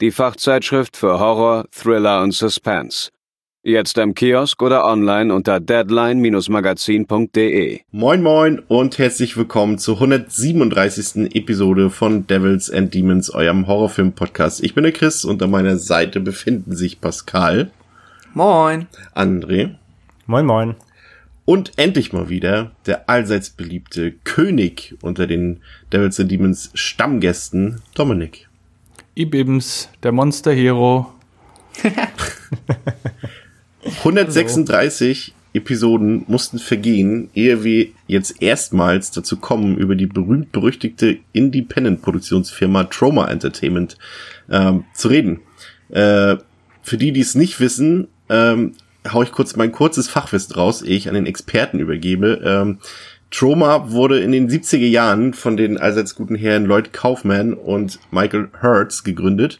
Die Fachzeitschrift für Horror, Thriller und Suspense. Jetzt im Kiosk oder online unter deadline-magazin.de. Moin moin und herzlich willkommen zur 137. Episode von Devils and Demons, eurem Horrorfilm-Podcast. Ich bin der Chris und an meiner Seite befinden sich Pascal. Moin. André. Moin moin. Und endlich mal wieder der allseits beliebte König unter den Devils and Demons Stammgästen, Dominik. Ibims, der Monster Hero. 136 Episoden mussten vergehen, ehe wir jetzt erstmals dazu kommen, über die berühmt-berüchtigte Independent-Produktionsfirma Trauma Entertainment ähm, zu reden. Äh, für die, die es nicht wissen, ähm, hau ich kurz mein kurzes Fachwissen raus, ehe ich an den Experten übergebe. Ähm, Troma wurde in den 70er Jahren von den allseits guten Herren Lloyd Kaufman und Michael Hertz gegründet.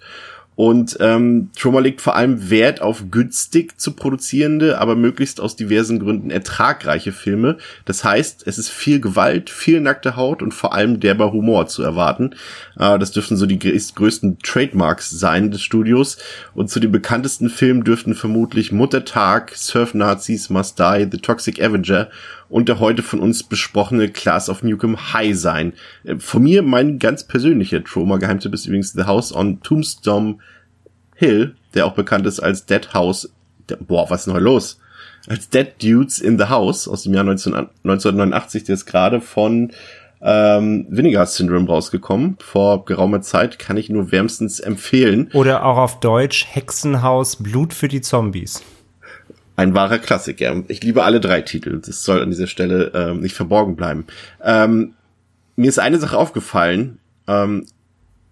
Und ähm, Troma legt vor allem Wert auf günstig zu produzierende, aber möglichst aus diversen Gründen ertragreiche Filme. Das heißt, es ist viel Gewalt, viel nackte Haut und vor allem derber Humor zu erwarten. Äh, das dürften so die größten Trademarks sein des Studios. Und zu den bekanntesten Filmen dürften vermutlich Muttertag, Surf Nazis, Must Die, The Toxic Avenger und der heute von uns besprochene Class of Newcomb High sein. Äh, von mir mein ganz persönlicher Trauma-Geheimtipp ist übrigens The House on Tombstone Hill, der auch bekannt ist als Dead House. Boah, was ist denn heute los? Als Dead Dudes in the House aus dem Jahr 19, 1989, der ist gerade von ähm, Vinegar Syndrome rausgekommen. Vor geraumer Zeit kann ich nur wärmstens empfehlen. Oder auch auf Deutsch Hexenhaus Blut für die Zombies. Ein wahrer Klassiker. Ich liebe alle drei Titel. Das soll an dieser Stelle ähm, nicht verborgen bleiben. Ähm, mir ist eine Sache aufgefallen. Ähm,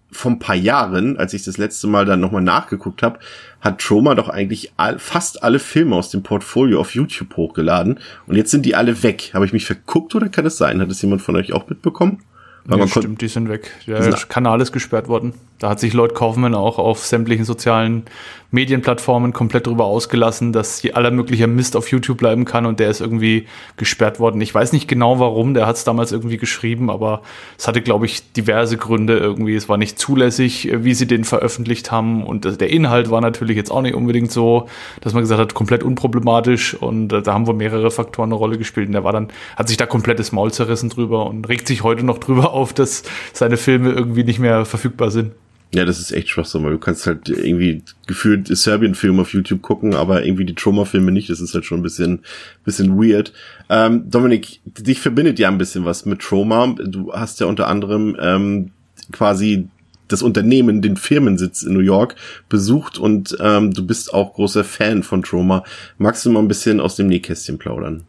vor ein paar Jahren, als ich das letzte Mal dann nochmal nachgeguckt habe, hat Troma doch eigentlich all, fast alle Filme aus dem Portfolio auf YouTube hochgeladen. Und jetzt sind die alle weg. Habe ich mich verguckt oder kann es sein? Hat es jemand von euch auch mitbekommen? Weil ja, stimmt, die sind weg. Der Kanal ist gesperrt worden. Da hat sich Lloyd Kaufman auch auf sämtlichen sozialen Medienplattformen komplett drüber ausgelassen, dass hier aller möglicher Mist auf YouTube bleiben kann und der ist irgendwie gesperrt worden. Ich weiß nicht genau warum, der hat es damals irgendwie geschrieben, aber es hatte, glaube ich, diverse Gründe irgendwie. Es war nicht zulässig, wie sie den veröffentlicht haben und der Inhalt war natürlich jetzt auch nicht unbedingt so, dass man gesagt hat, komplett unproblematisch und da haben wohl mehrere Faktoren eine Rolle gespielt und der war dann, hat sich da komplettes Maul zerrissen drüber und regt sich heute noch drüber auf, dass seine Filme irgendwie nicht mehr verfügbar sind. Ja, das ist echt Schwachsinn, weil du kannst halt irgendwie gefühlt Serbien-Film auf YouTube gucken, aber irgendwie die Trauma-Filme nicht. Das ist halt schon ein bisschen, bisschen weird. Ähm, Dominik, dich verbindet ja ein bisschen was mit Trauma. Du hast ja unter anderem ähm, quasi das Unternehmen, den Firmensitz in New York besucht und ähm, du bist auch großer Fan von Trauma. Magst du mal ein bisschen aus dem Nähkästchen plaudern?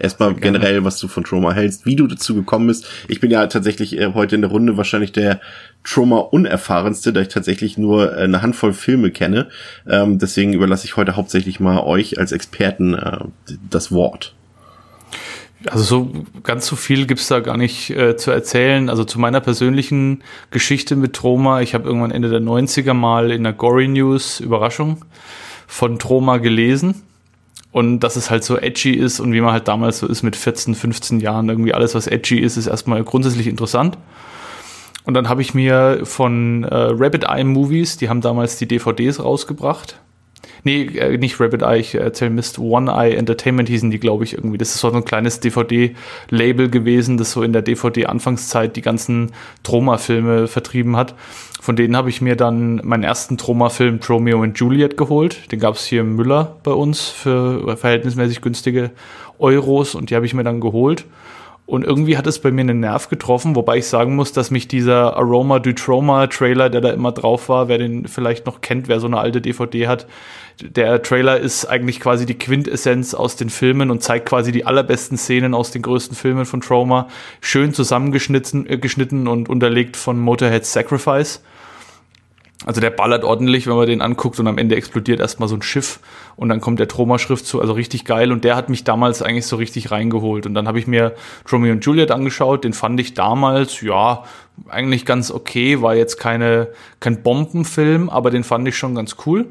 Erstmal generell, was du von Trauma hältst, wie du dazu gekommen bist. Ich bin ja tatsächlich äh, heute in der Runde wahrscheinlich der Trauma-unerfahrenste, da ich tatsächlich nur äh, eine Handvoll Filme kenne. Ähm, deswegen überlasse ich heute hauptsächlich mal euch als Experten äh, das Wort. Also so ganz so viel gibt's da gar nicht äh, zu erzählen. Also zu meiner persönlichen Geschichte mit Trauma. Ich habe irgendwann Ende der 90er mal in der Gory News Überraschung von Trauma gelesen und dass es halt so edgy ist und wie man halt damals so ist mit 14, 15 Jahren, irgendwie alles, was edgy ist, ist erstmal grundsätzlich interessant. Und dann habe ich mir von äh, Rabbit Eye Movies, die haben damals die DVDs rausgebracht. Nee, äh, nicht Rabbit Eye, ich erzähle Mist. One Eye Entertainment hießen die, glaube ich, irgendwie. Das ist so ein kleines DVD-Label gewesen, das so in der DVD-Anfangszeit die ganzen Troma-Filme vertrieben hat. Von denen habe ich mir dann meinen ersten Troma-Film Romeo und Juliet geholt. Den gab es hier im Müller bei uns für verhältnismäßig günstige Euros und die habe ich mir dann geholt. Und irgendwie hat es bei mir einen Nerv getroffen, wobei ich sagen muss, dass mich dieser Aroma du Trauma Trailer, der da immer drauf war, wer den vielleicht noch kennt, wer so eine alte DVD hat, der Trailer ist eigentlich quasi die Quintessenz aus den Filmen und zeigt quasi die allerbesten Szenen aus den größten Filmen von Trauma, schön zusammengeschnitten äh, geschnitten und unterlegt von Motorhead Sacrifice. Also der ballert ordentlich, wenn man den anguckt und am Ende explodiert erstmal so ein Schiff und dann kommt der Troma-Schrift zu, also richtig geil und der hat mich damals eigentlich so richtig reingeholt und dann habe ich mir Romeo und Juliet angeschaut, den fand ich damals, ja, eigentlich ganz okay, war jetzt keine, kein Bombenfilm, aber den fand ich schon ganz cool.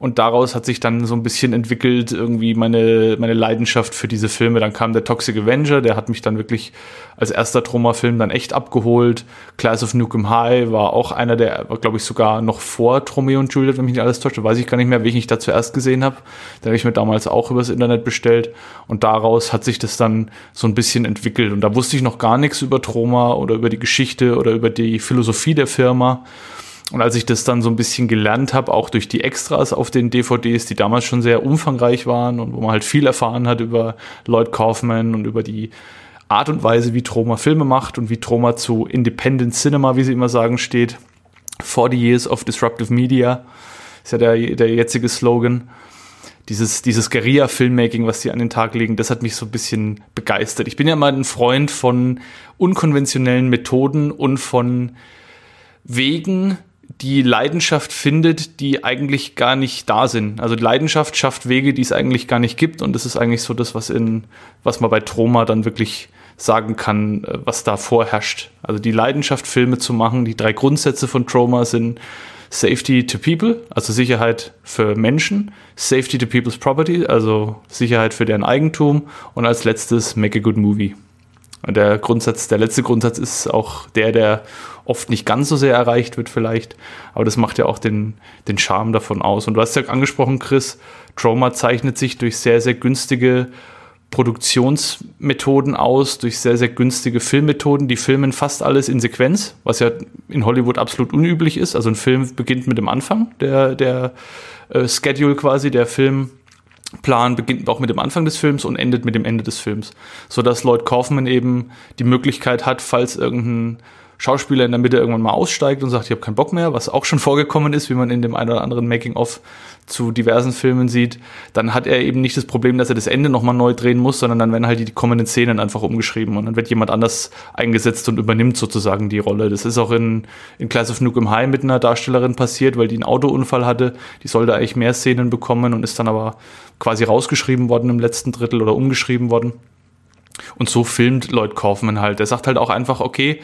Und daraus hat sich dann so ein bisschen entwickelt, irgendwie meine, meine Leidenschaft für diese Filme. Dann kam der Toxic Avenger, der hat mich dann wirklich als erster Troma-Film dann echt abgeholt. Class of Nukem High war auch einer der, glaube ich, sogar noch vor Romeo und Juliet, wenn mich nicht alles täuscht. Weiß ich gar nicht mehr, welchen ich da zuerst gesehen habe. Den habe ich mir damals auch übers Internet bestellt. Und daraus hat sich das dann so ein bisschen entwickelt. Und da wusste ich noch gar nichts über Troma oder über die Geschichte oder über die Philosophie der Firma. Und als ich das dann so ein bisschen gelernt habe, auch durch die Extras auf den DVDs, die damals schon sehr umfangreich waren und wo man halt viel erfahren hat über Lloyd Kaufman und über die Art und Weise, wie Troma Filme macht und wie Troma zu Independent Cinema, wie sie immer sagen, steht. 40 Years of Disruptive Media ist ja der, der jetzige Slogan. Dieses, dieses Guerilla-Filmmaking, was sie an den Tag legen, das hat mich so ein bisschen begeistert. Ich bin ja mal ein Freund von unkonventionellen Methoden und von Wegen, die Leidenschaft findet, die eigentlich gar nicht da sind. Also Leidenschaft schafft Wege, die es eigentlich gar nicht gibt. Und das ist eigentlich so das, was in, was man bei Troma dann wirklich sagen kann, äh, was da vorherrscht. Also die Leidenschaft, Filme zu machen. Die drei Grundsätze von Troma sind Safety to People, also Sicherheit für Menschen, Safety to People's Property, also Sicherheit für deren Eigentum und als letztes Make a Good Movie. Und der Grundsatz, der letzte Grundsatz ist auch der, der oft nicht ganz so sehr erreicht wird vielleicht, aber das macht ja auch den, den Charme davon aus. Und du hast ja angesprochen, Chris, Trauma zeichnet sich durch sehr, sehr günstige Produktionsmethoden aus, durch sehr, sehr günstige Filmmethoden. Die filmen fast alles in Sequenz, was ja in Hollywood absolut unüblich ist. Also ein Film beginnt mit dem Anfang, der, der äh, Schedule quasi, der Film Plan beginnt auch mit dem Anfang des Films und endet mit dem Ende des Films, so dass Lloyd Kaufman eben die Möglichkeit hat, falls irgendein Schauspieler in der Mitte irgendwann mal aussteigt und sagt, ich habe keinen Bock mehr, was auch schon vorgekommen ist, wie man in dem einen oder anderen Making-of zu diversen Filmen sieht, dann hat er eben nicht das Problem, dass er das Ende nochmal neu drehen muss, sondern dann werden halt die kommenden Szenen einfach umgeschrieben und dann wird jemand anders eingesetzt und übernimmt sozusagen die Rolle. Das ist auch in, in Class of Nukem High mit einer Darstellerin passiert, weil die einen Autounfall hatte. Die sollte eigentlich mehr Szenen bekommen und ist dann aber quasi rausgeschrieben worden im letzten Drittel oder umgeschrieben worden. Und so filmt Lloyd Kaufman halt. Er sagt halt auch einfach, okay,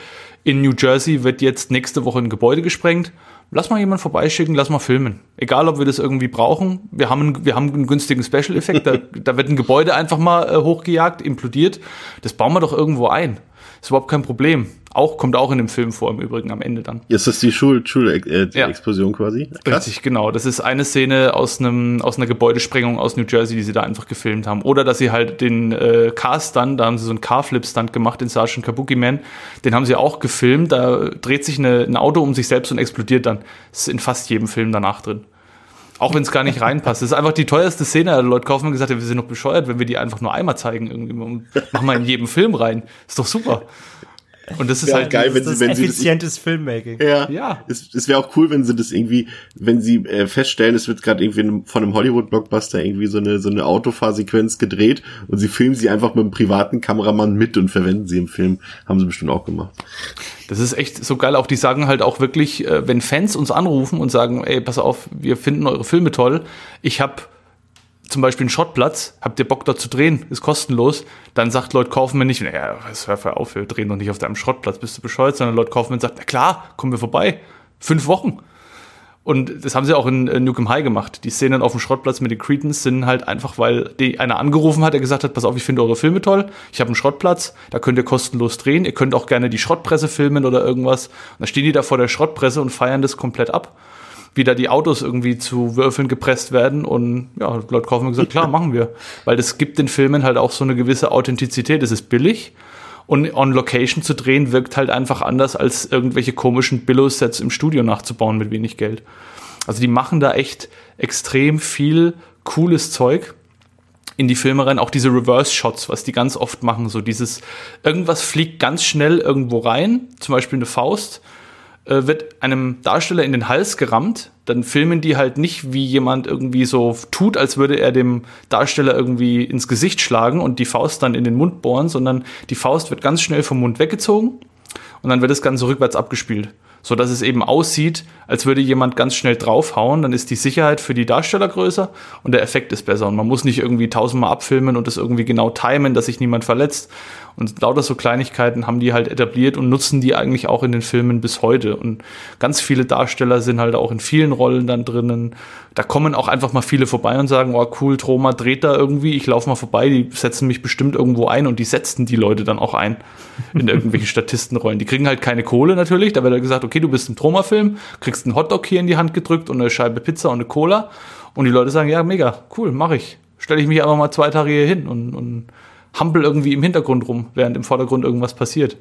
in New Jersey wird jetzt nächste Woche ein Gebäude gesprengt. Lass mal jemanden vorbeischicken, lass mal filmen. Egal, ob wir das irgendwie brauchen. Wir haben einen, wir haben einen günstigen Special-Effekt. Da, da wird ein Gebäude einfach mal äh, hochgejagt, implodiert. Das bauen wir doch irgendwo ein. Ist überhaupt kein Problem. Auch, kommt auch in dem Film vor, im Übrigen am Ende dann. Ist das die Schul-Explosion äh, ja. quasi? Krass. Richtig, genau. Das ist eine Szene aus einem, aus einer Gebäudesprengung aus New Jersey, die sie da einfach gefilmt haben. Oder dass sie halt den äh, Car-Stunt, da haben sie so einen Car-Flip-Stunt gemacht, den Sergeant Kabuki Man, den haben sie auch gefilmt. Da dreht sich eine, ein Auto um sich selbst und explodiert dann. Das ist in fast jedem Film danach drin. Auch wenn es gar nicht reinpasst. Das ist einfach die teuerste Szene. Leute Kaufmann gesagt, wir sind noch bescheuert, wenn wir die einfach nur einmal zeigen. Irgendwie. Machen wir in jedem Film rein. Ist doch super. Und das ist halt geil, wenn sie, wenn effizientes sie das, Filmmaking. Ja. ja. Es, es wäre auch cool, wenn sie das irgendwie, wenn sie äh, feststellen, es wird gerade irgendwie von einem Hollywood-Blockbuster irgendwie so eine so eine Autofahrsequenz gedreht und sie filmen sie einfach mit einem privaten Kameramann mit und verwenden sie im Film. Haben sie bestimmt auch gemacht. Das ist echt so geil. Auch die sagen halt auch wirklich, äh, wenn Fans uns anrufen und sagen, ey, pass auf, wir finden eure Filme toll. Ich habe zum Beispiel einen Schrottplatz, habt ihr Bock dort zu drehen, ist kostenlos, dann sagt Lloyd Kaufmann nicht, naja, hör auf, wir drehen doch nicht auf deinem Schrottplatz, bist du bescheuert, sondern Lloyd Kaufmann sagt, na klar, kommen wir vorbei. Fünf Wochen. Und das haben sie auch in, in Nukem High gemacht. Die Szenen auf dem Schrottplatz mit den Cretans sind halt einfach, weil die einer angerufen hat, der gesagt hat, pass auf, ich finde eure Filme toll, ich habe einen Schrottplatz, da könnt ihr kostenlos drehen, ihr könnt auch gerne die Schrottpresse filmen oder irgendwas. Und dann stehen die da vor der Schrottpresse und feiern das komplett ab wie da die Autos irgendwie zu Würfeln gepresst werden. Und ja, Leute kaufen gesagt, klar, machen wir. Weil das gibt den Filmen halt auch so eine gewisse Authentizität. Es ist billig. Und on Location zu drehen wirkt halt einfach anders, als irgendwelche komischen Billo-Sets im Studio nachzubauen mit wenig Geld. Also die machen da echt extrem viel cooles Zeug in die Filme rein. Auch diese Reverse-Shots, was die ganz oft machen. So dieses, irgendwas fliegt ganz schnell irgendwo rein, zum Beispiel eine Faust äh, wird einem Darsteller in den Hals gerammt, dann filmen die halt nicht, wie jemand irgendwie so tut, als würde er dem Darsteller irgendwie ins Gesicht schlagen und die Faust dann in den Mund bohren, sondern die Faust wird ganz schnell vom Mund weggezogen und dann wird das Ganze rückwärts abgespielt. so dass es eben aussieht, als würde jemand ganz schnell draufhauen, dann ist die Sicherheit für die Darsteller größer und der Effekt ist besser und man muss nicht irgendwie tausendmal abfilmen und das irgendwie genau timen, dass sich niemand verletzt und lauter so Kleinigkeiten haben die halt etabliert und nutzen die eigentlich auch in den Filmen bis heute und ganz viele Darsteller sind halt auch in vielen Rollen dann drinnen. Da kommen auch einfach mal viele vorbei und sagen, oh cool, Troma dreht da irgendwie, ich laufe mal vorbei, die setzen mich bestimmt irgendwo ein und die setzen die Leute dann auch ein in irgendwelche Statistenrollen. Die kriegen halt keine Kohle natürlich, da wird dann gesagt, okay, du bist im Troma-Film, kriegst einen Hotdog hier in die Hand gedrückt und eine Scheibe Pizza und eine Cola. Und die Leute sagen, ja, mega, cool, mache ich. Stelle ich mich einfach mal zwei Tage hier hin und, und hampel irgendwie im Hintergrund rum, während im Vordergrund irgendwas passiert.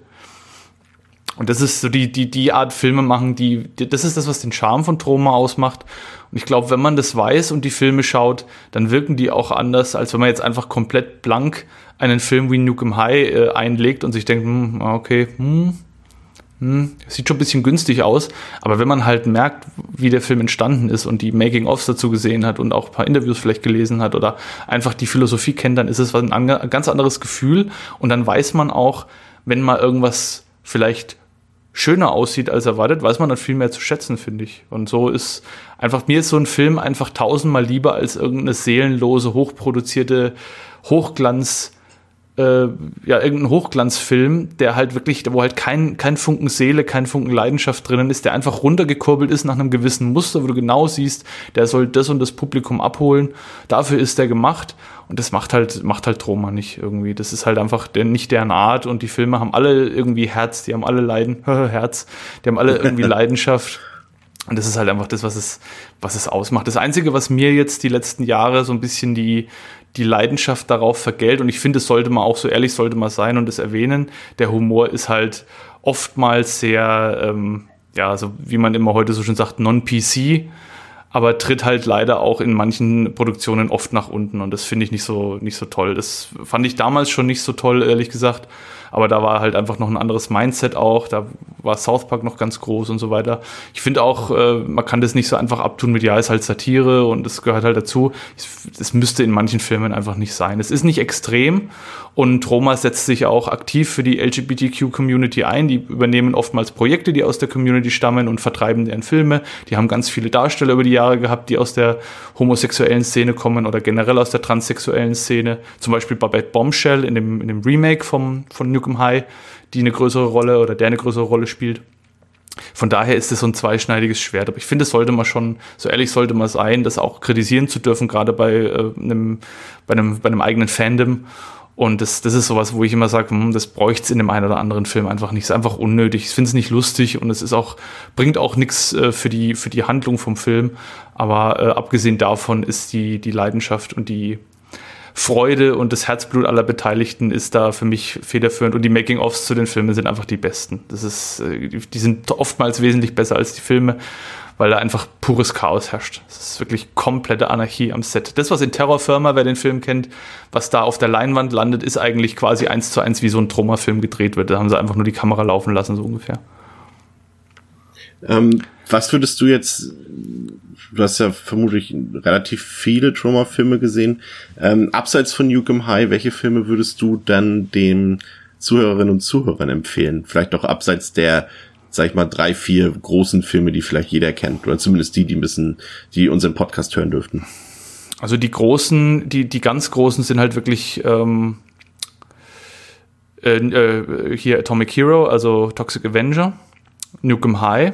Und das ist so die, die, die Art Filme machen, die, die, das ist das, was den Charme von Troma ausmacht. Und ich glaube, wenn man das weiß und die Filme schaut, dann wirken die auch anders, als wenn man jetzt einfach komplett blank einen Film wie Nukem High äh, einlegt und sich denkt, hm, okay, hm, hm, sieht schon ein bisschen günstig aus, aber wenn man halt merkt, wie der Film entstanden ist und die Making-ofs dazu gesehen hat und auch ein paar Interviews vielleicht gelesen hat oder einfach die Philosophie kennt, dann ist es ein, ganz anderes Gefühl und dann weiß man auch, wenn mal irgendwas vielleicht schöner aussieht als erwartet, weiß man dann viel mehr zu schätzen, finde ich. Und so ist einfach, mir ist so ein Film einfach tausendmal lieber als irgendeine seelenlose, hochproduzierte Hochglanz- äh, ja, irgendein Hochglanzfilm, der halt wirklich, wo halt kein, kein Funken Seele, kein Funken Leidenschaft drinnen ist, der einfach runtergekurbelt ist nach einem gewissen Muster, wo du genau siehst, der soll das und das Publikum abholen. Dafür ist der gemacht. Und das macht halt, macht halt Troma nicht irgendwie. Das ist halt einfach der, nicht deren Art und die Filme haben alle irgendwie Herz, die haben alle Leiden, Herz, die haben alle irgendwie Leidenschaft. Und das ist halt einfach das, was es, was es ausmacht. Das Einzige, was mir jetzt die letzten Jahre so ein bisschen die, die Leidenschaft darauf vergällt. Und ich finde, es sollte man auch so ehrlich sollte man sein und es erwähnen. Der Humor ist halt oftmals sehr, ähm, ja, so wie man immer heute so schön sagt, non-PC, aber tritt halt leider auch in manchen Produktionen oft nach unten. Und das finde ich nicht so, nicht so toll. Das fand ich damals schon nicht so toll, ehrlich gesagt. Aber da war halt einfach noch ein anderes Mindset auch. Da war South Park noch ganz groß und so weiter. Ich finde auch, äh, man kann das nicht so einfach abtun mit, ja, ist halt Satire und das gehört halt dazu. Das müsste in manchen Filmen einfach nicht sein. Es ist nicht extrem und Roma setzt sich auch aktiv für die LGBTQ-Community ein. Die übernehmen oftmals Projekte, die aus der Community stammen und vertreiben deren Filme. Die haben ganz viele Darsteller über die Jahre gehabt, die aus der homosexuellen Szene kommen oder generell aus der transsexuellen Szene. Zum Beispiel Babette Bombshell in dem, in dem Remake vom, von Nukem High, die eine größere Rolle oder der eine größere Rolle spielt. Von daher ist es so ein zweischneidiges Schwert. Aber ich finde, es sollte man schon, so ehrlich sollte man sein, das auch kritisieren zu dürfen, gerade bei, äh, einem, bei, einem, bei einem eigenen Fandom. Und das, das ist sowas, wo ich immer sage, hm, das bräuchte es in dem einen oder anderen Film einfach nicht. Es ist einfach unnötig. Ich finde es nicht lustig und es ist auch, bringt auch nichts äh, für, die, für die Handlung vom Film. Aber äh, abgesehen davon ist die, die Leidenschaft und die, Freude und das Herzblut aller Beteiligten ist da für mich federführend und die Making-ofs zu den Filmen sind einfach die besten. Das ist, äh, die sind oftmals wesentlich besser als die Filme, weil da einfach pures Chaos herrscht. Es ist wirklich komplette Anarchie am Set. Das, was in Terrorfirma, wer den Film kennt, was da auf der Leinwand landet, ist eigentlich quasi eins zu eins wie so ein Troma-Film gedreht wird. Da haben sie einfach nur die Kamera laufen lassen, so ungefähr. Ähm, was würdest du jetzt du hast ja vermutlich relativ viele Trauma-Filme gesehen. Ähm, abseits von Nukem High, welche Filme würdest du dann den Zuhörerinnen und Zuhörern empfehlen? Vielleicht auch abseits der, sag ich mal, drei, vier großen Filme, die vielleicht jeder kennt. Oder zumindest die, die müssen, die unseren Podcast hören dürften. Also die großen, die, die ganz großen sind halt wirklich ähm, äh, äh, hier Atomic Hero, also Toxic Avenger, Nukem High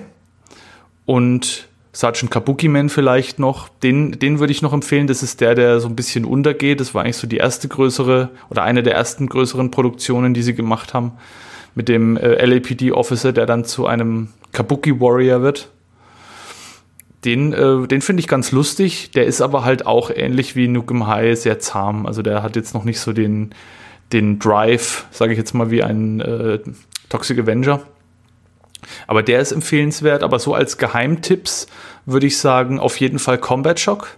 und Sergeant Kabuki Man vielleicht noch, den, den würde ich noch empfehlen. Das ist der, der so ein bisschen untergeht. Das war eigentlich so die erste größere oder eine der ersten größeren Produktionen, die sie gemacht haben. Mit dem äh, LAPD-Officer, der dann zu einem Kabuki-Warrior wird. Den, äh, den finde ich ganz lustig. Der ist aber halt auch ähnlich wie Nukem High sehr zahm. Also der hat jetzt noch nicht so den, den Drive, sage ich jetzt mal, wie ein äh, Toxic Avenger. Aber der ist empfehlenswert. Aber so als Geheimtipps würde ich sagen, auf jeden Fall Combat Shock.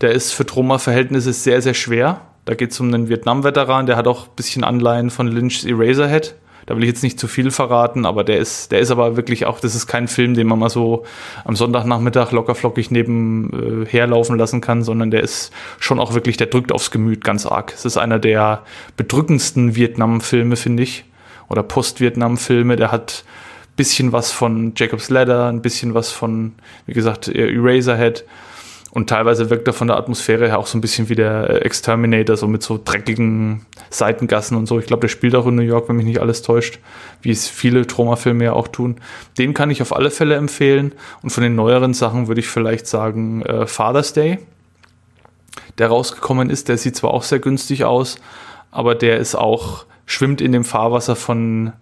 Der ist für Troma-Verhältnisse sehr, sehr schwer. Da geht es um einen Vietnam-Veteran, der hat auch ein bisschen Anleihen von Lynch's Eraserhead. Da will ich jetzt nicht zu viel verraten, aber der ist, der ist aber wirklich auch, das ist kein Film, den man mal so am Sonntagnachmittag lockerflockig neben äh, herlaufen lassen kann, sondern der ist schon auch wirklich, der drückt aufs Gemüt ganz arg. Es ist einer der bedrückendsten Vietnam-Filme, finde ich oder Post-Vietnam-Filme. Der hat bisschen was von Jacob's Ladder, ein bisschen was von, wie gesagt, Eraserhead. Und teilweise wirkt er von der Atmosphäre her auch so ein bisschen wie der äh, Exterminator, so mit so dreckigen Seitengassen und so. Ich glaube, der spielt auch in New York, wenn mich nicht alles täuscht, wie es viele Troma-Filme ja auch tun. Den kann ich auf alle Fälle empfehlen. Und von den neueren Sachen würde ich vielleicht sagen äh, Father's Day, der rausgekommen ist. Der sieht zwar auch sehr günstig aus, aber der ist auch, schwimmt in dem Fahrwasser von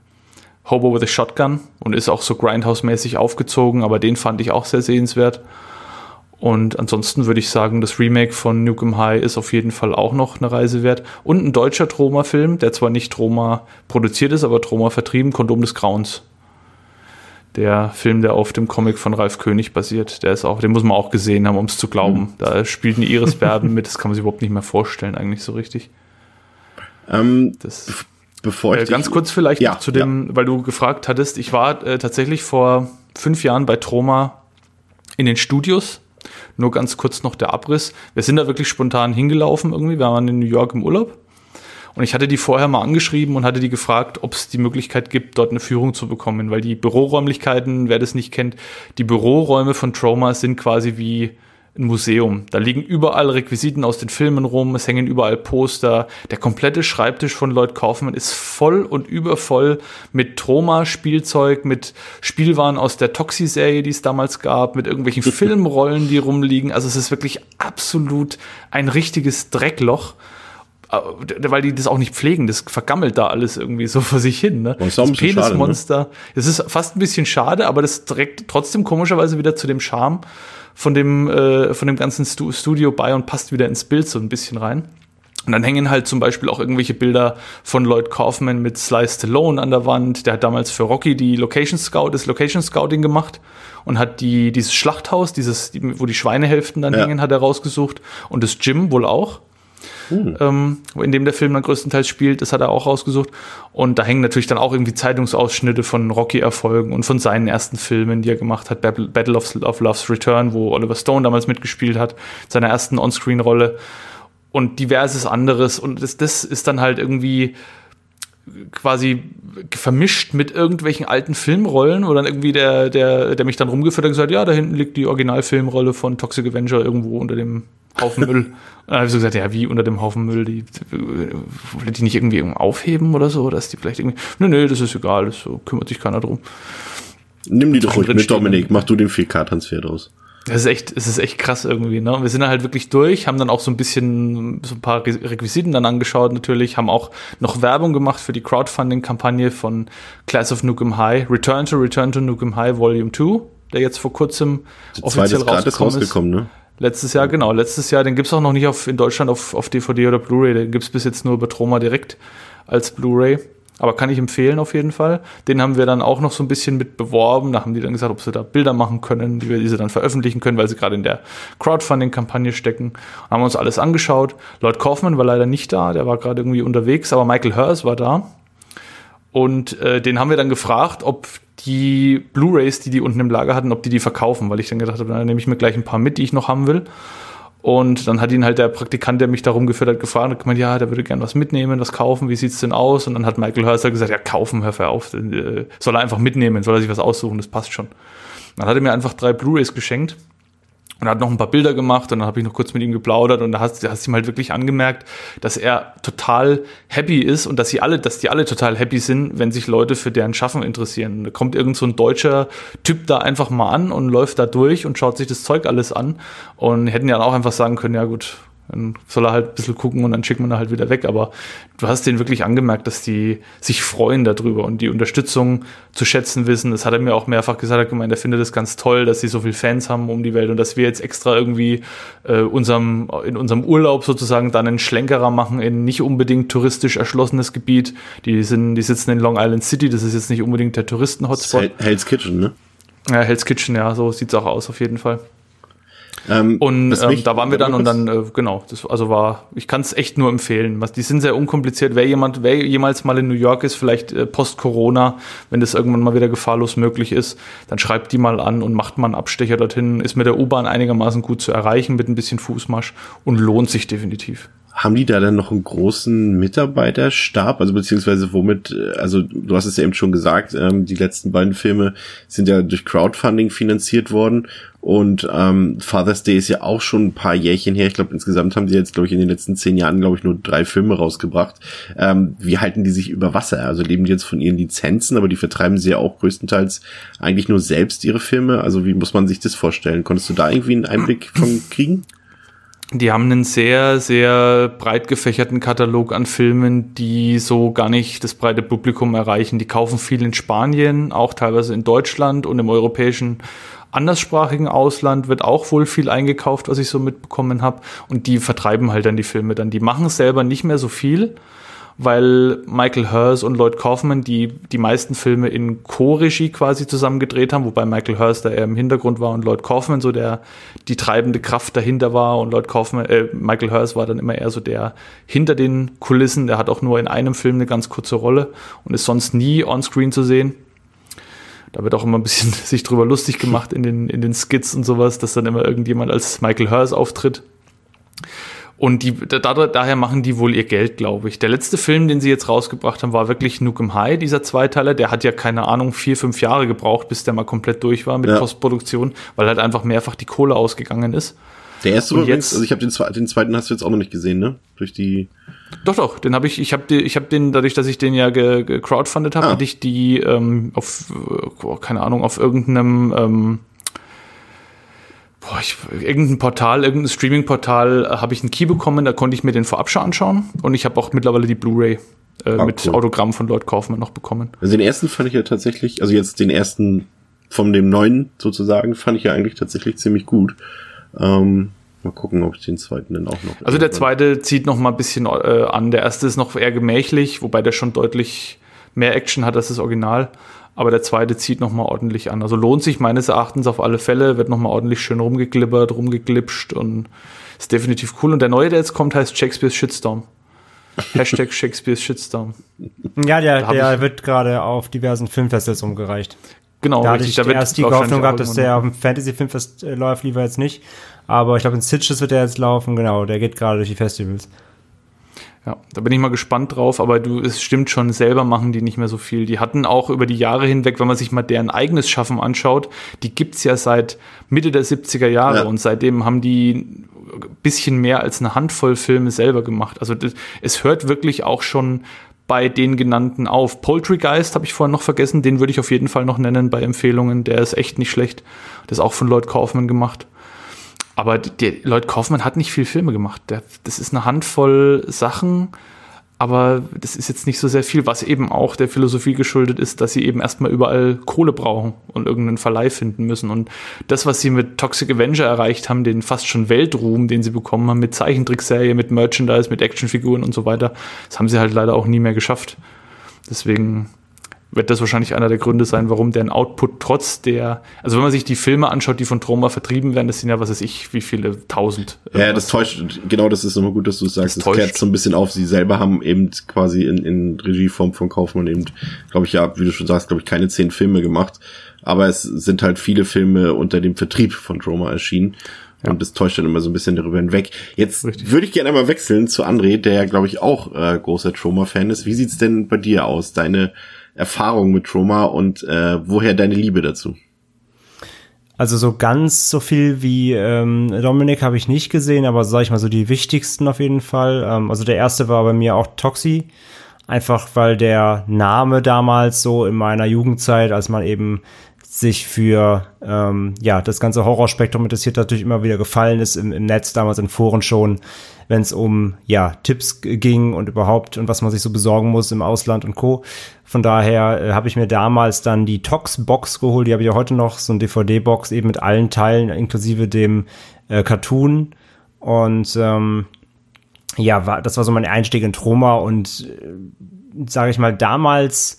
Hobo with a Shotgun und ist auch so Grindhouse-mäßig aufgezogen, aber den fand ich auch sehr sehenswert. Und ansonsten würde ich sagen, das Remake von Nukem High ist auf jeden Fall auch noch eine Reise wert. Und ein deutscher Troma-Film, der zwar nicht Troma produziert ist, aber Troma vertrieben, Kondom des Grauens. Der Film, der auf dem Comic von Ralf König basiert, der ist auch, den muss man auch gesehen haben, um es zu glauben. Mhm. Da spielt eine Iris Berben mit, das kann man sich überhaupt nicht mehr vorstellen, eigentlich so richtig. Ähm, das, bevor ich äh, ganz kurz vielleicht ja, zu dem, ja. weil du gefragt hattest, ich war äh, tatsächlich vor fünf Jahren bei Troma in den Studios nur ganz kurz noch der Abriss. Wir sind da wirklich spontan hingelaufen irgendwie. Wir waren in New York im Urlaub. Und ich hatte die vorher mal angeschrieben und hatte die gefragt, ob es die Möglichkeit gibt, dort eine Führung zu bekommen. Weil die Büroräumlichkeiten, wer das nicht kennt, die Büroräume von Trauma sind quasi wie ein Museum. Da liegen überall Requisiten aus den Filmen rum, es hängen überall Poster. Der komplette Schreibtisch von Lloyd Kaufman ist voll und übervoll mit Troma-Spielzeug, mit Spielwaren aus der Toxi-Serie, die es damals gab, mit irgendwelchen Filmrollen, die rumliegen. Also es ist wirklich absolut ein richtiges Dreckloch äh, weil die das auch nicht pflegen, das vergammelt da alles irgendwie so vor sich hin. Ne? Das, das Penismonster, ne? das ist fast ein bisschen schade, aber das trägt trotzdem komischerweise wieder zu dem Charme von dem, äh, von dem ganzen Stu Studio bei und passt wieder ins Bild so ein bisschen rein. Und dann hängen halt zum Beispiel auch irgendwelche Bilder von Lloyd Kaufman mit Sly Stallone an der Wand. Der hat damals für Rocky die Location Scout, das Location Scouting gemacht und hat die, dieses Schlachthaus, dieses, wo die Schweinehälften dann ja. hängen, hat er rausgesucht. Und das Gym wohl auch. Uh. Ähm, in dem der Film dann größtenteils spielt. Das hat er auch rausgesucht. Und da hängen natürlich dann auch irgendwie Zeitungsausschnitte von Rocky-Erfolgen und von seinen ersten Filmen, die er gemacht hat. Battle of, of Love's Return, wo Oliver Stone damals mitgespielt hat, seiner ersten On-Screen-Rolle und diverses anderes. Und das, das ist dann halt irgendwie quasi vermischt mit irgendwelchen alten Filmrollen, wo dann irgendwie der, der, der mich dann rumgeführt hat und gesagt, ja, da hinten liegt die Originalfilmrolle von Toxic Avenger irgendwo unter dem Haufen Müll. Und dann habe ich so gesagt, ja, wie unter dem Haufen Müll? Die, wollen die nicht irgendwie irgendwo aufheben oder so? Dass die vielleicht irgendwie, nö, nö, das ist egal, das so, kümmert sich keiner drum. Nimm die doch ruhig mit, Dominik, mach du den 4K-Transfer draus. Das ist echt, es ist echt krass irgendwie, ne? Wir sind halt wirklich durch, haben dann auch so ein bisschen, so ein paar Requisiten dann angeschaut natürlich, haben auch noch Werbung gemacht für die Crowdfunding-Kampagne von Class of Nukem High, Return to Return to Nukem High Volume 2, der jetzt vor kurzem die offiziell rausgekommen, rausgekommen ist. Ne? Letztes Jahr, genau, letztes Jahr, den gibt's auch noch nicht auf, in Deutschland auf, auf DVD oder Blu-ray, den gibt's bis jetzt nur über Troma direkt als Blu-ray. Aber kann ich empfehlen auf jeden Fall. Den haben wir dann auch noch so ein bisschen mit beworben. Da haben die dann gesagt, ob sie da Bilder machen können, die wir diese dann veröffentlichen können, weil sie gerade in der Crowdfunding-Kampagne stecken. Haben uns alles angeschaut. Lloyd Kaufman war leider nicht da, der war gerade irgendwie unterwegs, aber Michael Hers war da. Und äh, den haben wir dann gefragt, ob die Blu-rays, die die unten im Lager hatten, ob die die verkaufen, weil ich dann gedacht habe, dann nehme ich mir gleich ein paar mit, die ich noch haben will. Und dann hat ihn halt der Praktikant, der mich darum geführt hat, gefragt und gemeint, ja, der würde gerne was mitnehmen, was kaufen, wie sieht's denn aus? Und dann hat Michael Hörser gesagt, ja, kaufen, hör auf, äh, soll er einfach mitnehmen, soll er sich was aussuchen, das passt schon. Dann hat er mir einfach drei Blu-rays geschenkt und hat noch ein paar Bilder gemacht und dann habe ich noch kurz mit ihm geplaudert und da hast, hast du ihm halt wirklich angemerkt, dass er total happy ist und dass sie alle, dass die alle total happy sind, wenn sich Leute für deren Schaffen interessieren. Da kommt irgend so ein deutscher Typ da einfach mal an und läuft da durch und schaut sich das Zeug alles an und hätten ja auch einfach sagen können, ja gut, dann soll er halt ein bisschen gucken und dann schickt man er halt wieder weg. Aber du hast denen wirklich angemerkt, dass die sich freuen darüber und die Unterstützung zu schätzen wissen. Das hat er mir auch mehrfach gesagt, er hat gemeint, er findet es ganz toll, dass sie so viele Fans haben um die Welt und dass wir jetzt extra irgendwie äh, unserem, in unserem Urlaub sozusagen dann einen Schlenkerer machen in nicht unbedingt touristisch erschlossenes Gebiet. Die sind, die sitzen in Long Island City, das ist jetzt nicht unbedingt der Touristen-Hotspot. Hell's Kitchen, ne? Ja, Hell's Kitchen, ja, so sieht's auch aus auf jeden Fall. Ähm, und ähm, da waren wir dann und dann, äh, genau, das also war, ich kann es echt nur empfehlen. Was, die sind sehr unkompliziert. Wer jemand, wer jemals mal in New York ist, vielleicht äh, post-Corona, wenn das irgendwann mal wieder gefahrlos möglich ist, dann schreibt die mal an und macht mal einen Abstecher dorthin. Ist mit der U-Bahn einigermaßen gut zu erreichen, mit ein bisschen Fußmarsch und lohnt sich definitiv. Haben die da dann noch einen großen Mitarbeiterstab? Also beziehungsweise womit, äh, also du hast es ja eben schon gesagt, ähm, die letzten beiden Filme sind ja durch Crowdfunding finanziert worden und ähm, Father's Day ist ja auch schon ein paar Jährchen her. Ich glaube, insgesamt haben die jetzt, glaube ich, in den letzten zehn Jahren, glaube ich, nur drei Filme rausgebracht. Ähm, wie halten die sich über Wasser? Also leben die jetzt von ihren Lizenzen, aber die vertreiben sie ja auch größtenteils eigentlich nur selbst ihre Filme. Also wie muss man sich das vorstellen? Konntest du da irgendwie einen Einblick von kriegen? Die haben einen sehr, sehr breit gefächerten Katalog an Filmen, die so gar nicht das breite Publikum erreichen. Die kaufen viel in Spanien, auch teilweise in Deutschland und im europäischen anderssprachigen Ausland wird auch wohl viel eingekauft, was ich so mitbekommen habe. Und die vertreiben halt dann die Filme dann. Die machen selber nicht mehr so viel, weil Michael Hurst und Lloyd Kaufman, die die meisten Filme in Co-Regie quasi zusammen gedreht haben, wobei Michael Hurst da eher im Hintergrund war und Lloyd Kaufman so der die treibende Kraft dahinter war und Lloyd Kaufman, äh, Michael Hurst war dann immer eher so der hinter den Kulissen. Der hat auch nur in einem Film eine ganz kurze Rolle und ist sonst nie on-screen zu sehen. Da wird auch immer ein bisschen sich drüber lustig gemacht in den, in den Skits und sowas, dass dann immer irgendjemand als Michael Hurst auftritt. Und die, da, daher machen die wohl ihr Geld, glaube ich. Der letzte Film, den sie jetzt rausgebracht haben, war wirklich Nukem High, dieser Zweiteiler. Der hat ja, keine Ahnung, vier, fünf Jahre gebraucht, bis der mal komplett durch war mit ja. Postproduktion, weil halt einfach mehrfach die Kohle ausgegangen ist. Der erste und übrigens, also ich habe den, den zweiten hast du jetzt auch noch nicht gesehen, ne? Durch die doch, doch, den habe ich, ich habe ich hab den, dadurch, dass ich den ja gecrowdfundet habe, ah. hatte ich die ähm, auf, oh, keine Ahnung, auf irgendeinem ähm, boah, ich, irgendein Portal, irgendein Streaming-Portal äh, habe ich einen Key bekommen, da konnte ich mir den vorab schon anschauen und ich habe auch mittlerweile die Blu-ray äh, ah, mit cool. Autogramm von Lloyd Kaufmann noch bekommen. Also den ersten fand ich ja tatsächlich, also jetzt den ersten von dem neuen sozusagen, fand ich ja eigentlich tatsächlich ziemlich gut. Ähm, mal gucken, ob ich den zweiten dann auch noch. Also der zweite zieht noch mal ein bisschen äh, an. Der erste ist noch eher gemächlich, wobei der schon deutlich mehr Action hat als das Original aber der zweite zieht nochmal ordentlich an. Also lohnt sich meines Erachtens auf alle Fälle, wird nochmal ordentlich schön rumgeklippert, rumgeglitscht und ist definitiv cool. Und der neue, der jetzt kommt, heißt Shakespeare's Shitstorm. Hashtag Shakespeare's Shitstorm. Ja, der, der wird gerade auf diversen Filmfestivals umgereicht. Genau, da richtig. hatte ich da erst die Hoffnung gehabt, dass der auf dem Fantasy-Filmfest äh, läuft, lieber jetzt nicht. Aber ich glaube, in Sitges wird der jetzt laufen, genau, der geht gerade durch die Festivals. Ja, da bin ich mal gespannt drauf, aber du, es stimmt schon, selber machen die nicht mehr so viel. Die hatten auch über die Jahre hinweg, wenn man sich mal deren eigenes Schaffen anschaut, die gibt's ja seit Mitte der 70er Jahre ja. und seitdem haben die ein bisschen mehr als eine Handvoll Filme selber gemacht. Also das, es hört wirklich auch schon bei den genannten auf. Poultrygeist habe ich vorhin noch vergessen, den würde ich auf jeden Fall noch nennen bei Empfehlungen. Der ist echt nicht schlecht. Das ist auch von Lloyd Kaufman gemacht. Aber der Lloyd Kaufmann hat nicht viel Filme gemacht. Der, das ist eine Handvoll Sachen, aber das ist jetzt nicht so sehr viel, was eben auch der Philosophie geschuldet ist, dass sie eben erstmal überall Kohle brauchen und irgendeinen Verleih finden müssen. Und das, was sie mit Toxic Avenger erreicht haben, den fast schon Weltruhm, den sie bekommen haben, mit Zeichentrickserie, mit Merchandise, mit Actionfiguren und so weiter, das haben sie halt leider auch nie mehr geschafft. Deswegen wird das wahrscheinlich einer der Gründe sein, warum deren Output trotz der, also wenn man sich die Filme anschaut, die von Troma vertrieben werden, das sind ja, was weiß ich, wie viele tausend. Ja, das täuscht, genau das ist nochmal gut, dass du es sagst, das, das kehrt so ein bisschen auf. Sie selber haben eben quasi in, in Regieform von Kaufmann eben, glaube ich, ja, wie du schon sagst, glaube ich, keine zehn Filme gemacht, aber es sind halt viele Filme unter dem Vertrieb von Troma erschienen. Ja. Und das täuscht dann immer so ein bisschen darüber hinweg. Jetzt Richtig. würde ich gerne einmal wechseln zu André, der ja, glaube ich, auch äh, großer Trauma-Fan ist. Wie sieht's denn bei dir aus? Deine Erfahrung mit Trauma und äh, woher deine Liebe dazu? Also so ganz so viel wie ähm, Dominik habe ich nicht gesehen, aber sage ich mal so die wichtigsten auf jeden Fall. Ähm, also der erste war bei mir auch Toxi, einfach weil der Name damals so in meiner Jugendzeit, als man eben sich für ähm, ja das ganze Horrorspektrum interessiert, natürlich immer wieder gefallen ist im, im Netz, damals in Foren schon, wenn es um ja Tipps ging und überhaupt und was man sich so besorgen muss im Ausland und Co. Von daher äh, habe ich mir damals dann die Tox-Box geholt, die habe ich ja heute noch, so ein DVD-Box eben mit allen Teilen, inklusive dem äh, Cartoon. Und ähm, ja, war, das war so mein Einstieg in Troma und äh, sage ich mal, damals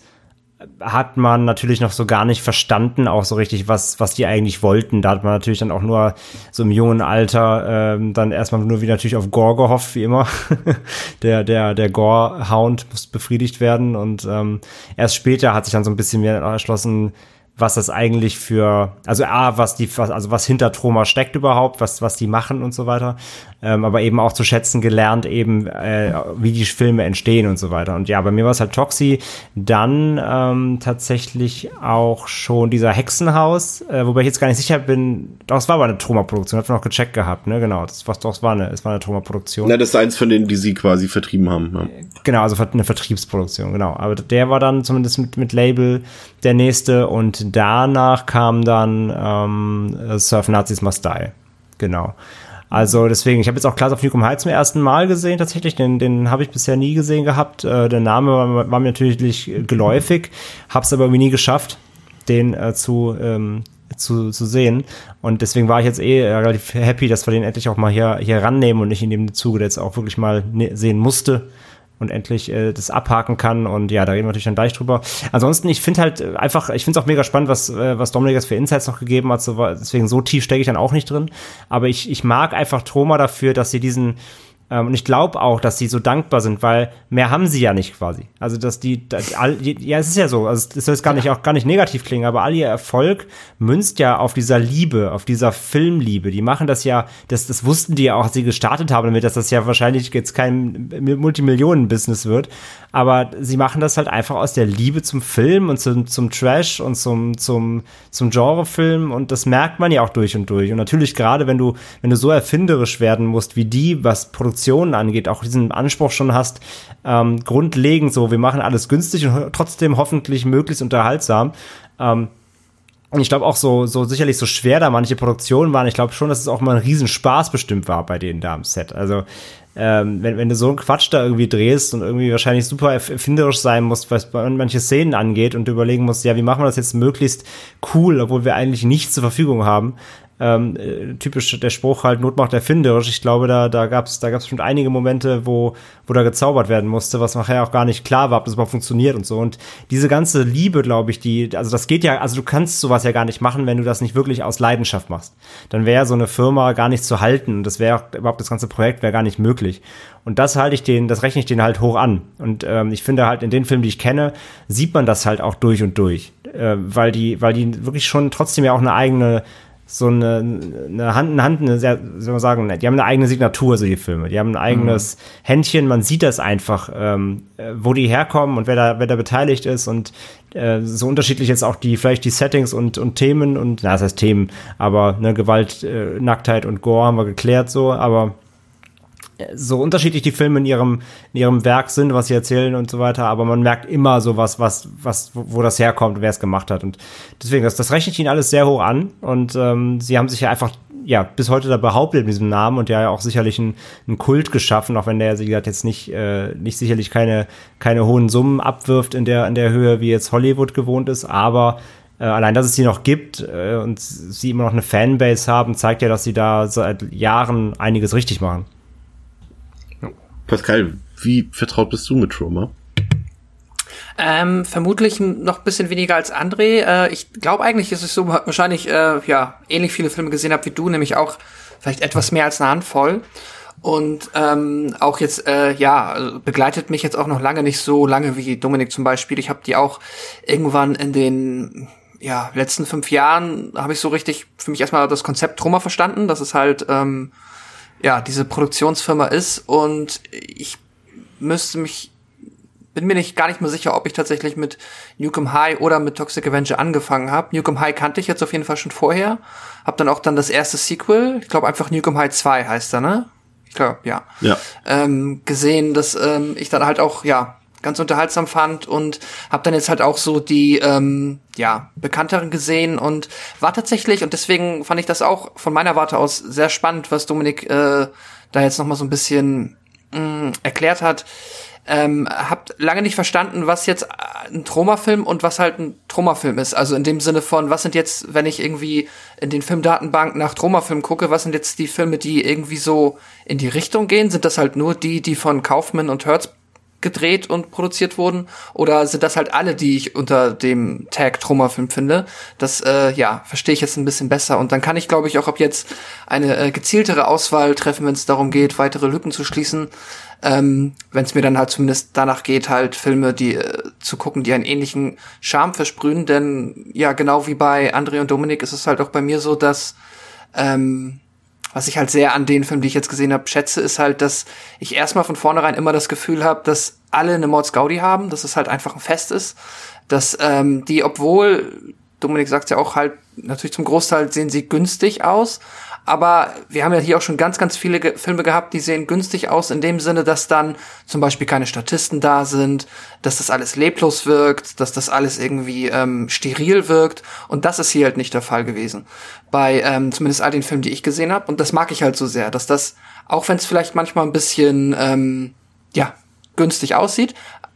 hat man natürlich noch so gar nicht verstanden, auch so richtig, was, was die eigentlich wollten. Da hat man natürlich dann auch nur so im jungen Alter ähm, dann erstmal nur wieder natürlich auf Gore gehofft, wie immer. der, der, der Gore-Hound muss befriedigt werden und ähm, erst später hat sich dann so ein bisschen mehr erschlossen, was das eigentlich für, also A, was die, was, also was hinter Troma steckt überhaupt, was, was die machen und so weiter. Ähm, aber eben auch zu schätzen gelernt, eben, äh, wie die Filme entstehen und so weiter. Und ja, bei mir war es halt Toxi, dann ähm, tatsächlich auch schon dieser Hexenhaus, äh, wobei ich jetzt gar nicht sicher bin, doch, es war aber eine Troma-Produktion, hat noch gecheckt gehabt, ne? Genau, das, was, doch, es war eine, es war eine Troma-Produktion. Na, das ist eins von denen, die sie quasi vertrieben haben. Ja. Genau, also eine Vertriebsproduktion, genau. Aber der war dann zumindest mit, mit Label der nächste und danach kam dann ähm, Surf Nazis Must Die. Genau. Also deswegen, ich habe jetzt auch Class of Nukem High zum ersten Mal gesehen tatsächlich, den, den habe ich bisher nie gesehen gehabt. Äh, der Name war, war, mir natürlich geläufig, habe es aber irgendwie nie geschafft, den äh, zu, ähm, zu, zu sehen. Und deswegen war ich jetzt eh relativ happy, dass wir den endlich auch mal hier, hier rannehmen und nicht in dem Zuge jetzt auch wirklich mal ne sehen musste und endlich äh, das abhaken kann. Und ja, da reden wir natürlich dann gleich drüber. Ansonsten, ich finde halt einfach, ich finde es auch mega spannend, was, äh, was Dominik jetzt für Insights noch gegeben hat. So, deswegen so tief stecke ich dann auch nicht drin. Aber ich, ich mag einfach Troma dafür, dass sie diesen und ich glaube auch, dass sie so dankbar sind, weil mehr haben sie ja nicht quasi. Also dass die, dass all, ja, es ist ja so, also es soll jetzt gar nicht auch gar nicht negativ klingen, aber all ihr Erfolg münzt ja auf dieser Liebe, auf dieser Filmliebe. Die machen das ja, das, das wussten die ja auch, als sie gestartet haben, damit dass das ja wahrscheinlich jetzt kein Multimillionen-Business wird. Aber sie machen das halt einfach aus der Liebe zum Film und zum, zum Trash und zum, zum, zum Genrefilm und das merkt man ja auch durch und durch. Und natürlich gerade, wenn du, wenn du so erfinderisch werden musst wie die, was Produktion Produktionen angeht, auch diesen Anspruch schon hast, ähm, grundlegend so, wir machen alles günstig und trotzdem hoffentlich möglichst unterhaltsam. Ähm, und ich glaube auch so, so sicherlich so schwer da manche Produktionen waren. Ich glaube schon, dass es auch mal ein Riesenspaß bestimmt war bei denen da am Set. Also ähm, wenn, wenn du so einen Quatsch da irgendwie drehst und irgendwie wahrscheinlich super erfinderisch sein musst, was manche Szenen angeht und du überlegen musst, ja, wie machen wir das jetzt möglichst cool, obwohl wir eigentlich nichts zur Verfügung haben, ähm, äh, typisch der Spruch halt Not macht erfinderisch. Ich glaube, da, da gab es da gab's schon einige Momente, wo, wo da gezaubert werden musste, was nachher auch gar nicht klar war, ob das überhaupt funktioniert und so. Und diese ganze Liebe, glaube ich, die, also das geht ja, also du kannst sowas ja gar nicht machen, wenn du das nicht wirklich aus Leidenschaft machst. Dann wäre so eine Firma gar nicht zu halten und das wäre überhaupt das ganze Projekt wäre gar nicht möglich. Und das halte ich den, das rechne ich den halt hoch an. Und ähm, ich finde halt in den Filmen, die ich kenne, sieht man das halt auch durch und durch. Äh, weil die, weil die wirklich schon trotzdem ja auch eine eigene so eine, eine Hand in Hand, eine sehr, soll man sagen, die haben eine eigene Signatur, so die Filme. Die haben ein eigenes mhm. Händchen, man sieht das einfach, ähm, wo die herkommen und wer da, wer da beteiligt ist und äh, so unterschiedlich jetzt auch die, vielleicht die Settings und, und Themen und, na, das heißt Themen, aber ne, Gewalt, äh, Nacktheit und Gore haben wir geklärt so, aber so unterschiedlich die Filme in ihrem, in ihrem Werk sind, was sie erzählen und so weiter, aber man merkt immer so was, was, was, wo das herkommt, wer es gemacht hat. Und deswegen, das, das rechne ich ihnen alles sehr hoch an. Und ähm, sie haben sich ja einfach ja, bis heute da behauptet mit diesem Namen und ja auch sicherlich einen, Kult geschaffen, auch wenn der, wie gesagt, jetzt nicht, äh, nicht sicherlich keine, keine hohen Summen abwirft in der, in der Höhe, wie jetzt Hollywood gewohnt ist, aber äh, allein, dass es die noch gibt äh, und sie immer noch eine Fanbase haben, zeigt ja, dass sie da seit Jahren einiges richtig machen. Pascal, wie vertraut bist du mit Trauma? Ähm, vermutlich noch ein bisschen weniger als André. Äh, ich glaube eigentlich, dass ich so wahrscheinlich äh, ja ähnlich viele Filme gesehen habe wie du, nämlich auch vielleicht etwas mehr als eine Handvoll. Und ähm, auch jetzt, äh, ja, begleitet mich jetzt auch noch lange nicht so lange wie Dominik zum Beispiel. Ich habe die auch irgendwann in den ja, letzten fünf Jahren habe ich so richtig für mich erstmal das Konzept Trauma verstanden. Das ist halt ähm, ja, diese Produktionsfirma ist und ich müsste mich, bin mir nicht gar nicht mehr sicher, ob ich tatsächlich mit Nukem High oder mit Toxic Avenger angefangen habe. Nukem High kannte ich jetzt auf jeden Fall schon vorher. Hab dann auch dann das erste Sequel, ich glaube einfach Nukem High 2 heißt er, ne? Ich glaube, ja. Ja. Ähm, gesehen, dass ähm, ich dann halt auch, ja, ganz unterhaltsam fand und habe dann jetzt halt auch so die ähm, ja bekannteren gesehen und war tatsächlich und deswegen fand ich das auch von meiner Warte aus sehr spannend, was Dominik äh, da jetzt noch mal so ein bisschen mh, mm, erklärt hat. Ähm, habt lange nicht verstanden, was jetzt ein Troma-Film und was halt ein Troma-Film ist. Also in dem Sinne von, was sind jetzt, wenn ich irgendwie in den Filmdatenbank nach Troma-Film gucke, was sind jetzt die Filme, die irgendwie so in die Richtung gehen? Sind das halt nur die, die von Kaufman und Hertz gedreht und produziert wurden? Oder sind das halt alle, die ich unter dem Tag Troma-Film finde? Das, äh, ja, verstehe ich jetzt ein bisschen besser. Und dann kann ich, glaube ich, auch ab jetzt eine äh, gezieltere Auswahl treffen, wenn es darum geht, weitere Lücken zu schließen. Ähm, wenn es mir dann halt zumindest danach geht, halt Filme, die äh, zu gucken, die einen ähnlichen Charme versprühen. Denn ja, genau wie bei André und Dominik ist es halt auch bei mir so, dass ähm, was ich halt sehr an den Filmen, die ich jetzt gesehen habe, schätze, ist halt, dass ich erstmal von vornherein immer das Gefühl habe, dass alle eine Mords Gaudi haben, dass es halt einfach ein Fest ist, dass ähm, die, obwohl Dominik sagt ja auch halt, natürlich zum Großteil sehen sie günstig aus, aber wir haben ja hier auch schon ganz, ganz viele Ge Filme gehabt, die sehen günstig aus, in dem Sinne, dass dann zum Beispiel keine Statisten da sind, dass das alles leblos wirkt, dass das alles irgendwie ähm, steril wirkt. Und das ist hier halt nicht der Fall gewesen. Bei ähm, zumindest all den Filmen, die ich gesehen habe. Und das mag ich halt so sehr, dass das, auch wenn es vielleicht manchmal ein bisschen, ähm, ja, günstig aussieht,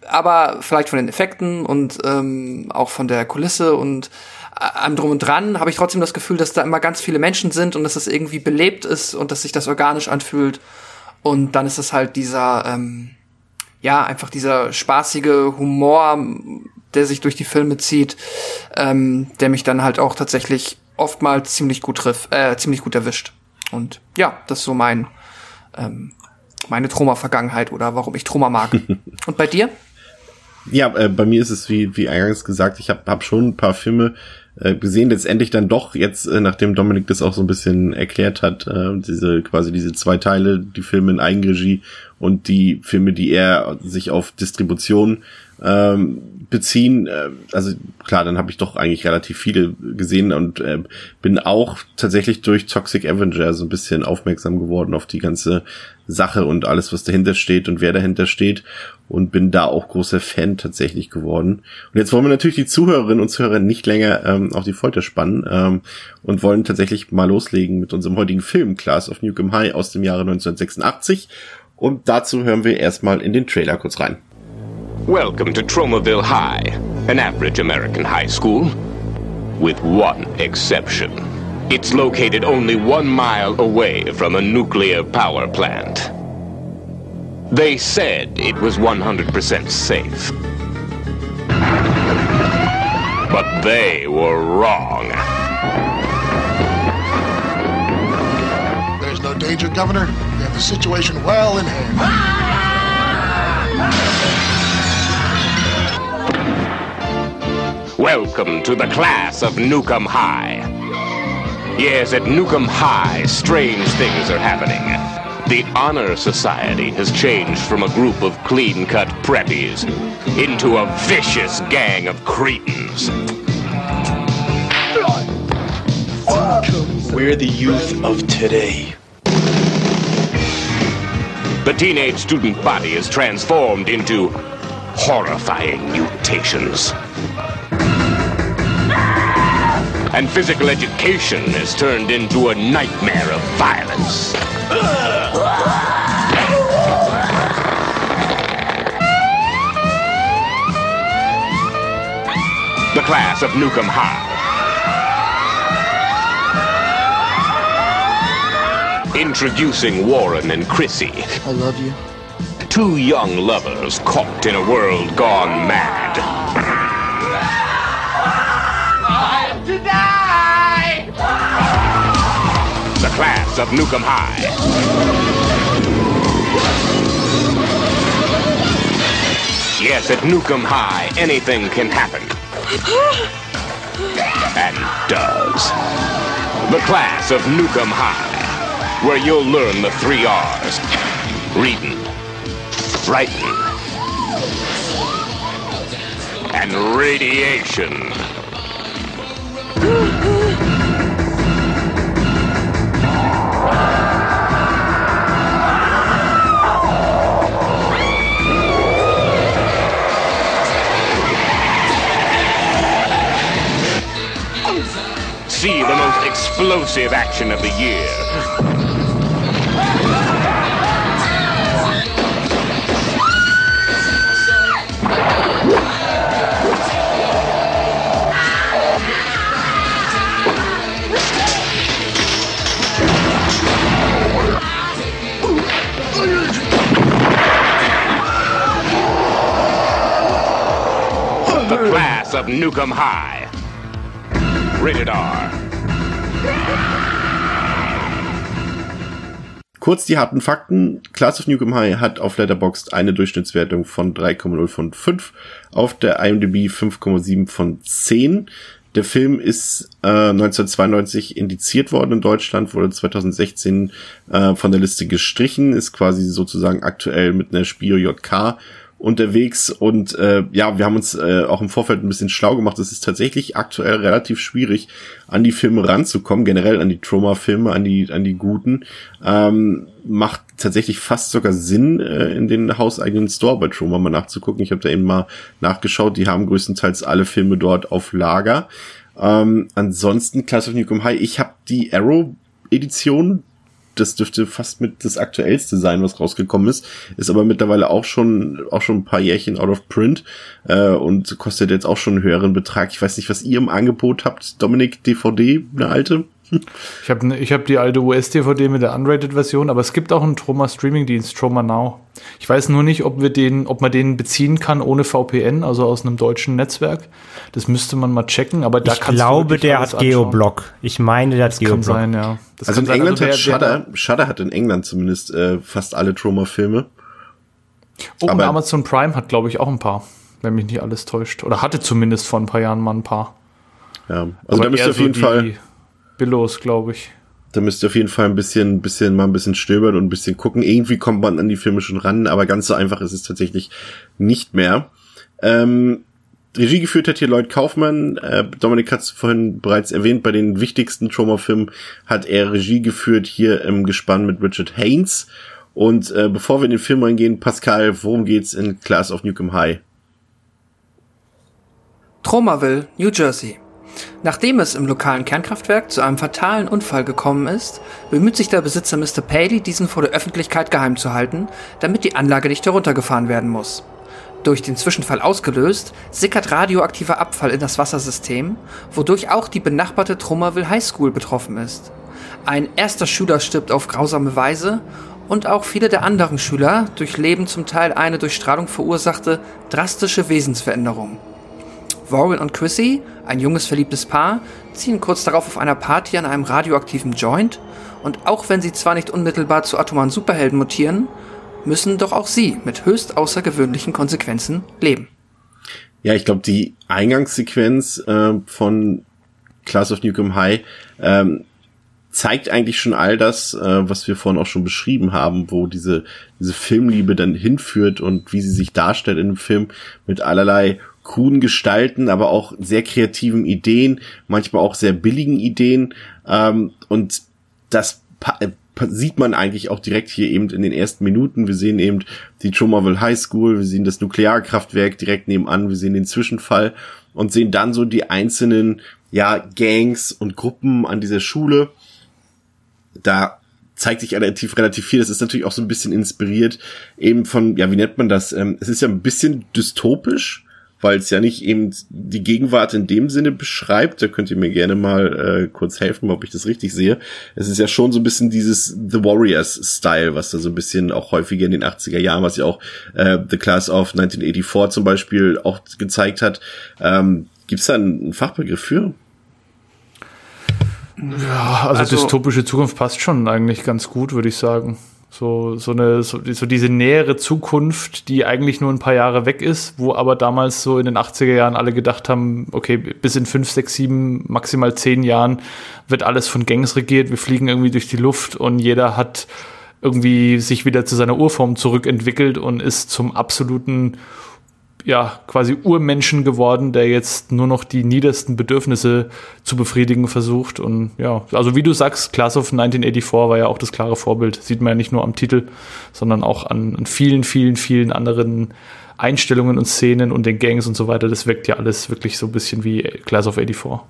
aber vielleicht von den Effekten und ähm, auch von der Kulisse und am Drum und Dran habe ich trotzdem das Gefühl, dass da immer ganz viele Menschen sind und dass es irgendwie belebt ist und dass sich das organisch anfühlt. Und dann ist es halt dieser, ähm, ja, einfach dieser spaßige Humor, der sich durch die Filme zieht, ähm, der mich dann halt auch tatsächlich oftmals ziemlich gut trifft, äh, ziemlich gut erwischt. Und ja, das ist so mein, ähm, meine Troma-Vergangenheit oder warum ich Troma mag. und bei dir? Ja, äh, bei mir ist es wie, wie eingangs gesagt, ich habe hab schon ein paar Filme, äh, gesehen, letztendlich dann doch jetzt, äh, nachdem Dominik das auch so ein bisschen erklärt hat, äh, diese quasi diese zwei Teile, die Filme in Eigenregie und die Filme, die er sich auf Distribution ähm, beziehen. Äh, also klar, dann habe ich doch eigentlich relativ viele gesehen und äh, bin auch tatsächlich durch Toxic Avenger so ein bisschen aufmerksam geworden auf die ganze Sache und alles, was dahinter steht und wer dahinter steht und bin da auch großer Fan tatsächlich geworden. Und jetzt wollen wir natürlich die Zuhörerinnen und Zuhörer nicht länger ähm, auf die Folter spannen ähm, und wollen tatsächlich mal loslegen mit unserem heutigen Film Class of Newcomb High aus dem Jahre 1986. Und dazu hören wir erstmal in den Trailer kurz rein. Welcome to Tromaville High, an average American high school, with one exception. It's located only one mile away from a nuclear power plant. They said it was 100% safe. But they were wrong. There's no danger, Governor. We have the situation well in hand. Welcome to the class of Newcomb High. Yes, at Newcomb High, strange things are happening. The Honor Society has changed from a group of clean cut preppies into a vicious gang of cretins. We're the youth of today. The teenage student body is transformed into horrifying mutations. And physical education is turned into a nightmare of violence. The class of Newcomb High. Introducing Warren and Chrissy. I love you. Two young lovers caught in a world gone mad. The class of Newcomb High. Yes, at Newcomb High, anything can happen. And does. The class of Newcomb High, where you'll learn the three R's. Reading, writing, and radiation. see the most explosive action of the year. the class of Newcomb High. Rated R. Kurz die harten Fakten. Class of Nukem High hat auf Letterboxd eine Durchschnittswertung von 3,0 von 5, auf der IMDb 5,7 von 10. Der Film ist äh, 1992 indiziert worden in Deutschland, wurde 2016 äh, von der Liste gestrichen, ist quasi sozusagen aktuell mit einer Spio JK unterwegs und äh, ja, wir haben uns äh, auch im Vorfeld ein bisschen schlau gemacht. Es ist tatsächlich aktuell relativ schwierig, an die Filme ranzukommen, generell an die Trauma-Filme, an die an die guten. Ähm, macht tatsächlich fast sogar Sinn, äh, in den hauseigenen Store bei Trauma mal nachzugucken. Ich habe da eben mal nachgeschaut. Die haben größtenteils alle Filme dort auf Lager. Ähm, ansonsten Class of Nukem High. Ich habe die Arrow Edition das dürfte fast mit das aktuellste sein, was rausgekommen ist. Ist aber mittlerweile auch schon, auch schon ein paar Jährchen out of print äh, und kostet jetzt auch schon einen höheren Betrag. Ich weiß nicht, was ihr im Angebot habt. Dominik, DVD, eine alte? Ich habe ne, ich hab die alte US-DVD mit der Unrated-Version, aber es gibt auch einen Troma-Streaming-Dienst, Troma Now. Ich weiß nur nicht, ob wir den, ob man den beziehen kann ohne VPN, also aus einem deutschen Netzwerk. Das müsste man mal checken, aber da ich glaube, der hat Geoblock. Ich meine, der hat Geoblock. Kann sein, ja. Das also in sein. England also hat Shudder, Shudder hat in England zumindest äh, fast alle Troma-Filme. Oh, aber Amazon Prime hat, glaube ich, auch ein paar, wenn mich nicht alles täuscht. Oder hatte zumindest vor ein paar Jahren mal ein paar. Ja, also aber da müsst ihr auf jeden so Fall Billos, glaube ich. Da müsst ihr auf jeden Fall ein bisschen, bisschen, mal ein bisschen stöbern und ein bisschen gucken. Irgendwie kommt man an die Filme schon ran, aber ganz so einfach ist es tatsächlich nicht mehr. Ähm, Regie geführt hat hier Lloyd Kaufmann. Äh, Dominik hat es vorhin bereits erwähnt, bei den wichtigsten Trauma-Filmen hat er Regie geführt, hier im Gespann mit Richard Haynes. Und äh, bevor wir in den Film reingehen, Pascal, worum geht's in Class of Nukem High? Tromaville, New Jersey. Nachdem es im lokalen Kernkraftwerk zu einem fatalen Unfall gekommen ist, bemüht sich der Besitzer Mr. Paley, diesen vor der Öffentlichkeit geheim zu halten, damit die Anlage nicht heruntergefahren werden muss. Durch den Zwischenfall ausgelöst, sickert radioaktiver Abfall in das Wassersystem, wodurch auch die benachbarte Trommerville High School betroffen ist. Ein erster Schüler stirbt auf grausame Weise und auch viele der anderen Schüler durchleben zum Teil eine durch Strahlung verursachte drastische Wesensveränderung. Warren und Chrissy, ein junges verliebtes Paar, ziehen kurz darauf auf einer Party an einem radioaktiven Joint und auch wenn sie zwar nicht unmittelbar zu atomaren Superhelden mutieren, müssen doch auch sie mit höchst außergewöhnlichen Konsequenzen leben. Ja, ich glaube, die Eingangssequenz äh, von Class of Nukem High ähm, zeigt eigentlich schon all das, äh, was wir vorhin auch schon beschrieben haben, wo diese, diese Filmliebe dann hinführt und wie sie sich darstellt in dem Film mit allerlei kruden Gestalten, aber auch sehr kreativen Ideen, manchmal auch sehr billigen Ideen. Ähm, und das äh, sieht man eigentlich auch direkt hier eben in den ersten Minuten. Wir sehen eben die Tromaville High School, wir sehen das Nuklearkraftwerk direkt nebenan, wir sehen den Zwischenfall und sehen dann so die einzelnen, ja, Gangs und Gruppen an dieser Schule. Da zeigt sich relativ, relativ viel. Das ist natürlich auch so ein bisschen inspiriert eben von, ja, wie nennt man das? Ähm, es ist ja ein bisschen dystopisch, weil es ja nicht eben die Gegenwart in dem Sinne beschreibt. Da könnt ihr mir gerne mal äh, kurz helfen, ob ich das richtig sehe. Es ist ja schon so ein bisschen dieses The Warriors-Style, was da so ein bisschen auch häufiger in den 80er Jahren, was ja auch äh, The Class of 1984 zum Beispiel auch gezeigt hat. Ähm, Gibt es da einen Fachbegriff für? Ja, also, also dystopische Zukunft passt schon eigentlich ganz gut, würde ich sagen. So, so, eine, so, so, diese nähere Zukunft, die eigentlich nur ein paar Jahre weg ist, wo aber damals so in den 80er Jahren alle gedacht haben, okay, bis in fünf, sechs, sieben, maximal zehn Jahren wird alles von Gangs regiert, wir fliegen irgendwie durch die Luft und jeder hat irgendwie sich wieder zu seiner Urform zurückentwickelt und ist zum absoluten ja, quasi Urmenschen geworden, der jetzt nur noch die niedersten Bedürfnisse zu befriedigen versucht. Und ja, also wie du sagst, Class of 1984 war ja auch das klare Vorbild. Sieht man ja nicht nur am Titel, sondern auch an, an vielen, vielen, vielen anderen Einstellungen und Szenen und den Gangs und so weiter. Das wirkt ja alles wirklich so ein bisschen wie Class of 84.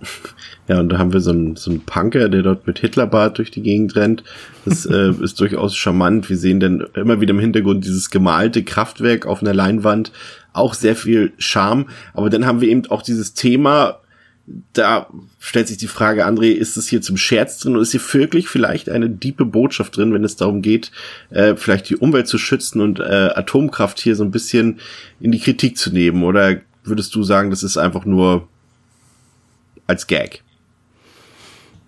Ja, und da haben wir so einen, so einen Punker, der dort mit Hitlerbart durch die Gegend rennt. Das äh, ist durchaus charmant. Wir sehen dann immer wieder im Hintergrund dieses gemalte Kraftwerk auf einer Leinwand auch sehr viel Charme. Aber dann haben wir eben auch dieses Thema, da stellt sich die Frage, André, ist es hier zum Scherz drin oder ist hier wirklich vielleicht eine diepe Botschaft drin, wenn es darum geht, äh, vielleicht die Umwelt zu schützen und äh, Atomkraft hier so ein bisschen in die Kritik zu nehmen? Oder würdest du sagen, das ist einfach nur als Gag?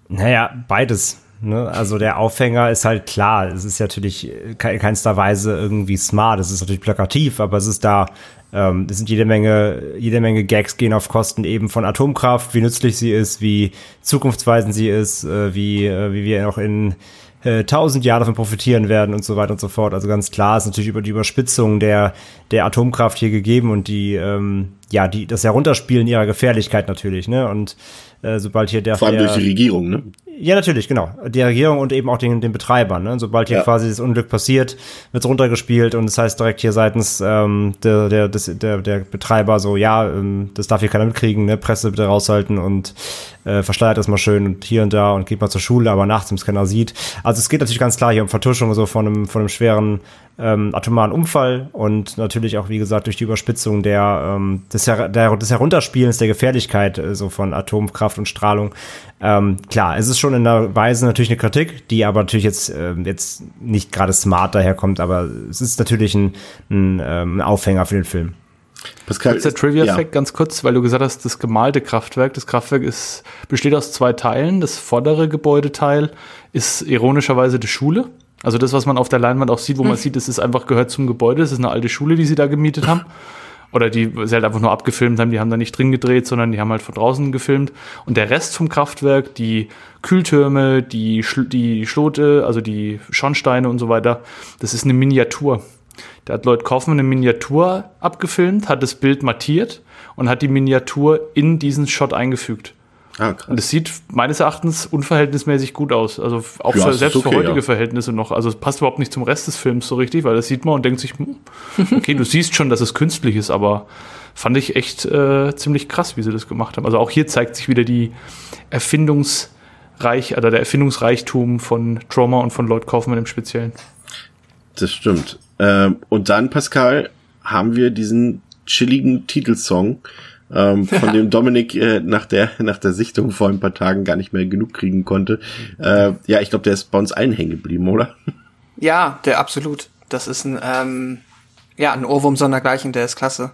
Naja, beides. Ne? Also der Aufhänger ist halt klar. Es ist natürlich keinster Weise irgendwie smart. Es ist natürlich plakativ, aber es ist da. Ähm, es sind jede Menge, jede Menge Gags gehen auf Kosten eben von Atomkraft, wie nützlich sie ist, wie zukunftsweisend sie ist, äh, wie, äh, wie wir auch in äh, tausend Jahre davon profitieren werden und so weiter und so fort. Also ganz klar ist natürlich über die Überspitzung der, der Atomkraft hier gegeben und die, ähm, ja, die, das Herunterspielen ihrer Gefährlichkeit natürlich, ne? Und äh, sobald hier der. Vor allem der, durch die Regierung, ne? Ja, natürlich, genau. Die Regierung und eben auch den, den Betreibern. Ne? Sobald hier ja. quasi das Unglück passiert, wird's runtergespielt und das heißt direkt hier seitens ähm, der, der, des, der, der Betreiber so, ja, ähm, das darf hier keiner mitkriegen, ne? Presse bitte raushalten und äh, verschleiert das mal schön und hier und da und geht mal zur Schule, aber nachts, es keiner sieht. Also es geht natürlich ganz klar hier um Vertuschung so von einem, von einem schweren ähm, atomaren Unfall und natürlich auch, wie gesagt, durch die Überspitzung der, ähm, des, Her der, des Herunterspielens der Gefährlichkeit äh, so von Atomkraft und Strahlung. Ähm, klar, es ist schon in der Weise natürlich eine Kritik, die aber natürlich jetzt, äh, jetzt nicht gerade smart daherkommt, aber es ist natürlich ein, ein, ähm, Aufhänger für den Film. Pascal, Kurzer Trivia-Fact, ja. ganz kurz, weil du gesagt hast, das gemalte Kraftwerk. Das Kraftwerk ist, besteht aus zwei Teilen. Das vordere Gebäudeteil ist ironischerweise die Schule. Also das, was man auf der Leinwand auch sieht, wo hm. man sieht, das ist einfach gehört zum Gebäude. Das ist eine alte Schule, die sie da gemietet haben. Oder die sie halt einfach nur abgefilmt haben, die haben da nicht drin gedreht, sondern die haben halt von draußen gefilmt. Und der Rest vom Kraftwerk, die Kühltürme, die, Schl die Schlote, also die Schornsteine und so weiter, das ist eine Miniatur. Da hat Lloyd Kaufmann eine Miniatur abgefilmt, hat das Bild mattiert und hat die Miniatur in diesen Shot eingefügt. Ah, krass. Und es sieht meines Erachtens unverhältnismäßig gut aus. Also auch ja, für, selbst okay, für heutige ja. Verhältnisse noch. Also es passt überhaupt nicht zum Rest des Films so richtig, weil das sieht man und denkt sich, hm, okay, du siehst schon, dass es künstlich ist, aber fand ich echt äh, ziemlich krass, wie sie das gemacht haben. Also auch hier zeigt sich wieder die Erfindungsreich, oder der Erfindungsreichtum von Trauma und von Lloyd Kaufman im Speziellen. Das stimmt. Ähm, und dann, Pascal, haben wir diesen chilligen Titelsong, ähm, von dem Dominik äh, nach der nach der Sichtung vor ein paar Tagen gar nicht mehr genug kriegen konnte. Äh, ja, ich glaube, der ist bei uns allen hängen geblieben, oder? Ja, der absolut. Das ist ein ähm, ja ein Ohrwurm sondergleichen, der ist klasse.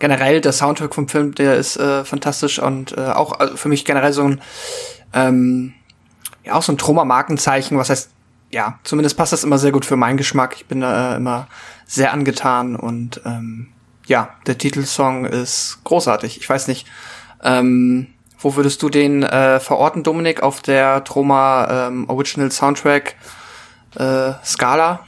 Generell der Soundtrack vom Film, der ist äh, fantastisch und äh, auch also für mich generell so ein ähm, ja auch so ein Troma-Markenzeichen. Was heißt ja, zumindest passt das immer sehr gut für meinen Geschmack. Ich bin da äh, immer sehr angetan und ähm, ja, der Titelsong ist großartig. Ich weiß nicht, ähm, wo würdest du den äh, verorten, Dominik, auf der Troma ähm, Original Soundtrack äh, Skala?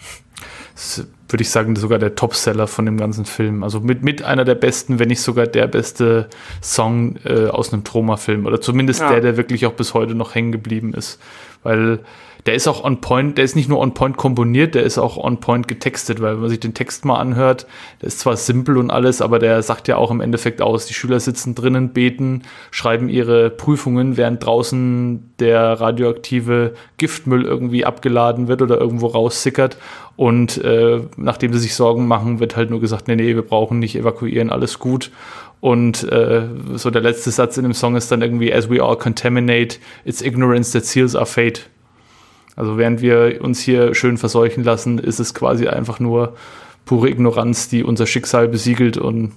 würde ich sagen, sogar der Topseller von dem ganzen Film. Also mit, mit einer der besten, wenn nicht sogar der beste Song äh, aus einem Troma-Film. Oder zumindest ja. der, der wirklich auch bis heute noch hängen geblieben ist. Weil der ist auch on point, der ist nicht nur on point komponiert, der ist auch on point getextet, weil wenn man sich den Text mal anhört, der ist zwar simpel und alles, aber der sagt ja auch im Endeffekt aus, die Schüler sitzen drinnen, beten, schreiben ihre Prüfungen, während draußen der radioaktive Giftmüll irgendwie abgeladen wird oder irgendwo raussickert. Und äh, nachdem sie sich Sorgen machen, wird halt nur gesagt, nee, nee, wir brauchen nicht evakuieren, alles gut. Und äh, so der letzte Satz in dem Song ist dann irgendwie, as we all contaminate, it's ignorance that seals our fate. Also während wir uns hier schön verseuchen lassen, ist es quasi einfach nur pure Ignoranz, die unser Schicksal besiegelt und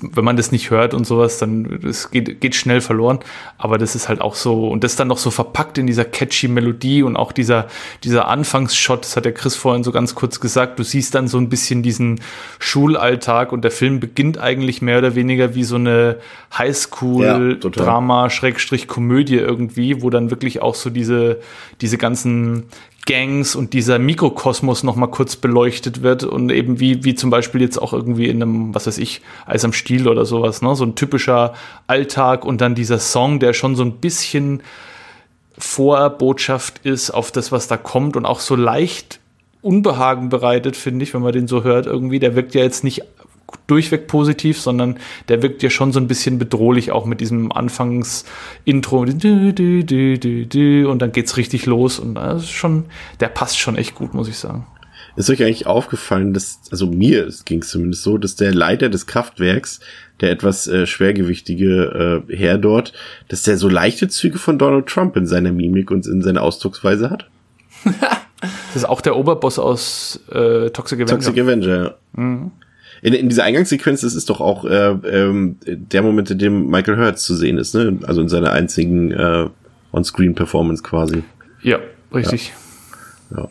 wenn man das nicht hört und sowas, dann es geht, geht schnell verloren. Aber das ist halt auch so, und das dann noch so verpackt in dieser catchy Melodie und auch dieser, dieser Anfangsshot, das hat der Chris vorhin so ganz kurz gesagt, du siehst dann so ein bisschen diesen Schulalltag und der Film beginnt eigentlich mehr oder weniger wie so eine Highschool-Drama, Schrägstrich Komödie irgendwie, wo dann wirklich auch so diese, diese ganzen Gangs und dieser Mikrokosmos noch mal kurz beleuchtet wird und eben wie, wie zum Beispiel jetzt auch irgendwie in einem, was weiß ich, Eis am Stiel oder sowas, ne? So ein typischer Alltag und dann dieser Song, der schon so ein bisschen Vorbotschaft ist auf das, was da kommt und auch so leicht Unbehagen bereitet, finde ich, wenn man den so hört irgendwie. Der wirkt ja jetzt nicht durchweg positiv, sondern der wirkt ja schon so ein bisschen bedrohlich, auch mit diesem Anfangs-Intro. Und dann geht's richtig los. Und das ist schon, der passt schon echt gut, muss ich sagen. Ist euch eigentlich aufgefallen, dass, also mir ging es zumindest so, dass der Leiter des Kraftwerks, der etwas äh, schwergewichtige äh, Herr dort, dass der so leichte Züge von Donald Trump in seiner Mimik und in seiner Ausdrucksweise hat? das ist auch der Oberboss aus äh, Toxic Avenger. Toxic Avenger, ja. Mhm. In, in dieser Eingangssequenz, das ist doch auch äh, ähm, der Moment, in dem Michael Hurts zu sehen ist, ne? Also in seiner einzigen äh, On-Screen-Performance quasi. Ja, richtig. Ja.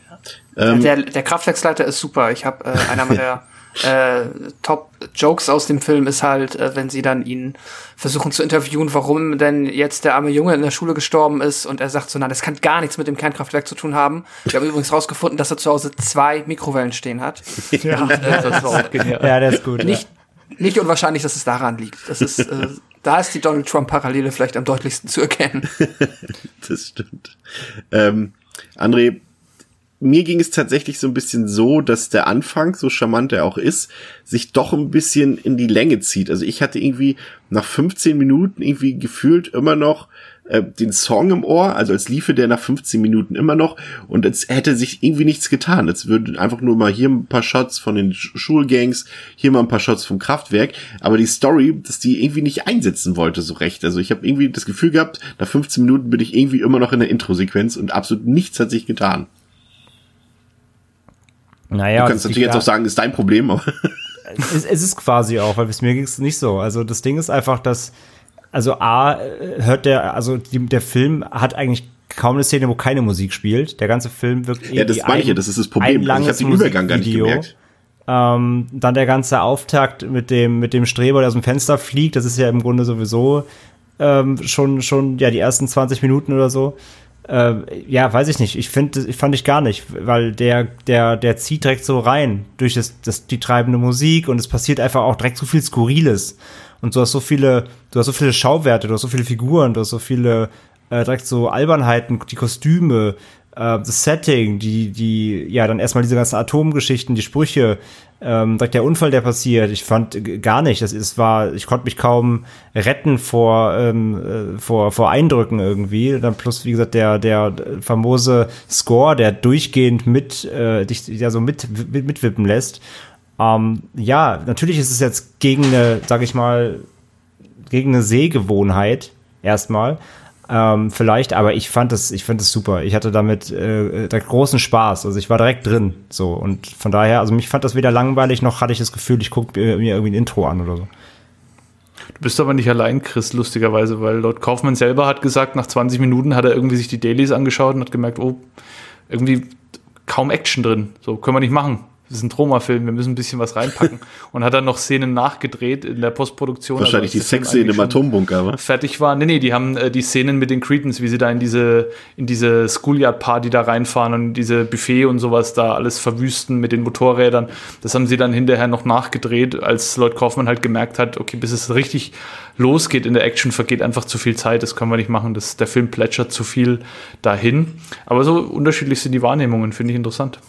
Ähm, der, der Kraftwerksleiter ist super. Ich habe äh, einer meiner äh, Top-Jokes aus dem Film ist halt, äh, wenn sie dann ihn versuchen zu interviewen, warum denn jetzt der arme Junge in der Schule gestorben ist und er sagt so, na, das kann gar nichts mit dem Kernkraftwerk zu tun haben. Wir haben übrigens rausgefunden, dass er zu Hause zwei Mikrowellen stehen hat. Ja, das war auch genial. Ja, der ist gut. Nicht, ja. nicht unwahrscheinlich, dass es daran liegt. Das ist, äh, da ist die Donald Trump-Parallele vielleicht am deutlichsten zu erkennen. das stimmt. Ähm, André, mir ging es tatsächlich so ein bisschen so, dass der Anfang, so charmant er auch ist, sich doch ein bisschen in die Länge zieht. Also ich hatte irgendwie nach 15 Minuten irgendwie gefühlt immer noch äh, den Song im Ohr, also als liefe der nach 15 Minuten immer noch und als hätte sich irgendwie nichts getan. Als würden einfach nur mal hier ein paar Shots von den Schulgangs, hier mal ein paar Shots vom Kraftwerk, aber die Story, dass die irgendwie nicht einsetzen wollte so recht. Also ich habe irgendwie das Gefühl gehabt, nach 15 Minuten bin ich irgendwie immer noch in der Intro-Sequenz und absolut nichts hat sich getan. Naja, du kannst natürlich jetzt auch sagen, ist dein Problem, es, es ist quasi auch, weil bis mir ging es nicht so. Also das Ding ist einfach, dass, also A, hört der, also die, der Film hat eigentlich kaum eine Szene, wo keine Musik spielt. Der ganze Film wirkt Ja, das meine ich ja, das ist das Problem. Also ich habe den Übergang gar nicht gemerkt. Ähm, dann der ganze Auftakt mit dem, mit dem Streber, der aus dem Fenster fliegt, das ist ja im Grunde sowieso ähm, schon, schon, ja, die ersten 20 Minuten oder so. Äh, ja, weiß ich nicht. Ich finde, fand ich gar nicht, weil der, der, der zieht direkt so rein durch das, das, die treibende Musik und es passiert einfach auch direkt so viel Skurriles. Und du hast so viele, du hast so viele Schauwerte, du hast so viele Figuren, du hast so viele äh, direkt so Albernheiten, die Kostüme, äh, das Setting, die, die, ja, dann erstmal diese ganzen Atomgeschichten, die Sprüche, ähm, direkt der Unfall, der passiert. Ich fand gar nicht, das ist, war, ich konnte mich kaum retten vor, ähm, äh, vor, vor Eindrücken irgendwie. Dann plus, wie gesagt, der, der famose Score, der durchgehend mit, äh, dich ja so mit, mit, mitwippen lässt. Ähm, ja, natürlich ist es jetzt gegen eine, sag ich mal, gegen eine Sehgewohnheit erstmal. Ähm, vielleicht, aber ich fand es, ich fand es super. Ich hatte damit äh, großen Spaß. Also ich war direkt drin. So und von daher, also mich fand das weder langweilig noch hatte ich das Gefühl, ich gucke mir irgendwie ein Intro an oder so. Du bist aber nicht allein, Chris, lustigerweise, weil Lord Kaufmann selber hat gesagt, nach 20 Minuten hat er irgendwie sich die Dailies angeschaut und hat gemerkt, oh, irgendwie kaum Action drin. So können wir nicht machen das ist ein Troma-Film, wir müssen ein bisschen was reinpacken. und hat dann noch Szenen nachgedreht in der Postproduktion. Wahrscheinlich also, die Sexszene im Atombunker, wa? Fertig war. Nee, nee, die haben äh, die Szenen mit den Cretans, wie sie da in diese, in diese Schoolyard-Party da reinfahren und diese Buffet und sowas da alles verwüsten mit den Motorrädern. Das haben sie dann hinterher noch nachgedreht, als Lloyd Kaufmann halt gemerkt hat, okay, bis es richtig losgeht in der Action, vergeht einfach zu viel Zeit. Das können wir nicht machen. Das, der Film plätschert zu viel dahin. Aber so unterschiedlich sind die Wahrnehmungen, finde ich interessant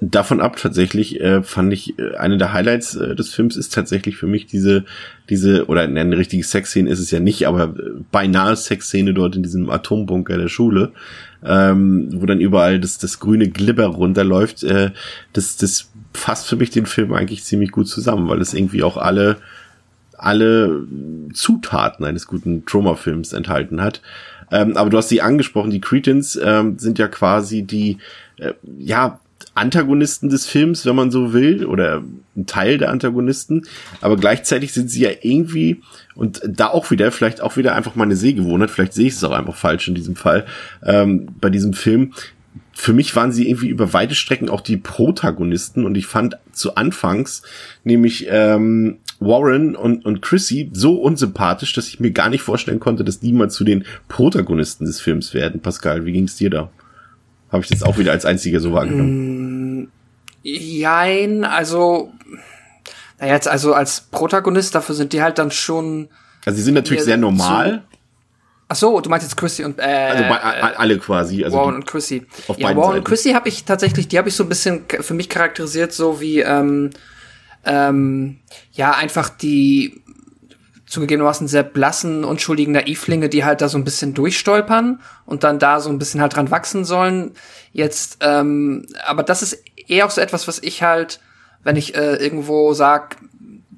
davon ab tatsächlich äh, fand ich äh, eine der Highlights äh, des Films ist tatsächlich für mich diese diese oder eine richtige Sexszene ist es ja nicht, aber äh, beinahe Sexszene dort in diesem Atombunker der Schule, ähm, wo dann überall das das grüne Glibber runterläuft. Äh, das das fasst für mich den Film eigentlich ziemlich gut zusammen, weil es irgendwie auch alle alle Zutaten eines guten Trauma-Films enthalten hat. Ähm, aber du hast sie angesprochen, die Cretans ähm, sind ja quasi die, äh, ja, Antagonisten des Films, wenn man so will, oder ein Teil der Antagonisten, aber gleichzeitig sind sie ja irgendwie, und da auch wieder, vielleicht auch wieder einfach meine Sehgewohnheit, vielleicht sehe ich es auch einfach falsch in diesem Fall, ähm, bei diesem Film, für mich waren sie irgendwie über weite Strecken auch die Protagonisten und ich fand zu Anfangs nämlich ähm, Warren und, und Chrissy so unsympathisch, dass ich mir gar nicht vorstellen konnte, dass die mal zu den Protagonisten des Films werden. Pascal, wie ging es dir da? Habe ich das auch wieder als einziger so wahrgenommen? Mm, jein, also, naja, jetzt also als Protagonist, dafür sind die halt dann schon. Also sie sind natürlich sehr normal. So, Ach so, du meinst jetzt Chrissy und äh, also bei, alle quasi, also Warren und Chrissy. ja, Warren Seiten. und Chrissy habe ich tatsächlich, die habe ich so ein bisschen für mich charakterisiert, so wie ähm, ähm, ja einfach die zugegebenermaßen sehr blassen, unschuldigen Naivlinge, die halt da so ein bisschen durchstolpern und dann da so ein bisschen halt dran wachsen sollen. Jetzt, ähm, aber das ist eher auch so etwas, was ich halt, wenn ich äh, irgendwo sag,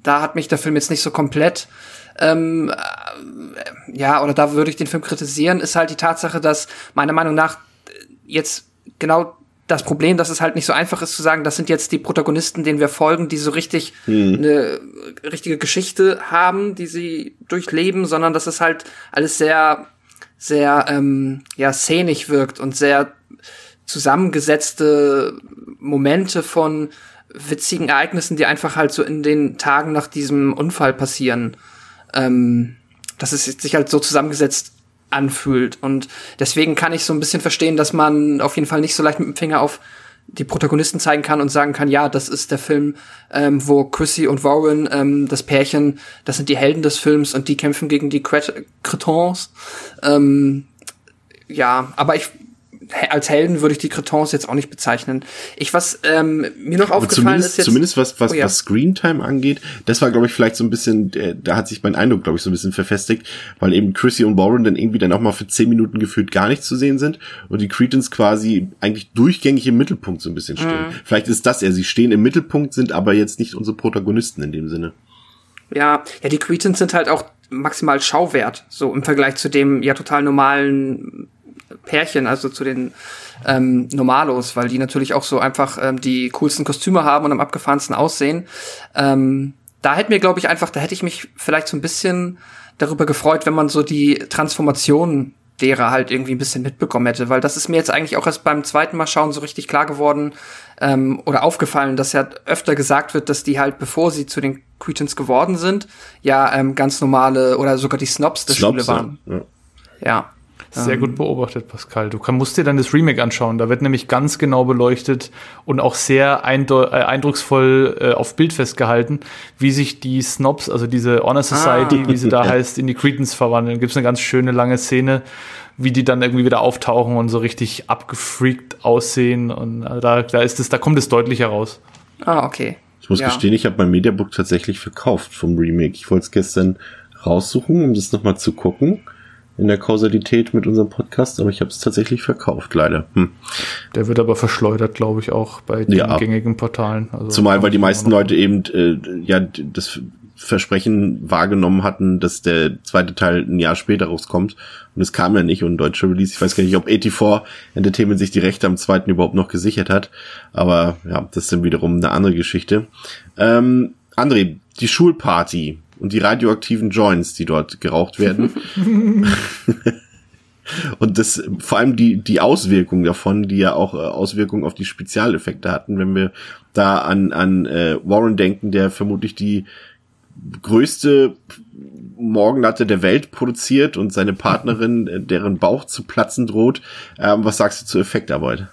da hat mich der Film jetzt nicht so komplett ähm, äh, ja, oder da würde ich den Film kritisieren, ist halt die Tatsache, dass meiner Meinung nach jetzt genau das Problem, dass es halt nicht so einfach ist zu sagen, das sind jetzt die Protagonisten, denen wir folgen, die so richtig Hm. eine richtige Geschichte haben, die sie durchleben, sondern dass es halt alles sehr, sehr ähm, ja szenisch wirkt und sehr zusammengesetzte Momente von witzigen Ereignissen, die einfach halt so in den Tagen nach diesem Unfall passieren. Ähm, dass es sich halt so zusammengesetzt anfühlt. Und deswegen kann ich so ein bisschen verstehen, dass man auf jeden Fall nicht so leicht mit dem Finger auf die Protagonisten zeigen kann und sagen kann, ja, das ist der Film, ähm, wo Chrissy und Warren, ähm, das Pärchen, das sind die Helden des Films und die kämpfen gegen die Cret Cretons. Ähm, ja, aber ich als Helden würde ich die Cretons jetzt auch nicht bezeichnen. Ich was ähm, mir noch aufgefallen ist jetzt zumindest was, was, Oh ja. was Screentime angeht, das war, glaube ich, vielleicht so ein bisschen, äh, da hat sich mein Eindruck, glaube ich, so ein bisschen verfestigt, weil eben Chrissy und Warren dann irgendwie dann auch mal für zehn Minuten gefühlt gar nicht zu sehen sind und die Cretans quasi eigentlich durchgängig im Mittelpunkt so ein bisschen stehen. Mhm. Vielleicht ist das eher, sie stehen im Mittelpunkt, sind aber jetzt nicht unsere Protagonisten in dem Sinne. Ja, ja, die Cretans sind halt auch maximal Schauwert, so im Vergleich zu dem ja total normalen Pärchen, also zu den ähm, Normalos, weil die natürlich auch so einfach ähm, die coolsten Kostüme haben und am abgefahrensten aussehen. Ähm, da hätte mir, glaube ich, einfach, da hätte ich mich vielleicht so ein bisschen darüber gefreut, wenn man so die Transformation derer halt irgendwie ein bisschen mitbekommen hätte, weil das ist mir jetzt eigentlich auch erst beim zweiten Mal schauen so richtig klar geworden ähm, oder aufgefallen, dass ja öfter gesagt wird, dass die halt, bevor sie zu den Cretans geworden sind, ja ähm, ganz normale oder sogar die Snobs der Snobs, Schule waren. ja. Ja. Sehr Ähm, gut beobachtet, Pascal. Du kann, musst dir dann das Remake anschauen. Da wird nämlich ganz genau beleuchtet und auch sehr äh, eindrucksvoll äh, auf Bild festgehalten, wie sich die Snobs, also diese Honor Society, Ah. wie sie da heißt, in die Cretans verwandeln. Gibt es eine ganz schöne lange Szene, wie die dann irgendwie wieder auftauchen und so richtig abgefreakt aussehen. Und äh, da, da ist es, da kommt es deutlich heraus. Ah, okay. Ich muss Ja. gestehen, ich habe mein Mediabook tatsächlich verkauft vom Remake. Ich wollte es gestern raussuchen, um das nochmal zu gucken in der Kausalität mit unserem Podcast, aber ich habe es tatsächlich verkauft, leider. Hm. Der wird aber verschleudert, glaube ich, auch bei den Ja. gängigen Portalen. Also, Zumal, weil die meisten Leute eben äh, ja das Versprechen wahrgenommen hatten, dass der zweite Teil ein Jahr später rauskommt. Und es kam ja nicht und ein deutscher Release. Ich weiß gar nicht, ob 84 Entertainment sich die Rechte am zweiten überhaupt noch gesichert hat. Aber ja, das ist dann wiederum eine andere Geschichte. Ähm, André, die Schulparty und die radioaktiven Joints, die dort geraucht werden. Und das, vor allem die, die Auswirkungen davon, die ja auch äh, Auswirkungen auf die Spezialeffekte hatten, wenn wir da an, an äh, Warren denken, der vermutlich die größte Morgenlatte der Welt produziert und seine Partnerin, äh, deren Bauch zu platzen droht. Ähm, was sagst du zur Effektarbeit?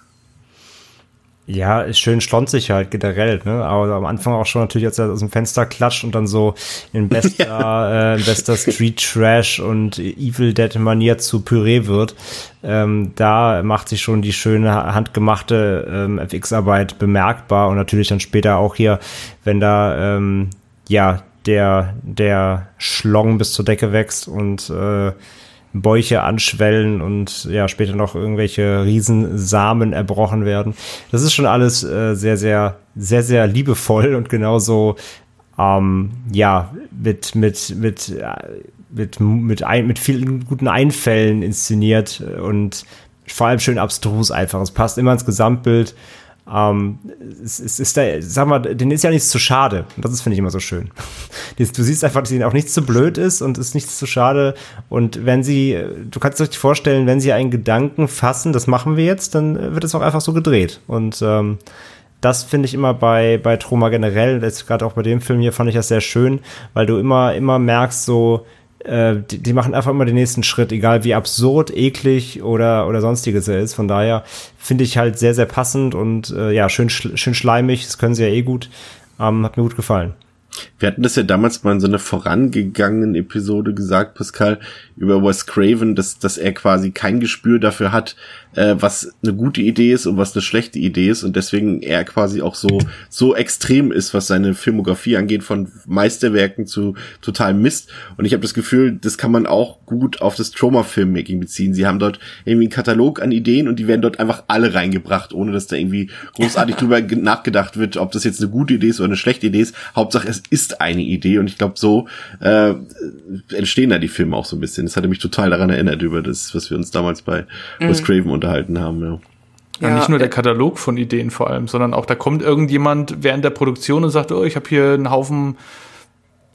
Ja, ist schön schlonzig halt generell, ne? Aber am Anfang auch schon natürlich, als er aus dem Fenster klatscht und dann so in bester, äh, in bester Street Trash und Evil Dead Manier zu Püree wird. Ähm, da macht sich schon die schöne handgemachte ähm, FX-Arbeit bemerkbar und natürlich dann später auch hier, wenn da ähm, ja der der Schlong bis zur Decke wächst und äh, Bäuche anschwellen und ja, später noch irgendwelche Riesensamen erbrochen werden. Das ist schon alles äh, sehr, sehr, sehr, sehr liebevoll und genauso, ähm, ja, mit, mit, mit, äh, mit, mit, ein, mit vielen guten Einfällen inszeniert und vor allem schön abstrus einfach. Es passt immer ins Gesamtbild. Ähm, es, es ist da, sag mal, denen ist ja nichts zu schade. Und das finde ich, immer so schön. Du siehst einfach, dass ihnen auch nichts zu blöd ist und ist nichts zu schade. Und wenn sie, du kannst dir vorstellen, wenn sie einen Gedanken fassen, das machen wir jetzt, dann wird es auch einfach so gedreht. Und ähm, das finde ich immer bei, bei Troma generell, jetzt gerade auch bei dem Film hier fand ich das sehr schön, weil du immer, immer merkst, so, äh, die, die machen einfach immer den nächsten Schritt, egal wie absurd, eklig oder, oder sonstiges er ist. Von daher finde ich halt sehr, sehr passend und äh, ja, schön, schön schleimig, das können sie ja eh gut. Ähm, hat mir gut gefallen. Wir hatten das ja damals mal in so einer vorangegangenen Episode gesagt, Pascal, über Wes Craven, dass, dass er quasi kein Gespür dafür hat, äh, was eine gute Idee ist und was eine schlechte Idee ist und deswegen er quasi auch so, so extrem ist, was seine Filmografie angeht, von Meisterwerken zu total Mist. Und ich habe das Gefühl, das kann man auch gut auf das Trauma-Filmmaking beziehen. Sie haben dort irgendwie einen Katalog an Ideen und die werden dort einfach alle reingebracht, ohne dass da irgendwie großartig drüber ge- nachgedacht wird, ob das jetzt eine gute Idee ist oder eine schlechte Idee ist. Hauptsache, es ist eine Idee und ich glaube, so äh, entstehen da die Filme auch so ein bisschen. Das hatte mich total daran erinnert über das, was wir uns damals bei Mhm. Wes Craven unterhalten haben. Ja. Ja, nicht nur der Katalog von Ideen vor allem, sondern auch da kommt irgendjemand während der Produktion und sagt, oh, ich habe hier einen Haufen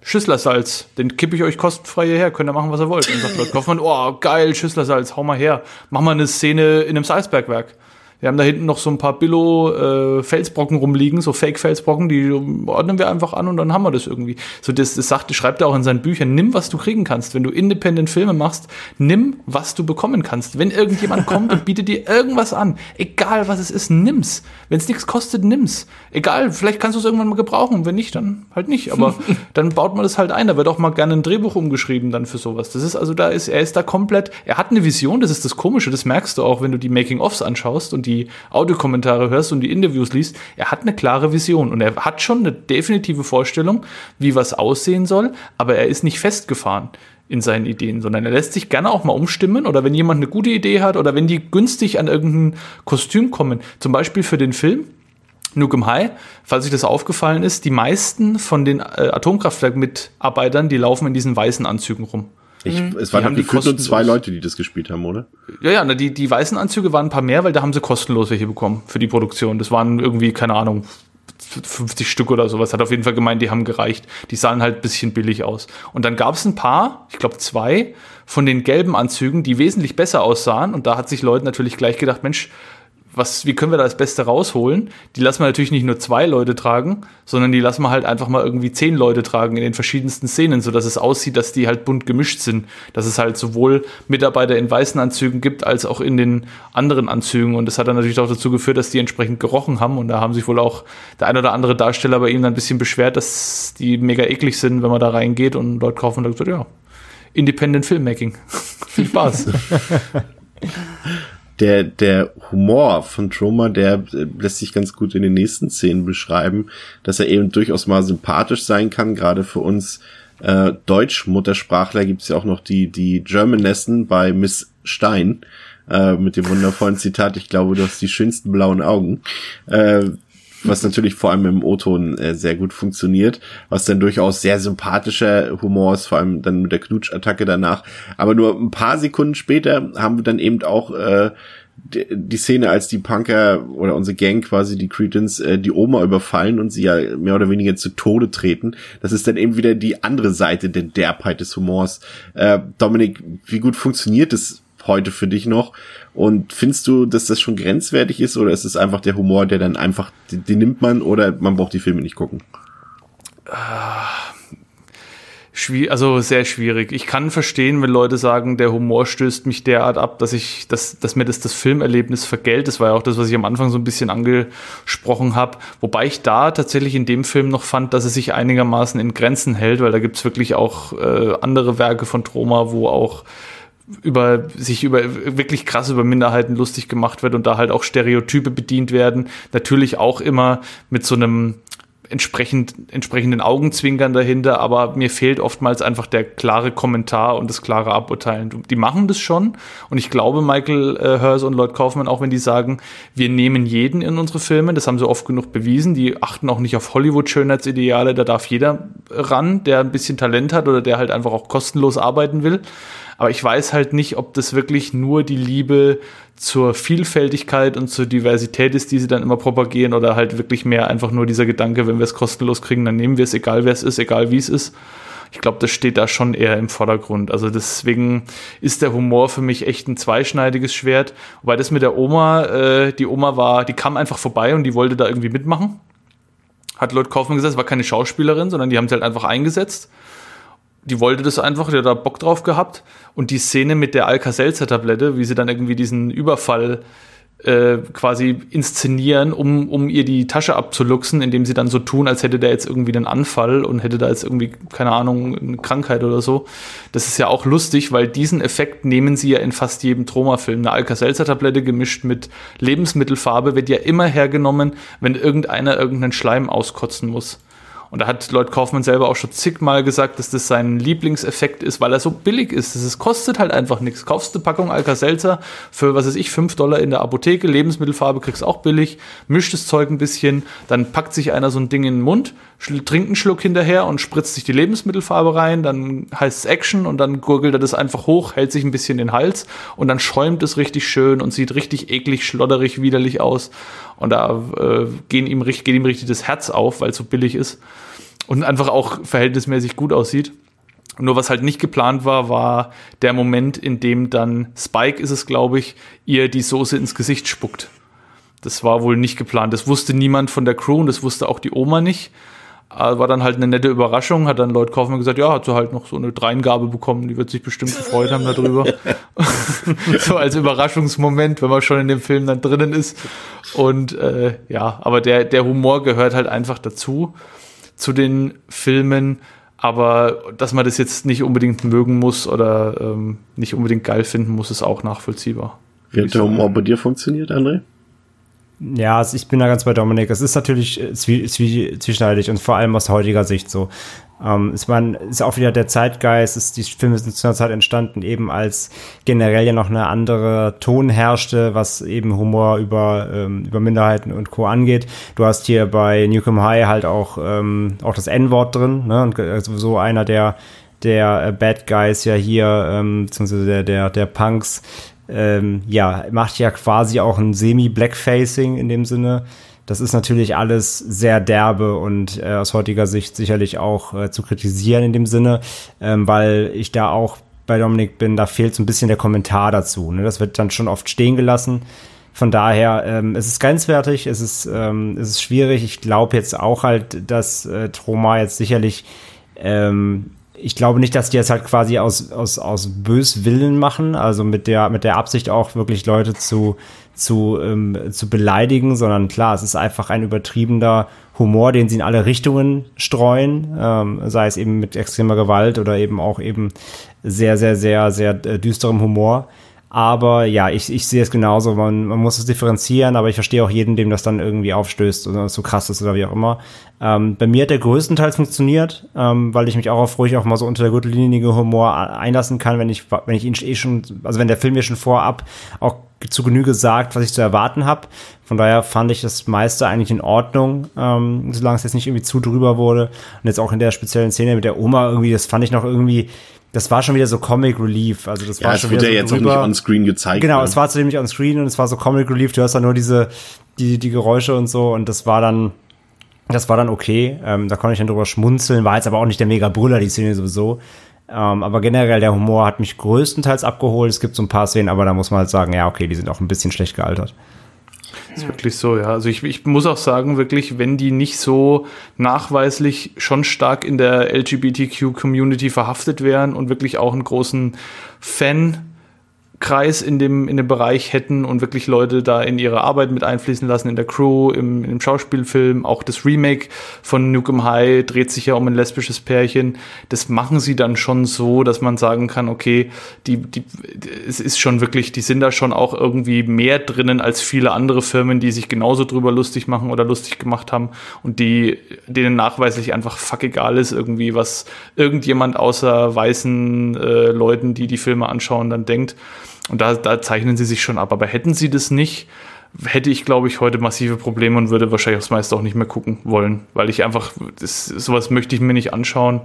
Schüsslersalz, den kippe ich euch kostenfrei hierher, könnt ihr machen, was ihr wollt. Und sagt Lord Kaufmann, oh, geil, Schüsslersalz, hau mal her. Mach mal eine Szene in einem Salzbergwerk. Wir haben da hinten noch so ein paar Billo-Felsbrocken äh, rumliegen, so Fake-Felsbrocken, die ordnen wir einfach an und dann haben wir das irgendwie. So, das, das sagt, schreibt er auch in seinen Büchern, nimm, was du kriegen kannst. Wenn du Independent-Filme machst, nimm, was du bekommen kannst. Wenn irgendjemand kommt und bietet dir irgendwas an, egal was es ist, nimm's. Wenn es nichts kostet, nimm's. Egal, vielleicht kannst du es irgendwann mal gebrauchen. Wenn nicht, dann halt nicht. Aber dann baut man das halt ein. Da wird auch mal gerne ein Drehbuch umgeschrieben dann für sowas. Das ist also, da ist, er ist da komplett, er hat eine Vision, das ist das Komische, das merkst du auch, wenn du die Making-ofs anschaust und die die Audiokommentare hörst und die Interviews liest, er hat eine klare Vision und er hat schon eine definitive Vorstellung, wie was aussehen soll, aber er ist nicht festgefahren in seinen Ideen, sondern er lässt sich gerne auch mal umstimmen oder wenn jemand eine gute Idee hat oder wenn die günstig an irgendein Kostüm kommen, zum Beispiel für den Film, Nukem High, falls euch das aufgefallen ist, die meisten von den äh, Atomkraftwerk-Mitarbeitern, die laufen in diesen weißen Anzügen rum. Ich, mhm. es waren die nur zwei Leute, die das gespielt haben, oder? Ja, ja, die, die weißen Anzüge waren ein paar mehr, weil da haben sie kostenlos welche bekommen für die Produktion. Das waren irgendwie, keine Ahnung, 50 Stück oder sowas. Hat auf jeden Fall gemeint, die haben gereicht. Die sahen halt ein bisschen billig aus. Und dann gab es ein paar, ich glaube zwei, von den gelben Anzügen, die wesentlich besser aussahen. Und da hat sich Leute natürlich gleich gedacht, Mensch, was, wie können wir da das Beste rausholen? Die lassen wir natürlich nicht nur zwei Leute tragen, sondern die lassen wir halt einfach mal irgendwie zehn Leute tragen in den verschiedensten Szenen, so dass es aussieht, dass die halt bunt gemischt sind. Dass es halt sowohl Mitarbeiter in weißen Anzügen gibt, als auch in den anderen Anzügen. Und das hat dann natürlich auch dazu geführt, dass die entsprechend gerochen haben. Und da haben sich wohl auch der ein oder andere Darsteller bei ihnen ein bisschen beschwert, dass die mega eklig sind, wenn man da reingeht und Leute kaufen und dann gesagt, ja, Independent Filmmaking. Viel Spaß. der, der Humor von Troma, der äh, lässt sich ganz gut in den nächsten Szenen beschreiben, dass er eben durchaus mal sympathisch sein kann, gerade für uns äh, Deutsch-Muttersprachler gibt's ja auch noch die, die Germanessen bei Miss Stein, äh, mit dem wundervollen Zitat, ich glaube, du hast die schönsten blauen Augen. Äh, was natürlich vor allem im O-Ton äh, sehr gut funktioniert, was dann durchaus sehr sympathischer Humor ist, vor allem dann mit der Knutschattacke danach. Aber nur ein paar Sekunden später haben wir dann eben auch äh, die, Szene, als die Punker oder unsere Gang quasi, die Cretans, äh, die Oma überfallen und sie ja mehr oder weniger zu Tode treten. Das ist dann eben wieder die andere Seite der Derbheit des Humors. Äh, Dominik, wie gut funktioniert das heute für dich noch? Und findest du, dass das schon grenzwertig ist oder ist es einfach der Humor, der dann einfach, den, den nimmt man oder man braucht die Filme nicht gucken? also sehr schwierig. Ich kann verstehen, wenn Leute sagen, der Humor stößt mich derart ab, dass ich, dass, dass mir das das Filmerlebnis vergällt. Das war ja auch das, was ich am Anfang so ein bisschen angesprochen habe. Wobei ich da tatsächlich in dem Film noch fand, dass es sich einigermaßen in Grenzen hält, weil da gibt's wirklich auch äh, andere Werke von Troma, wo auch über sich über wirklich krass über Minderheiten lustig gemacht wird und da halt auch Stereotype bedient werden. Natürlich auch immer mit so einem entsprechend, entsprechenden Augenzwinkern dahinter, aber mir fehlt oftmals einfach der klare Kommentar und das klare Aburteilen. Die machen das schon und ich glaube, Michael äh, und Lloyd Kaufman, auch wenn die sagen, wir nehmen jeden in unsere Filme, das haben sie oft genug bewiesen, die achten auch nicht auf Hollywood-Schönheitsideale, da darf jeder ran, der ein bisschen Talent hat oder der halt einfach auch kostenlos arbeiten will. Aber ich weiß halt nicht, ob das wirklich nur die Liebe zur Vielfältigkeit und zur Diversität ist, die sie dann immer propagieren, oder halt wirklich mehr einfach nur dieser Gedanke, wenn wir es kostenlos kriegen, dann nehmen wir es, egal wer es ist, egal wie es ist. Ich glaube, das steht da schon eher im Vordergrund. Also deswegen ist der Humor für mich echt ein zweischneidiges Schwert. Wobei das mit der Oma, äh, die Oma war, die kam einfach vorbei und die wollte da irgendwie mitmachen. Hat Lloyd Kaufmann gesagt, es war keine Schauspielerin, sondern die haben sie halt einfach eingesetzt die wollte das einfach, die hat da Bock drauf gehabt. Und die Szene mit der Alka-Seltzer-Tablette, wie sie dann irgendwie diesen Überfall äh, quasi inszenieren, um, um ihr die Tasche abzuluxen, indem sie dann so tun, als hätte der jetzt irgendwie einen Anfall und hätte da jetzt irgendwie, keine Ahnung, eine Krankheit oder so. Das ist ja auch lustig, weil diesen Effekt nehmen sie ja in fast jedem Troma-Film. Eine Alka-Seltzer-Tablette gemischt mit Lebensmittelfarbe wird ja immer hergenommen, wenn irgendeiner irgendeinen Schleim auskotzen muss. Und da hat Lloyd Kaufman selber auch schon zigmal gesagt, dass das sein Lieblingseffekt ist, weil er so billig ist. Es kostet halt einfach nichts. Kaufst eine Packung Alka-Seltzer für, was weiß ich, 5 Dollar in der Apotheke, Lebensmittelfarbe kriegst auch billig, mischt das Zeug ein bisschen, dann packt sich einer so ein Ding in den Mund, trinkt einen Schluck hinterher und spritzt sich die Lebensmittelfarbe rein, dann heißt es Action und dann gurgelt er das einfach hoch, hält sich ein bisschen den Hals und dann schäumt es richtig schön und sieht richtig eklig, schlodderig, widerlich aus. Und da äh, gehen ihm, geht ihm richtig das Herz auf, weil es so billig ist und einfach auch verhältnismäßig gut aussieht. Nur was halt nicht geplant war, war der Moment, in dem dann Spike ist es, glaube ich, ihr die Soße ins Gesicht spuckt. Das war wohl nicht geplant. Das wusste niemand von der Crew und das wusste auch die Oma nicht. Aber war dann halt eine nette Überraschung, hat dann Lloyd Kaufmann gesagt, ja, hat sie halt noch so eine Dreingabe bekommen, die wird sich bestimmt gefreut haben darüber. so als Überraschungsmoment, wenn man schon in dem Film dann drinnen ist. Und äh, ja, aber der, der Humor gehört halt einfach dazu zu den Filmen, aber dass man das jetzt nicht unbedingt mögen muss oder ähm, nicht unbedingt geil finden muss, ist auch nachvollziehbar. Wie hat der Humor bei dir funktioniert, André? Ja, also ich bin da ganz bei Dominik. Es ist natürlich äh, zwie zwie zwieschneidig und vor allem aus heutiger Sicht so. Ähm, ist man ist auch wieder der Zeitgeist. Ist, die Filme sind zu einer Zeit entstanden, eben als generell ja noch eine andere Ton herrschte, was eben Humor über ähm, über Minderheiten und Co angeht. Du hast hier bei Newcomb High halt auch ähm, auch das N-Wort drin, ne? Und also so einer der der äh, Bad Guys ja hier, ähm, beziehungsweise der, der, der Punks, ähm, ja, macht ja quasi auch ein Semi-Blackfacing in dem Sinne. Das ist natürlich alles sehr derbe und äh, aus heutiger Sicht sicherlich auch äh, zu kritisieren in dem Sinne, ähm, weil ich da auch bei Dominik bin, da fehlt so ein bisschen der Kommentar dazu. Ne? Das wird dann schon oft stehen gelassen. Von daher, ähm, es ist grenzwertig, es ist, ähm, es ist schwierig. Ich glaube jetzt auch halt, dass äh, Troma jetzt sicherlich ähm, ich glaube nicht, dass die das halt quasi aus, aus, aus Böswillen machen, also mit der, mit der Absicht auch wirklich Leute zu, zu, ähm, zu beleidigen, sondern klar, es ist einfach ein übertriebener Humor, den sie in alle Richtungen streuen, ähm, sei es eben mit extremer Gewalt oder eben auch eben sehr, sehr, sehr, sehr äh, düsterem Humor. Aber ja, ich, ich sehe es genauso. Man, man muss es differenzieren, aber ich verstehe auch jeden, dem das dann irgendwie aufstößt oder so krass ist oder wie auch immer. Ähm, bei mir hat der größtenteils funktioniert, ähm, weil ich mich auch auf ruhig auch mal so unter der Gürtellinie Humor einlassen kann, wenn ich, wenn ich ihn eh schon, also wenn der Film mir schon vorab auch zu Genüge sagt, was ich zu erwarten habe. Von daher fand ich das meiste eigentlich in Ordnung, ähm, solange es jetzt nicht irgendwie zu drüber wurde. Und jetzt auch in der speziellen Szene mit der Oma irgendwie, das fand ich noch irgendwie das war schon wieder so Comic Relief. Also das ja, war es schon wurde wieder ja so jetzt drüber. auch nicht on Screen gezeigt. Genau, ne? es war zudem nicht on Screen und es war so Comic Relief. Du hast dann nur diese die die Geräusche und so und das war dann das war dann okay. Ähm, da konnte ich dann drüber schmunzeln. War jetzt aber auch nicht der mega Brüller die Szene sowieso. Ähm, aber generell der Humor hat mich größtenteils abgeholt. Es gibt so ein paar Szenen, aber da muss man halt sagen, ja okay, die sind auch ein bisschen schlecht gealtert. Ist wirklich so, ja. Also ich, ich muss auch sagen, wirklich, wenn die nicht so nachweislich schon stark in der LGBTQ-Community verhaftet wären und wirklich auch einen großen Fan Kreis in dem, in dem Bereich hätten und wirklich Leute da in ihre Arbeit mit einfließen lassen, in der Crew, im, im Schauspielfilm. Auch das Remake von Nukem High dreht sich ja um ein lesbisches Pärchen. Das machen sie dann schon so, dass man sagen kann, okay, die, die, es ist schon wirklich, die sind da schon auch irgendwie mehr drinnen als viele andere Firmen, die sich genauso drüber lustig machen oder lustig gemacht haben und die, denen nachweislich einfach fuck egal ist irgendwie, was irgendjemand außer weißen äh, Leuten, die die Filme anschauen, dann denkt. Und da, da zeichnen sie sich schon ab. Aber hätten sie das nicht, hätte ich, glaube ich, heute massive Probleme und würde wahrscheinlich aufs meiste auch nicht mehr gucken wollen, weil ich einfach, das, sowas möchte ich mir nicht anschauen.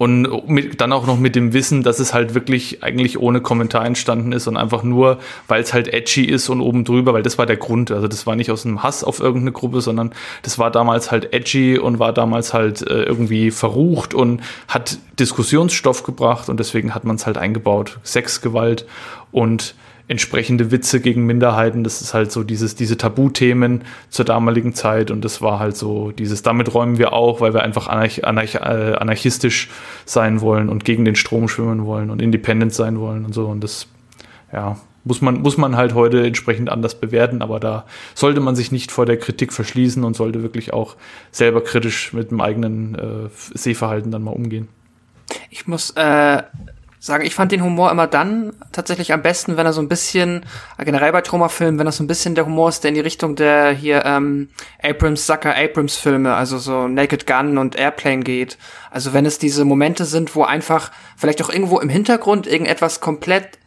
Und mit, dann auch noch mit dem Wissen, dass es halt wirklich eigentlich ohne Kommentar entstanden ist und einfach nur, weil es halt edgy ist und oben drüber, weil das war der Grund. Also das war nicht aus einem Hass auf irgendeine Gruppe, sondern das war damals halt edgy und war damals halt äh, irgendwie verrucht und hat Diskussionsstoff gebracht und deswegen hat man es halt eingebaut. Sexgewalt und entsprechende Witze gegen Minderheiten. Das ist halt so dieses, diese Tabuthemen zur damaligen Zeit und das war halt so dieses, damit räumen wir auch, weil wir einfach anarch, anarch, äh, anarchistisch sein wollen und gegen den Strom schwimmen wollen und independent sein wollen und so und das, ja, muss man, muss man halt heute entsprechend anders bewerten, aber da sollte man sich nicht vor der Kritik verschließen und sollte wirklich auch selber kritisch mit dem eigenen äh, Sehverhalten dann mal umgehen. Ich muss äh, sagen, ich fand den Humor immer dann tatsächlich am besten, wenn er so ein bisschen, generell bei Trauma-Filmen, wenn das so ein bisschen der Humor ist, der in die Richtung der hier ähm, Abrams, Zucker Abrams Filme, also so Naked Gun und Airplane geht. Also wenn es diese Momente sind, wo einfach vielleicht auch irgendwo im Hintergrund irgendetwas komplett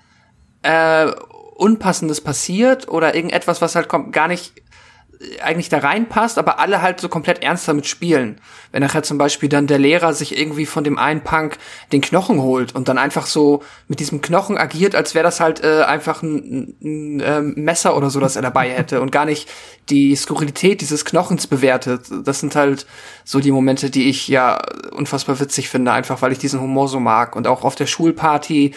äh, Unpassendes passiert oder irgendetwas, was halt gar nicht eigentlich da reinpasst, aber alle halt so komplett ernst damit spielen. Wenn nachher zum Beispiel dann der Lehrer sich irgendwie von dem einen Punk den Knochen holt und dann einfach so mit diesem Knochen agiert, als wäre das halt äh, einfach ein, ein, ein äh, Messer oder so, das er dabei hätte und gar nicht die Skurrilität dieses Knochens bewertet. Das sind halt so die Momente, die ich ja unfassbar witzig finde, einfach weil ich diesen Humor so mag. Und auch auf der Schulparty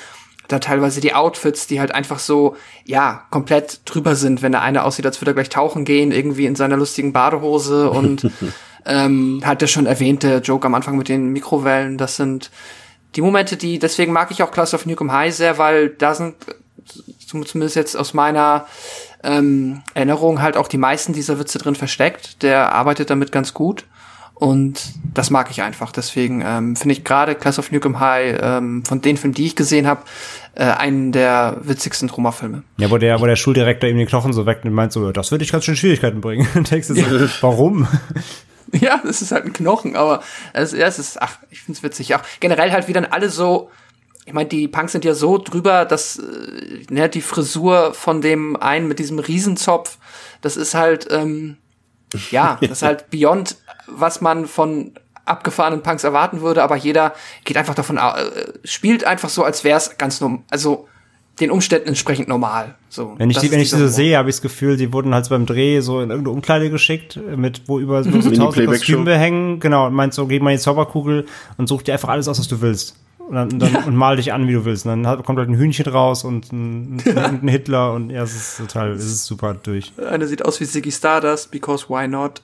da teilweise die Outfits, die halt einfach so, ja, komplett drüber sind, wenn der eine aussieht, als würde er gleich tauchen gehen, irgendwie in seiner lustigen Badehose und ähm, hat der schon erwähnte Joke am Anfang mit den Mikrowellen, das sind die Momente, die, deswegen mag ich auch Class of Nukem High sehr, weil da sind zumindest jetzt aus meiner ähm, Erinnerung halt auch die meisten dieser Witze drin versteckt. Der arbeitet damit ganz gut. Und das mag ich einfach. Deswegen ähm, finde ich gerade Class of Nukem High ähm, von den Filmen, die ich gesehen habe, äh, einen der witzigsten Troma-Filme. Ja, wo der, wo der Schuldirektor ihm den Knochen so wegnimmt und meint so, das würde ich ganz schön Schwierigkeiten bringen. Und denkst du so, ja. warum? Ja, das ist halt ein Knochen, aber es, ja, es ist, ach, ich find's witzig. Auch generell halt, wie dann alle so, ich meine, die Punks sind ja so drüber, dass äh, ne, die Frisur von dem einen mit diesem Riesenzopf, das ist halt, ähm, ja, das ist halt beyond was man von abgefahrenen Punks erwarten würde, aber jeder geht einfach davon, äh, spielt einfach so, als wäre es ganz normal, also den Umständen entsprechend normal. So, wenn ich die, wenn ich die so sehe, habe ich das Gefühl, die wurden halt beim Dreh so in irgendeine Umkleide geschickt, mit wo über so, tausend Kostüme hängen, genau, und meint so, geh mal in die Zauberkugel und such dir einfach alles aus, was du willst. Und, dann, dann, ja. und mal dich an, wie du willst. Und dann kommt halt ein Hühnchen raus und ein, ein Hitler und ja, es ist total, es ist super durch. Einer sieht aus wie Ziggy Stardust, because why not?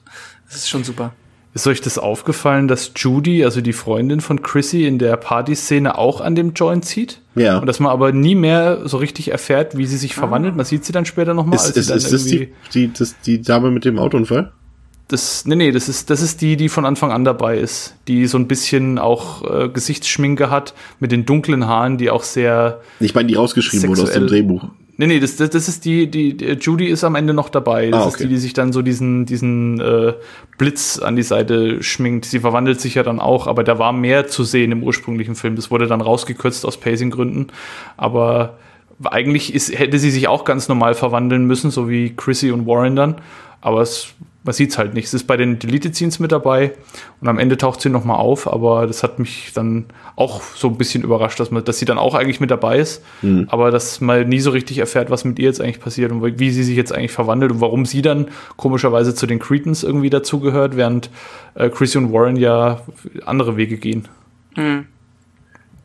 Es ist schon super. Ist euch das aufgefallen, dass Judy, also die Freundin von Chrissy, in der Partyszene auch an dem Joint zieht? Ja. Und dass man aber nie mehr so richtig erfährt, wie sie sich verwandelt. Man sieht sie dann später nochmal. Ist, ist, ist das die, die, das, die Dame mit dem Autounfall? Das, nee, nee, das ist, das ist die, die von Anfang an dabei ist. Die so ein bisschen auch äh, Gesichtsschminke hat, mit den dunklen Haaren, die auch sehr. Ich meine, die rausgeschrieben wurde aus dem Drehbuch. Nee, nee, das, das, das ist die, die, die, Judy ist am Ende noch dabei. Das ah, okay. ist die, die sich dann so diesen, diesen äh, Blitz an die Seite schminkt. Sie verwandelt sich ja dann auch, aber da war mehr zu sehen im ursprünglichen Film. Das wurde dann rausgekürzt aus Pacing-Gründen. Aber eigentlich ist, hätte sie sich auch ganz normal verwandeln müssen, so wie Chrissy und Warren dann. Aber es man sieht es halt nicht. Es ist bei den Deleted Scenes mit dabei und am Ende taucht sie nochmal auf, aber das hat mich dann auch so ein bisschen überrascht, dass, man, dass sie dann auch eigentlich mit dabei ist, mhm. aber dass man nie so richtig erfährt, was mit ihr jetzt eigentlich passiert und wie sie sich jetzt eigentlich verwandelt und warum sie dann komischerweise zu den Cretans irgendwie dazugehört, während äh, Chrissy und Warren ja andere Wege gehen. Mhm.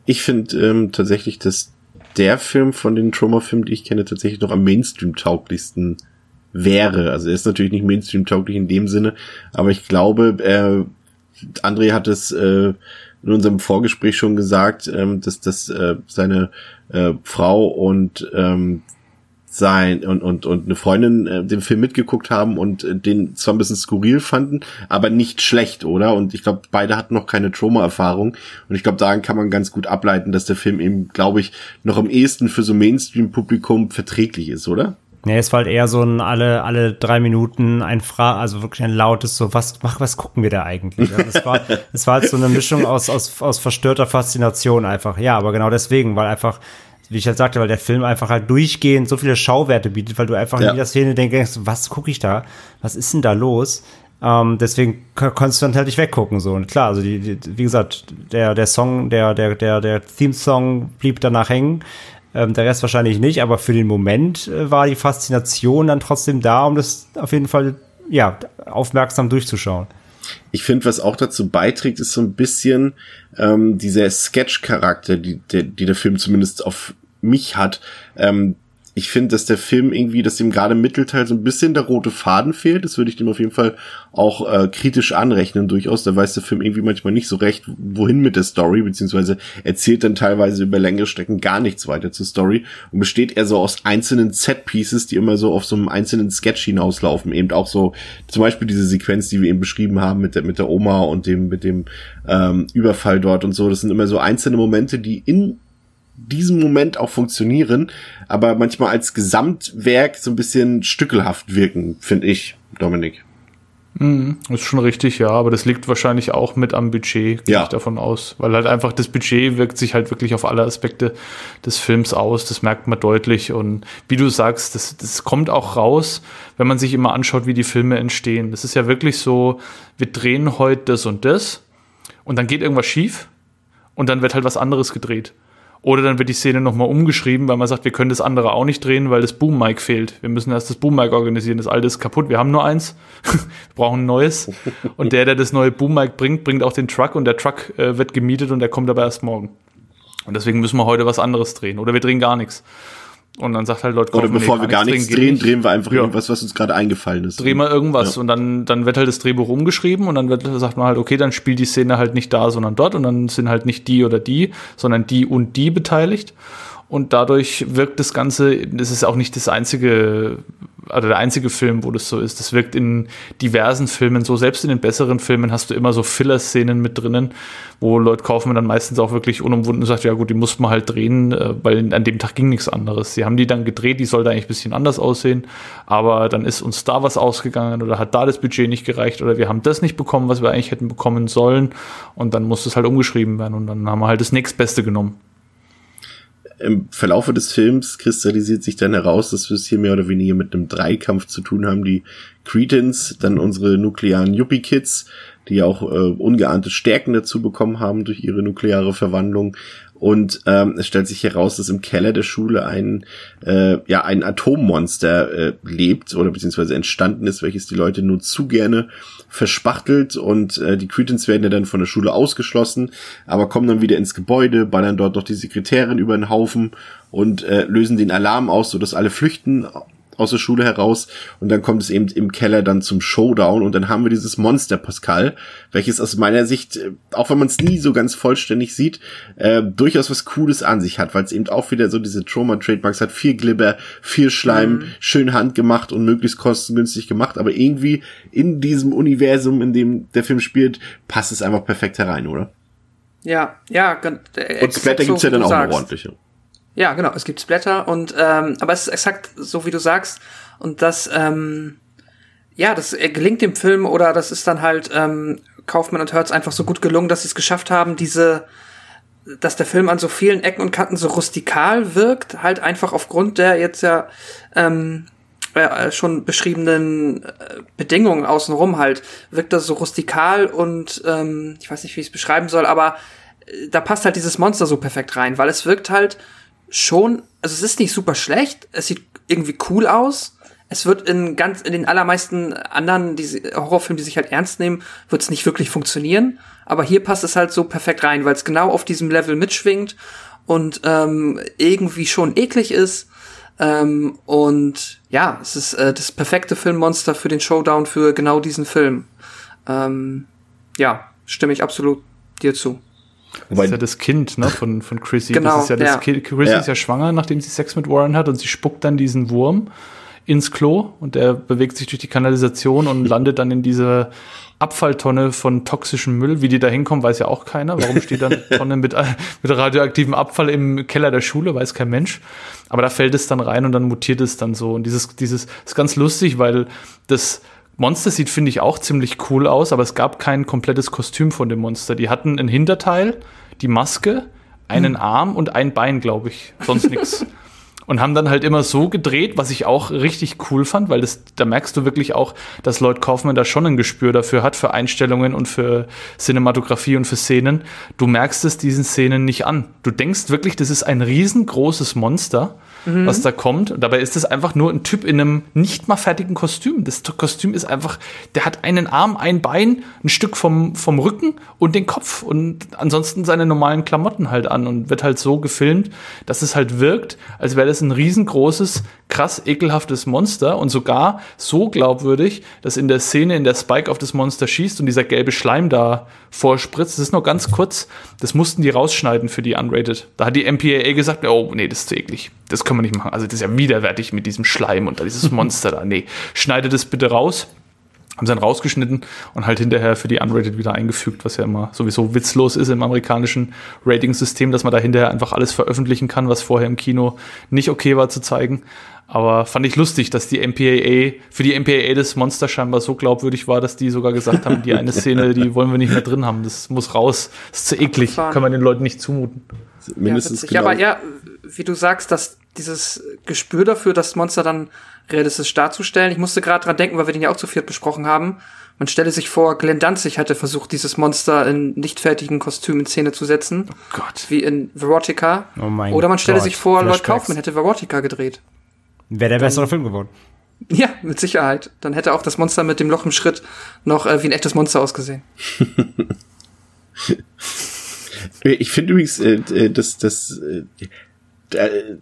Ich finde ähm, tatsächlich, dass der Film von den Trauma-Filmen, die ich kenne, tatsächlich noch am Mainstream-tauglichsten wäre. Also er ist natürlich nicht Mainstream-tauglich in dem Sinne, aber ich glaube, äh, André hat es äh, in unserem Vorgespräch schon gesagt, ähm, dass, dass äh, seine äh, Frau und ähm, sein und und und eine Freundin äh, den Film mitgeguckt haben und äh, den zwar ein bisschen skurril fanden, aber nicht schlecht, oder? Und ich glaube, beide hatten noch keine Trauma-Erfahrung und ich glaube, daran kann man ganz gut ableiten, dass der Film eben, glaube ich, noch am ehesten für so Mainstream-Publikum verträglich ist, oder? Nee, es war halt eher so ein alle, alle drei Minuten ein Fra also wirklich ein lautes so, was, mach, was gucken wir da eigentlich? Also es war, es war halt so eine Mischung aus, aus, aus verstörter Faszination einfach. Ja, aber genau deswegen, weil einfach, wie ich halt sagte, weil der Film einfach halt durchgehend so viele Schauwerte bietet, weil du einfach ja. in jeder Szene denkst, was gucke ich da? Was ist denn da los? Ähm, deswegen konntest du dann halt nicht weggucken, so. Und klar, also die, die, wie gesagt, der, der Song, der, der, der, der Theme-Song blieb danach hängen. Ähm, der Rest wahrscheinlich nicht, aber für den Moment äh, war die Faszination dann trotzdem da, um das auf jeden Fall ja aufmerksam durchzuschauen. Ich finde, was auch dazu beiträgt, ist so ein bisschen ähm, dieser Sketch-Charakter, die, der, die der Film zumindest auf mich hat. Ähm, ich finde, dass der Film irgendwie, dass dem gerade im Mittelteil so ein bisschen der rote Faden fehlt. Das würde ich dem auf jeden Fall auch äh, kritisch anrechnen durchaus. Da weiß der Film irgendwie manchmal nicht so recht, wohin mit der Story, beziehungsweise erzählt dann teilweise über längere Strecken gar nichts weiter zur Story und besteht eher so aus einzelnen Set-Pieces, die immer so auf so einem einzelnen Sketch hinauslaufen. Eben auch so, zum Beispiel diese Sequenz, die wir eben beschrieben haben mit der, mit der Oma und dem, mit dem ähm, Überfall dort und so. Das sind immer so einzelne Momente, die in diesem Moment auch funktionieren, aber manchmal als Gesamtwerk so ein bisschen stückelhaft wirken, finde ich, Dominik. Mhm, ist schon richtig, ja, aber das liegt wahrscheinlich auch mit am Budget, gehe Ja. ich davon aus. Weil halt einfach das Budget wirkt sich halt wirklich auf alle Aspekte des Films aus, das merkt man deutlich. Und wie du sagst, das, das kommt auch raus, wenn man sich immer anschaut, wie die Filme entstehen. Das ist ja wirklich so, wir drehen heute das und das und dann geht irgendwas schief und dann wird halt was anderes gedreht. Oder dann wird die Szene nochmal umgeschrieben, weil man sagt, wir können das andere auch nicht drehen, weil das Boom-Mic fehlt. Wir müssen erst das Boom-Mic organisieren. Das alte ist kaputt. Wir haben nur eins. wir brauchen ein neues. Und der, der das neue Boom-Mic bringt, bringt auch den Truck und der Truck äh, wird gemietet und der kommt aber erst morgen. Und deswegen müssen wir heute was anderes drehen. Oder wir drehen gar nichts. Und dann sagt halt Leute, Oder Kaufmann, bevor nee, wir gar nichts drehen, nicht. drehen wir einfach Ja. irgendwas, was uns gerade eingefallen ist. dreh mal irgendwas Ja. und dann, dann wird halt das Drehbuch umgeschrieben und dann wird, sagt man halt, okay, dann spielt die Szene halt nicht da, sondern dort und dann sind halt nicht die oder die, sondern die und die beteiligt und dadurch wirkt das Ganze, das ist auch nicht das einzige, also der einzige Film, wo das so ist. Das wirkt in diversen Filmen so, selbst in den besseren Filmen hast du immer so Filler-Szenen mit drinnen, wo Leute kaufen dann meistens auch wirklich unumwunden und sagt, ja gut, die muss man halt drehen, äh, weil an dem Tag ging nichts anderes. Sie haben die dann gedreht, die sollte eigentlich ein bisschen anders aussehen, aber dann ist uns da was ausgegangen oder hat da das Budget nicht gereicht oder wir haben das nicht bekommen, was wir eigentlich hätten bekommen sollen und dann muss es halt umgeschrieben werden und dann haben wir halt das nächstbeste genommen. Im Verlaufe des Films kristallisiert sich dann heraus, dass wir es hier mehr oder weniger mit einem Dreikampf zu tun haben. Die Cretans, dann unsere nuklearen Yuppie-Kids, die auch äh, ungeahnte Stärken dazu bekommen haben durch ihre nukleare Verwandlung. Und ähm, es stellt sich heraus, dass im Keller der Schule ein, äh, ja, ein Atommonster äh, lebt oder beziehungsweise entstanden ist, welches die Leute nur zu gerne verspachtelt und äh, die Cretans werden ja dann von der Schule ausgeschlossen, aber kommen dann wieder ins Gebäude, ballern dort noch die Sekretärin über den Haufen und äh, lösen den Alarm aus, sodass alle flüchten aus der Schule heraus und dann kommt es eben im Keller dann zum Showdown und dann haben wir dieses Monster Pascal, welches aus meiner Sicht, äh, auch wenn man es nie so ganz vollständig sieht, äh, durchaus was Cooles an sich hat, weil es eben auch wieder so diese Trauma-Trademarks hat, viel Glibber, viel Schleim, schön handgemacht und möglichst kostengünstig gemacht, aber irgendwie in diesem Universum, in dem der Film spielt, passt es einfach perfekt herein, oder? Ja, ja. äh, Und Splatter so, gibt's ja wie dann auch noch sagst. ordentliche. Ja, genau, es gibt Splatter und ähm, aber es ist exakt so wie du sagst. Und das ähm, ja, das gelingt dem Film oder das ist dann halt ähm, Kaufmann und Hertz einfach so gut gelungen, dass sie es geschafft haben, diese dass der Film an so vielen Ecken und Kanten so rustikal wirkt, halt einfach aufgrund der jetzt ja ähm, äh, schon beschriebenen äh, Bedingungen außenrum halt, wirkt das so rustikal und ähm, ich weiß nicht, wie ich es beschreiben soll, aber äh, da passt halt dieses Monster so perfekt rein, weil es wirkt halt schon, also es ist nicht super schlecht, es sieht irgendwie cool aus. Es wird in ganz, in den allermeisten anderen diese Horrorfilmen, die sich halt ernst nehmen, wird es nicht wirklich funktionieren. Aber hier passt es halt so perfekt rein, weil es genau auf diesem Level mitschwingt und ähm, irgendwie schon eklig ist. Ähm, und ja, es ist äh, das perfekte Filmmonster für den Showdown für genau diesen Film. Ähm, ja, stimme ich absolut dir zu. Das ist ja das Kind ne, von, von Chrissy. Genau, das ist ja das ja. Kind. Chrissy Ja. ist ja schwanger, nachdem sie Sex mit Warren hat und sie spuckt dann diesen Wurm ins Klo und der bewegt sich durch die Kanalisation und landet dann in dieser Abfalltonne von toxischem Müll. Wie die da hinkommen, weiß ja auch keiner. Warum steht da eine Tonne mit, mit radioaktivem Abfall im Keller der Schule, weiß kein Mensch. Aber da fällt es dann rein und dann mutiert es dann so. Und dieses, dieses ist ganz lustig, weil das Monster sieht, finde ich, auch ziemlich cool aus, aber es gab kein komplettes Kostüm von dem Monster. Die hatten ein Hinterteil, die Maske, einen Arm und ein Bein, glaube ich. Sonst nichts. Und haben dann halt immer so gedreht, was ich auch richtig cool fand, weil das, da merkst du wirklich auch, dass Lloyd Kaufman da schon ein Gespür dafür hat, für Einstellungen und für Cinematografie und für Szenen. Du merkst es diesen Szenen nicht an. Du denkst wirklich, das ist ein riesengroßes Monster, was da kommt. Und dabei ist es einfach nur ein Typ in einem nicht mal fertigen Kostüm. Das Kostüm ist einfach, der hat einen Arm, ein Bein, ein Stück vom, vom Rücken und den Kopf und ansonsten seine normalen Klamotten halt an und wird halt so gefilmt, dass es halt wirkt, als wäre das ein riesengroßes, krass ekelhaftes Monster und sogar so glaubwürdig, dass in der Szene, in der Spike auf das Monster schießt und dieser gelbe Schleim da vorspritzt, das ist noch ganz kurz, das mussten die rausschneiden für die Unrated. Da hat die MPAA gesagt, oh nee, das ist zu eklig. Das können wir nicht machen. Also das ist ja widerwärtig mit diesem Schleim und dieses Monster da. Nee, schneidet es bitte raus. Haben sie dann rausgeschnitten und halt hinterher für die Unrated wieder eingefügt, was ja immer sowieso witzlos ist im amerikanischen Ratingsystem, dass man da hinterher einfach alles veröffentlichen kann, was vorher im Kino nicht okay war zu zeigen. Aber fand ich lustig, dass die MPAA, für die MPAA das Monster scheinbar so glaubwürdig war, dass die sogar gesagt haben, die eine Szene, die wollen wir nicht mehr drin haben. Das muss raus. Das ist zu eklig. Können wir den Leuten nicht zumuten. Mindestens ja, genau. ja, aber ja, wie du sagst, dass dieses Gespür dafür, das Monster dann realistisch darzustellen. Ich musste gerade dran denken, weil wir den ja auch zu viert besprochen haben. Man stelle sich vor, Glenn Danzig hatte versucht, dieses Monster in nicht fertigen Kostümen in Szene zu setzen. Oh Gott. Wie in Verotica. Oh mein Oder man stelle Gott. sich vor, Lloyd. Kaufman hätte Verotica gedreht. Wäre der bessere Film geworden. Ja, mit Sicherheit. Dann hätte auch das Monster mit dem Loch im Schritt noch äh, wie ein echtes Monster ausgesehen. Ich finde übrigens, äh, äh, dass das äh, äh,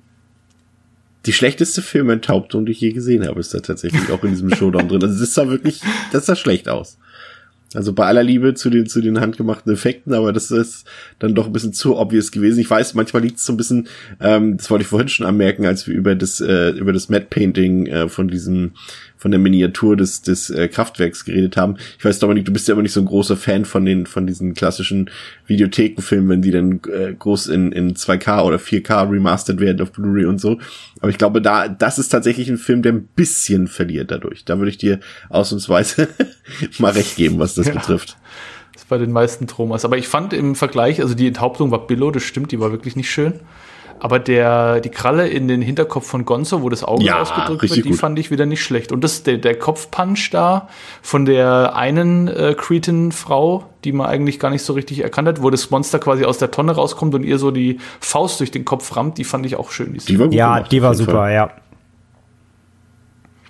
die schlechteste Filmenthauptung, die ich je gesehen habe, ist da tatsächlich auch in diesem Showdown drin. Also das sah wirklich, das sah schlecht aus. Also bei aller Liebe zu den, zu den handgemachten Effekten, aber das ist dann doch ein bisschen zu obvious gewesen. Ich weiß, manchmal liegt es so ein bisschen, ähm, das wollte ich vorhin schon anmerken, als wir über das, äh, über das Matte Painting äh, von diesem, von der Miniatur des, des äh, Kraftwerks geredet haben. Ich weiß, Dominik, du bist ja immer nicht so ein großer Fan von den, von diesen klassischen Videothekenfilmen, wenn die dann äh, groß in, in 2K oder 4K remastered werden auf Blu-ray und so. Aber ich glaube, da, das ist tatsächlich ein Film, der ein bisschen verliert dadurch. Da würde ich dir ausnahmsweise mal recht geben, was das Ja. betrifft. Das ist bei den meisten Tromas. Aber ich fand im Vergleich, also die Enthauptung war Billo, das stimmt, die war wirklich nicht schön. Aber der, die Kralle in den Hinterkopf von Gonzo, wo das Auge Ja, ausgedrückt wird, die gut. fand ich wieder nicht schlecht. Und das, der, der Kopfpunch da von der einen äh, Cretan-Frau, die man eigentlich gar nicht so richtig erkannt hat, wo das Monster quasi aus der Tonne rauskommt und ihr so die Faust durch den Kopf rammt, die fand ich auch schön. Die Die war gut Ja, gemacht, die war super, Fall. ja.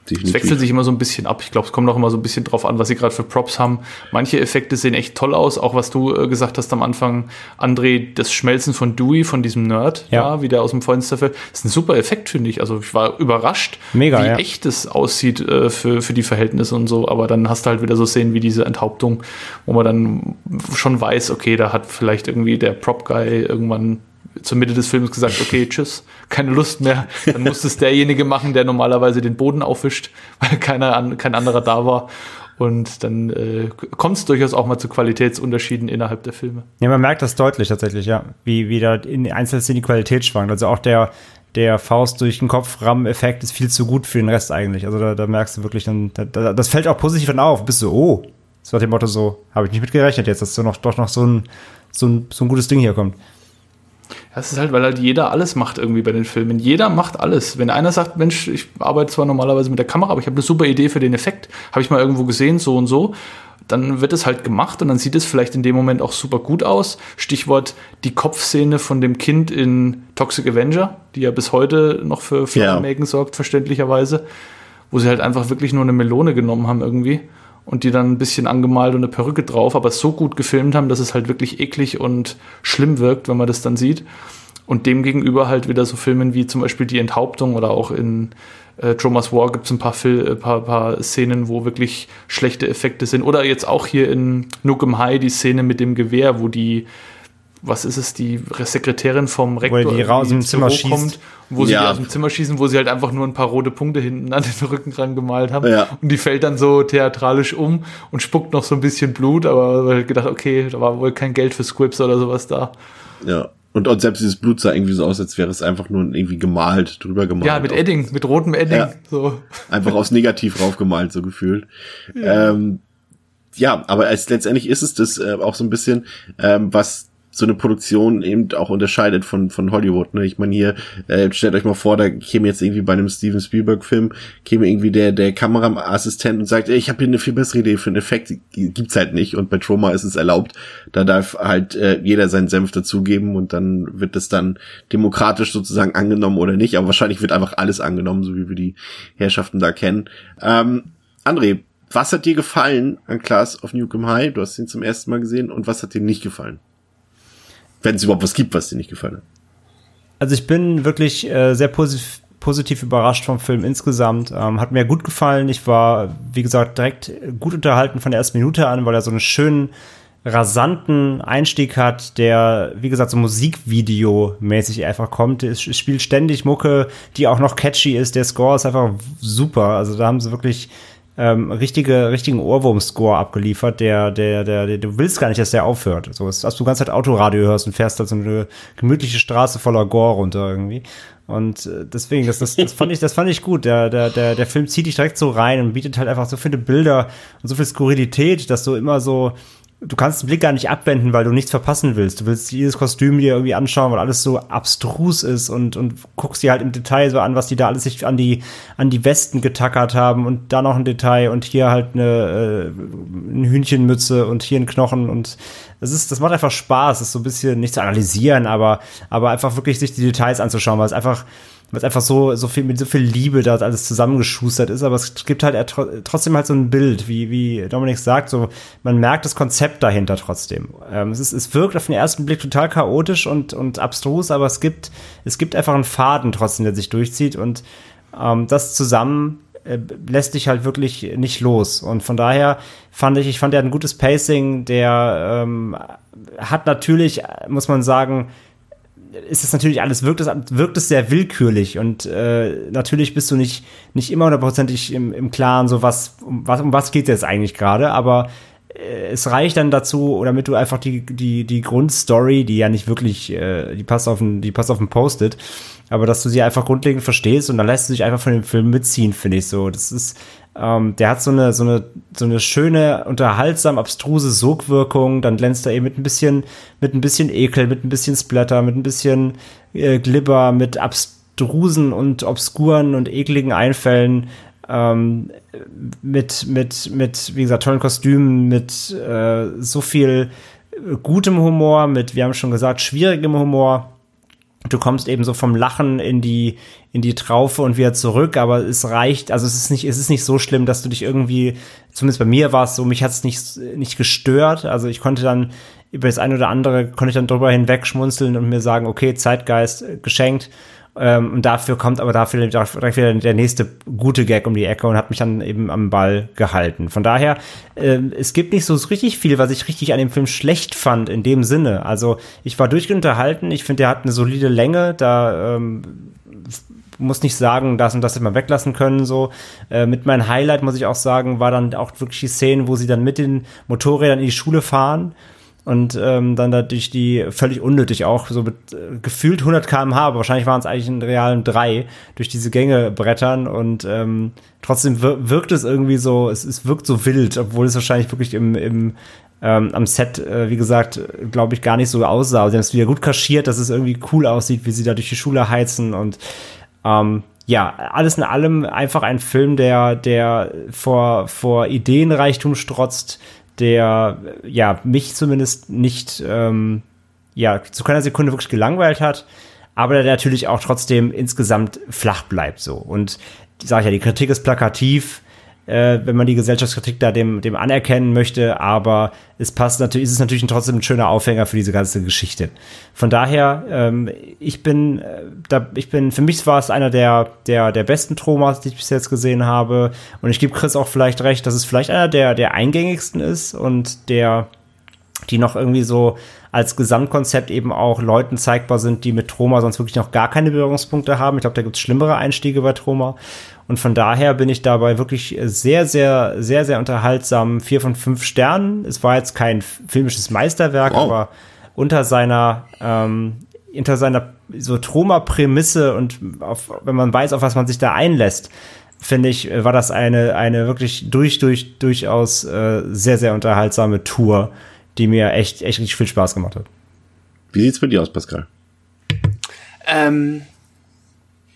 Es Definitiv. wechselt sich immer so ein bisschen ab. Ich glaube, es kommt auch immer so ein bisschen drauf an, was sie gerade für Props haben. Manche Effekte sehen echt toll aus, auch was du äh, gesagt hast am Anfang, André, das Schmelzen von Dewey, von diesem Nerd, Ja. ja, wie der aus dem Fenster ist ein super Effekt, finde ich. Also ich war überrascht, Mega, wie ja. echt es aussieht äh, für, für die Verhältnisse und so. Aber dann hast du halt wieder so Szenen wie diese Enthauptung, wo man dann schon weiß, okay, da hat vielleicht irgendwie der Prop-Guy irgendwann zur Mitte des Films gesagt, okay, tschüss, keine Lust mehr. Dann muss es derjenige machen, der normalerweise den Boden aufwischt, weil keiner an, kein anderer da war. Und dann äh, kommt es durchaus auch mal zu Qualitätsunterschieden innerhalb der Filme. Ja, man merkt das deutlich tatsächlich, ja. Wie, wie da in Einzelszenen die Qualität schwankt. Also auch der, der Faust durch den Kopf Ramm-Effekt ist viel zu gut für den Rest eigentlich. Also da, da merkst du wirklich dann, da, da, das fällt auch positiv dann auf. Bist du, oh, das war dem Motto so, habe ich nicht mit gerechnet jetzt, dass so noch, doch noch so ein, so ein, so ein gutes Ding hier kommt. Ja, es ist halt, weil halt jeder alles macht irgendwie bei den Filmen. Jeder macht alles. Wenn einer sagt, Mensch, ich arbeite zwar normalerweise mit der Kamera, aber ich habe eine super Idee für den Effekt, habe ich mal irgendwo gesehen, so und so, dann wird es halt gemacht und dann sieht es vielleicht in dem Moment auch super gut aus. Stichwort die Kopfszene von dem Kind in Toxic Avenger, die ja bis heute noch für Flammenmägen sorgt, verständlicherweise, wo sie halt einfach wirklich nur eine Melone genommen haben irgendwie und die dann ein bisschen angemalt und eine Perücke drauf, aber so gut gefilmt haben, dass es halt wirklich eklig und schlimm wirkt, wenn man das dann sieht. Und demgegenüber halt wieder so Filmen wie zum Beispiel Die Enthauptung oder auch in äh, Tromas War gibt es ein paar, Fil äh, paar, paar Szenen, wo wirklich schlechte Effekte sind. Oder jetzt auch hier in Nukem High die Szene mit dem Gewehr, wo die, was ist es, die Sekretärin vom Rektor die irgendwie raus im Zimmer Büro schießt. wo sie Ja. die aus dem Zimmer schießen, wo sie halt einfach nur ein paar rote Punkte hinten an den Rücken dran gemalt haben. Ja. Und die fällt dann so theatralisch um und spuckt noch so ein bisschen Blut, aber halt gedacht, okay, da war wohl kein Geld für Scripts oder sowas da. Ja. Und, und selbst dieses Blut sah irgendwie so aus, als wäre es einfach nur irgendwie gemalt, drüber gemalt. Ja, mit Edding, mit rotem Edding. Ja. So. Einfach aufs Negativ raufgemalt, so gefühlt. Ja, ähm, ja aber als letztendlich ist es das äh, auch so ein bisschen, ähm, was so eine Produktion eben auch unterscheidet von von Hollywood. Ne? Ich meine hier, äh, stellt euch mal vor, da käme jetzt irgendwie bei einem Steven Spielberg-Film, käme irgendwie der der Kameraassistent und sagt, ey, ich habe hier eine viel bessere Idee für einen Effekt, gibt's halt nicht. Und bei Troma ist es erlaubt. Da darf halt äh, jeder seinen Senf dazugeben und dann wird es dann demokratisch sozusagen angenommen oder nicht. Aber wahrscheinlich wird einfach alles angenommen, so wie wir die Herrschaften da kennen. Ähm, André, was hat dir gefallen an Class of Nukem High? Du hast ihn zum ersten Mal gesehen. Und was hat dir nicht gefallen? Wenn es überhaupt was gibt, was dir nicht gefallen hat. Also ich bin wirklich äh, sehr positiv, positiv überrascht vom Film insgesamt. Ähm, hat mir gut gefallen. Ich war, wie gesagt, direkt gut unterhalten von der ersten Minute an, weil er so einen schönen, rasanten Einstieg hat, der, wie gesagt, so Musikvideo-mäßig einfach kommt. Es spielt ständig Mucke, die auch noch catchy ist. Der Score ist einfach super. Also da haben sie wirklich ähm, richtige, richtigen Ohrwurm-Score abgeliefert, der, der, der, der, du willst gar nicht, dass der aufhört. So, dass du ganz halt Autoradio hörst und fährst halt so eine gemütliche Straße voller Gore runter irgendwie. Und äh, deswegen, das, das, das fand ich, das fand ich gut. Der, der, der, der Film zieht dich direkt so rein und bietet halt einfach so viele Bilder und so viel Skurrilität, dass du immer so, du kannst den Blick gar nicht abwenden, weil du nichts verpassen willst. Du willst jedes Kostüm dir irgendwie anschauen, weil alles so abstrus ist und, und guckst dir halt im Detail so an, was die da alles sich an die, an die Westen getackert haben und da noch ein Detail und hier halt eine, äh, eine Hühnchenmütze und hier ein Knochen und das ist, das macht einfach Spaß, das ist so ein bisschen nicht zu analysieren, aber, aber einfach wirklich sich die Details anzuschauen, weil es einfach, es einfach so, so viel, mit so viel Liebe da alles zusammengeschustert ist, aber es gibt halt trotzdem halt so ein Bild, wie, wie Dominik sagt, so, man merkt das Konzept dahinter trotzdem. Ähm, es ist, es wirkt auf den ersten Blick total chaotisch und, und abstrus, aber es gibt, es gibt einfach einen Faden trotzdem, der sich durchzieht und, ähm, das zusammen äh, lässt dich halt wirklich nicht los. Und von daher fand ich, ich fand er ein gutes Pacing, der ähm, hat natürlich, muss man sagen, ist es natürlich alles, wirkt es, wirkt es sehr willkürlich und äh, natürlich bist du nicht, nicht immer hundertprozentig im, im Klaren, so was, um was, um was geht jetzt eigentlich gerade, aber äh, es reicht dann dazu, damit du einfach die, die, die Grundstory, die ja nicht wirklich, äh, die passt auf ein, die passt auf ein Post-it, aber dass du sie einfach grundlegend verstehst und dann lässt du dich einfach von dem Film mitziehen, finde ich so. Das ist, ähm, der hat so eine, so eine, so eine schöne, unterhaltsam, abstruse Sogwirkung, dann glänzt er eben mit ein bisschen, mit ein bisschen Ekel, mit ein bisschen Splatter, mit ein bisschen äh, Glibber, mit abstrusen und obskuren und ekligen Einfällen, ähm, mit, mit, mit, wie gesagt, tollen Kostümen, mit äh, so viel gutem Humor, mit, wir haben schon gesagt, schwierigem Humor du kommst eben so vom Lachen in die in die Traufe und wieder zurück, aber es reicht, also es ist nicht es ist nicht so schlimm, dass du dich irgendwie zumindest bei mir war es so, mich hat es nicht nicht gestört, also ich konnte dann über das eine oder andere konnte ich dann drüber hinweg schmunzeln und mir sagen, okay, Zeitgeist geschenkt ähm, und dafür kommt aber dafür direkt wieder der nächste gute Gag um die Ecke und hat mich dann eben am Ball gehalten. Von daher, äh, es gibt nicht so richtig viel, was ich richtig an dem Film schlecht fand in dem Sinne. Also ich war durchgehend unterhalten. Ich finde, der hat eine solide Länge. Da ähm, muss nicht sagen, das und das hätte man weglassen können. So äh, mit meinem Highlight muss ich auch sagen, war dann auch wirklich die Szene, wo sie dann mit den Motorrädern in die Schule fahren und ähm, dann dadurch die völlig unnötig auch so mit äh, gefühlt 100 km/h, aber wahrscheinlich waren es eigentlich in realen drei durch diese Gänge brettern. Und ähm, trotzdem wir wirkt es irgendwie so, es, es wirkt so wild, obwohl es wahrscheinlich wirklich im, im ähm, am Set, äh, wie gesagt, glaube ich, gar nicht so aussah. Sie haben es wieder gut kaschiert, dass es irgendwie cool aussieht, wie sie da durch die Schule heizen. Und ähm, ja, alles in allem einfach ein Film, der, der vor, vor Ideenreichtum strotzt, der ja mich zumindest nicht ähm, ja zu keiner Sekunde wirklich gelangweilt hat, aber der natürlich auch trotzdem insgesamt flach bleibt so. Und sage ich ja, die Kritik ist plakativ, äh, wenn man die Gesellschaftskritik da dem, dem anerkennen möchte, aber es passt natürlich, ist es natürlich trotzdem ein schöner Aufhänger für diese ganze Geschichte. Von daher, ähm, ich bin, äh, da, ich bin, für mich war es einer der, der, der besten Tromas, die ich bis jetzt gesehen habe. Und ich gebe Chris auch vielleicht recht, dass es vielleicht einer der, der eingängigsten ist und der, die noch irgendwie so als Gesamtkonzept eben auch Leuten zeigbar sind, die mit Troma sonst wirklich noch gar keine Berührungspunkte haben. Ich glaube, da gibt es schlimmere Einstiege bei Troma. Und von daher bin ich dabei wirklich sehr, sehr, sehr, sehr unterhaltsam. Vier von fünf Sternen. Es war jetzt kein filmisches Meisterwerk, wow. aber unter seiner, ähm, unter seiner so Troma-Prämisse und auf, wenn man weiß, auf was man sich da einlässt, finde ich, war das eine, eine wirklich durch, durch, durchaus äh, sehr, sehr unterhaltsame Tour, die mir echt, echt richtig viel Spaß gemacht hat. Wie sieht's bei dir aus, Pascal? Ähm,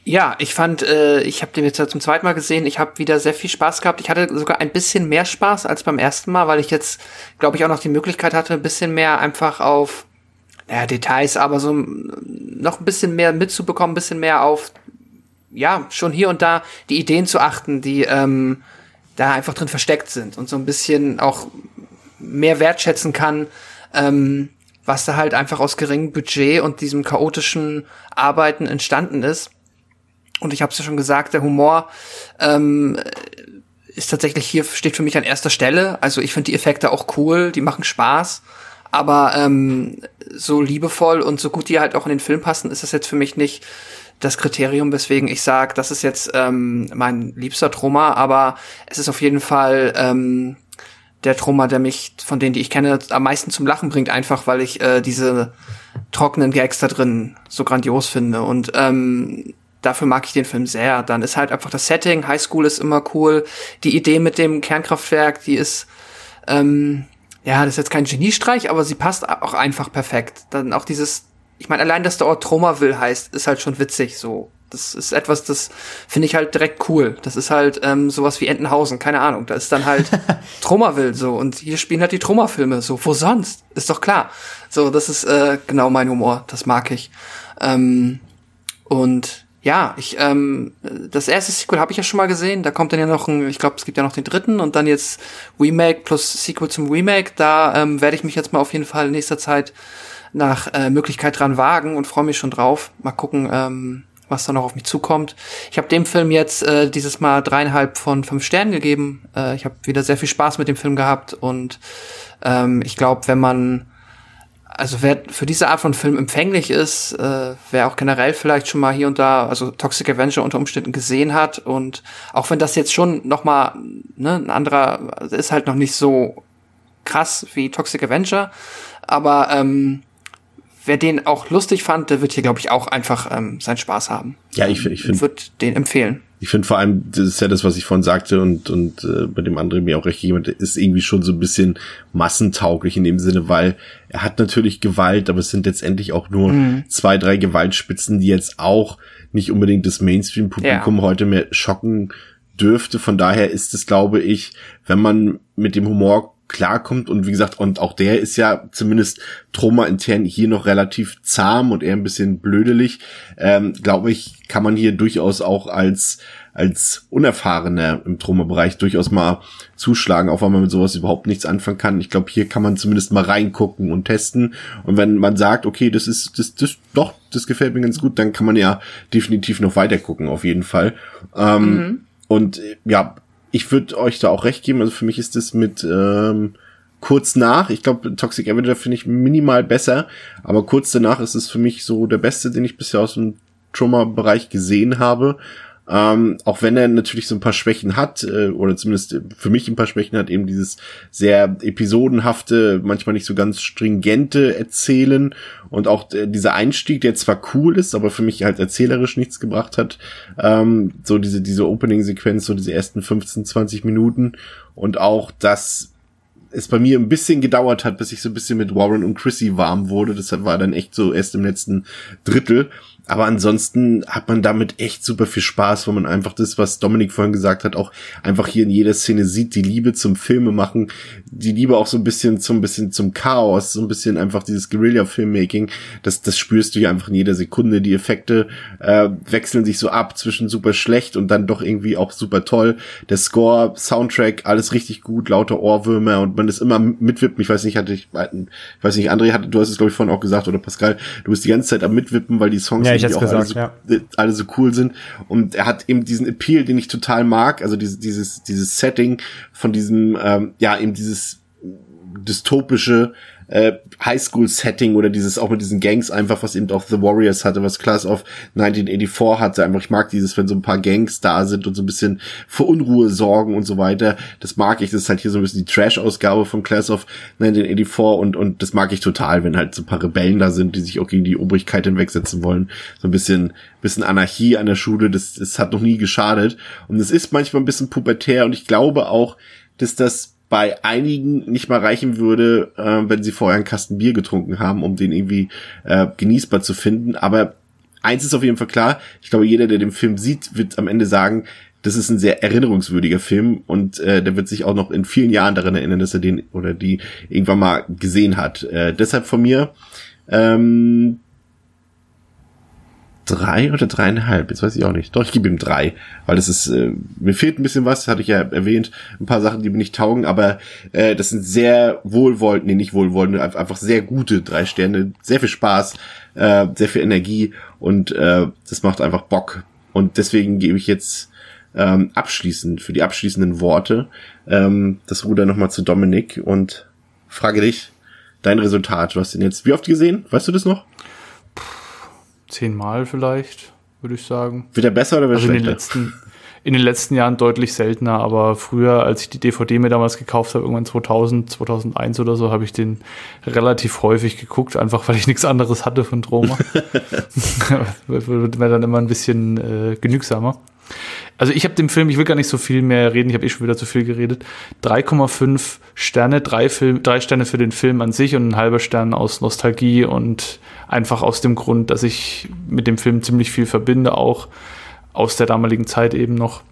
ja, ich fand, äh, ich habe den jetzt zum zweiten Mal gesehen. Ich habe wieder sehr viel Spaß gehabt. Ich hatte sogar ein bisschen mehr Spaß als beim ersten Mal, weil ich jetzt, glaube ich, auch noch die Möglichkeit hatte, ein bisschen mehr einfach auf naja, Details, aber so noch ein bisschen mehr mitzubekommen, ein bisschen mehr auf, ja, schon hier und da die Ideen zu achten, die ähm, da einfach drin versteckt sind und so ein bisschen auch mehr wertschätzen kann, ähm, was da halt einfach aus geringem Budget und diesem chaotischen Arbeiten entstanden ist. Und ich habe es ja schon gesagt, der Humor ähm, ist tatsächlich hier, steht für mich an erster Stelle. Also ich finde die Effekte auch cool, die machen Spaß. Aber ähm, so liebevoll und so gut die halt auch in den Film passen, ist das jetzt für mich nicht. das Kriterium, weswegen ich sage, das ist jetzt ähm, mein liebster Troma, aber es ist auf jeden Fall ähm, der Troma, der mich von denen, die ich kenne, am meisten zum Lachen bringt, einfach weil ich äh, diese trockenen Gags da drin so grandios finde. Und ähm, dafür mag ich den Film sehr. Dann ist halt einfach das Setting, Highschool ist immer cool. Die Idee mit dem Kernkraftwerk, die ist, ähm, ja, das ist jetzt kein Geniestreich, aber sie passt auch einfach perfekt. Dann auch dieses, ich meine, allein, dass der Ort Tromaville heißt, ist halt schon witzig so. Das ist etwas, das finde ich halt direkt cool. Das ist halt ähm, sowas wie Entenhausen, keine Ahnung. Da ist dann halt Tromaville so und hier spielen halt die Troma-Filme so. Wo sonst? Ist doch klar. So, das ist äh, genau mein Humor. Das mag ich. Ähm, und ja, ich ähm, das erste Sequel habe ich ja schon mal gesehen. Da kommt dann ja noch ein, ich glaube, es gibt ja noch den dritten und dann jetzt Remake plus Sequel zum Remake. Da ähm, werde ich mich jetzt mal auf jeden Fall in nächster Zeit nach äh, Möglichkeit dran wagen und freue mich schon drauf. Mal gucken, ähm, was da noch auf mich zukommt. Ich habe dem Film jetzt äh, dieses Mal dreieinhalb von fünf Sternen gegeben. Äh, ich habe wieder sehr viel Spaß mit dem Film gehabt und ähm, ich glaube, wenn man also wer für diese Art von Film empfänglich ist, äh, wer auch generell vielleicht schon mal hier und da, also Toxic Avenger unter Umständen gesehen hat und auch wenn das jetzt schon noch mal ne, ein anderer ist halt noch nicht so krass wie Toxic Avenger, aber ähm, wer den auch lustig fand, der wird hier, glaube ich, auch einfach ähm, seinen Spaß haben. Ja, ich, ich finde. Wird den empfehlen. Ich finde vor allem, das ist ja das, was ich vorhin sagte und, und äh, bei dem anderen mir auch recht jemand ist irgendwie schon so ein bisschen massentauglich in dem Sinne, weil er hat natürlich Gewalt, aber es sind letztendlich auch nur mhm. zwei, drei Gewaltspitzen, die jetzt auch nicht unbedingt das Mainstream-Publikum ja. heute mehr schocken dürfte. Von daher ist es, glaube ich, wenn man mit dem Humor klarkommt und wie gesagt, und auch der ist ja zumindest Troma intern hier noch relativ zahm und eher ein bisschen blödelig, ähm, glaube ich, kann man hier durchaus auch als als Unerfahrener im Troma-Bereich durchaus mal zuschlagen, auch wenn man mit sowas überhaupt nichts anfangen kann. Ich glaube, hier kann man zumindest mal reingucken und testen. Und wenn man sagt, okay, das ist, das, das, doch, das gefällt mir ganz gut, dann kann man ja definitiv noch weiter gucken, auf jeden Fall. Ähm, mhm. Und ja, ich würde euch da auch recht geben. Also für mich ist das mit ähm, kurz nach. Ich glaube, Toxic Avenger finde ich minimal besser, aber kurz danach ist es für mich so der beste, den ich bisher aus dem Trauma-Bereich gesehen habe. Ähm, auch wenn er natürlich so ein paar Schwächen hat, äh, oder zumindest für mich ein paar Schwächen hat, eben dieses sehr episodenhafte, manchmal nicht so ganz stringente Erzählen und auch äh, dieser Einstieg, der zwar cool ist, aber für mich halt erzählerisch nichts gebracht hat. Ähm, so diese, diese Opening-Sequenz, so diese ersten 15, 20 Minuten und auch das es bei mir ein bisschen gedauert hat, bis ich so ein bisschen mit Warren und Chrissy warm wurde. Das war dann echt so erst im letzten Drittel. Aber ansonsten hat man damit echt super viel Spaß, wo man einfach das, was Dominik vorhin gesagt hat, auch einfach hier in jeder Szene sieht, die Liebe zum Filme machen, die Liebe auch so ein bisschen zum bisschen zum Chaos, so ein bisschen einfach dieses Guerilla-Filmmaking, das, das spürst du hier einfach in jeder Sekunde. Die Effekte äh, wechseln sich so ab zwischen super schlecht und dann doch irgendwie auch super toll. Der Score, Soundtrack, alles richtig gut, lauter Ohrwürmer und man ist immer mitwippen. Ich weiß nicht, hatte ich, ich weiß nicht, André hatte, du hast es glaube ich vorhin auch gesagt oder Pascal, du bist die ganze Zeit am mitwippen, weil die Songs ja, ich auch gesagt, alle, so, ja. alle so cool sind. Und er hat eben diesen Appeal, den ich total mag, also dieses, dieses, dieses Setting von diesem, ähm, ja, eben dieses dystopische äh, Highschool-Setting oder dieses auch mit diesen Gangs einfach, was eben auch The Warriors hatte, was Class of 1984 hatte. Einfach, ich mag dieses, wenn so ein paar Gangs da sind und so ein bisschen für Unruhe sorgen und so weiter. Das mag ich. Das ist halt hier so ein bisschen die Trash-Ausgabe von Class of 1984 und, und das mag ich total, wenn halt so ein paar Rebellen da sind, die sich auch gegen die Obrigkeit hinwegsetzen wollen. So ein bisschen, bisschen Anarchie an der Schule. Das, das hat noch nie geschadet. Und es ist manchmal ein bisschen pubertär und ich glaube auch, dass das bei einigen nicht mal reichen würde, äh, wenn sie vorher einen Kasten Bier getrunken haben, um den irgendwie äh, genießbar zu finden. Aber eins ist auf jeden Fall klar, ich glaube, jeder, der den Film sieht, wird am Ende sagen, das ist ein sehr erinnerungswürdiger Film und äh, der wird sich auch noch in vielen Jahren daran erinnern, dass er den oder die irgendwann mal gesehen hat. Äh, deshalb von mir ähm, drei oder dreieinhalb, jetzt weiß ich auch nicht. Doch, ich gebe ihm drei, weil das ist, äh, mir fehlt ein bisschen was, hatte ich ja erwähnt, ein paar Sachen, die mir nicht taugen, aber äh, das sind sehr wohlwollend, nee, nicht wohlwollend, einfach sehr gute drei Sterne, sehr viel Spaß, äh, sehr viel Energie und äh, das macht einfach Bock. Und deswegen gebe ich jetzt ähm, abschließend, für die abschließenden Worte, ähm, das Ruder nochmal zu Dominik und frage dich, dein Resultat, du hast den jetzt wie oft gesehen? Weißt du das noch? Zehnmal vielleicht. würde ich sagen. Wird er besser oder wird er also schlechter? In den, letzten, in den letzten Jahren deutlich seltener, aber früher, als ich die DVD mir damals gekauft habe, irgendwann 2000, 2001 oder so, habe ich den relativ häufig geguckt, einfach weil ich nichts anderes hatte von Troma. Wird mir dann immer ein bisschen äh, genügsamer. Also ich habe dem Film, ich will gar nicht so viel mehr reden, ich habe eh schon wieder zu viel geredet. 3,5 Sterne, drei, Film, drei Sterne für den Film an sich und ein halber Stern aus Nostalgie und einfach aus dem Grund, dass ich mit dem Film ziemlich viel verbinde, auch aus der damaligen Zeit eben noch.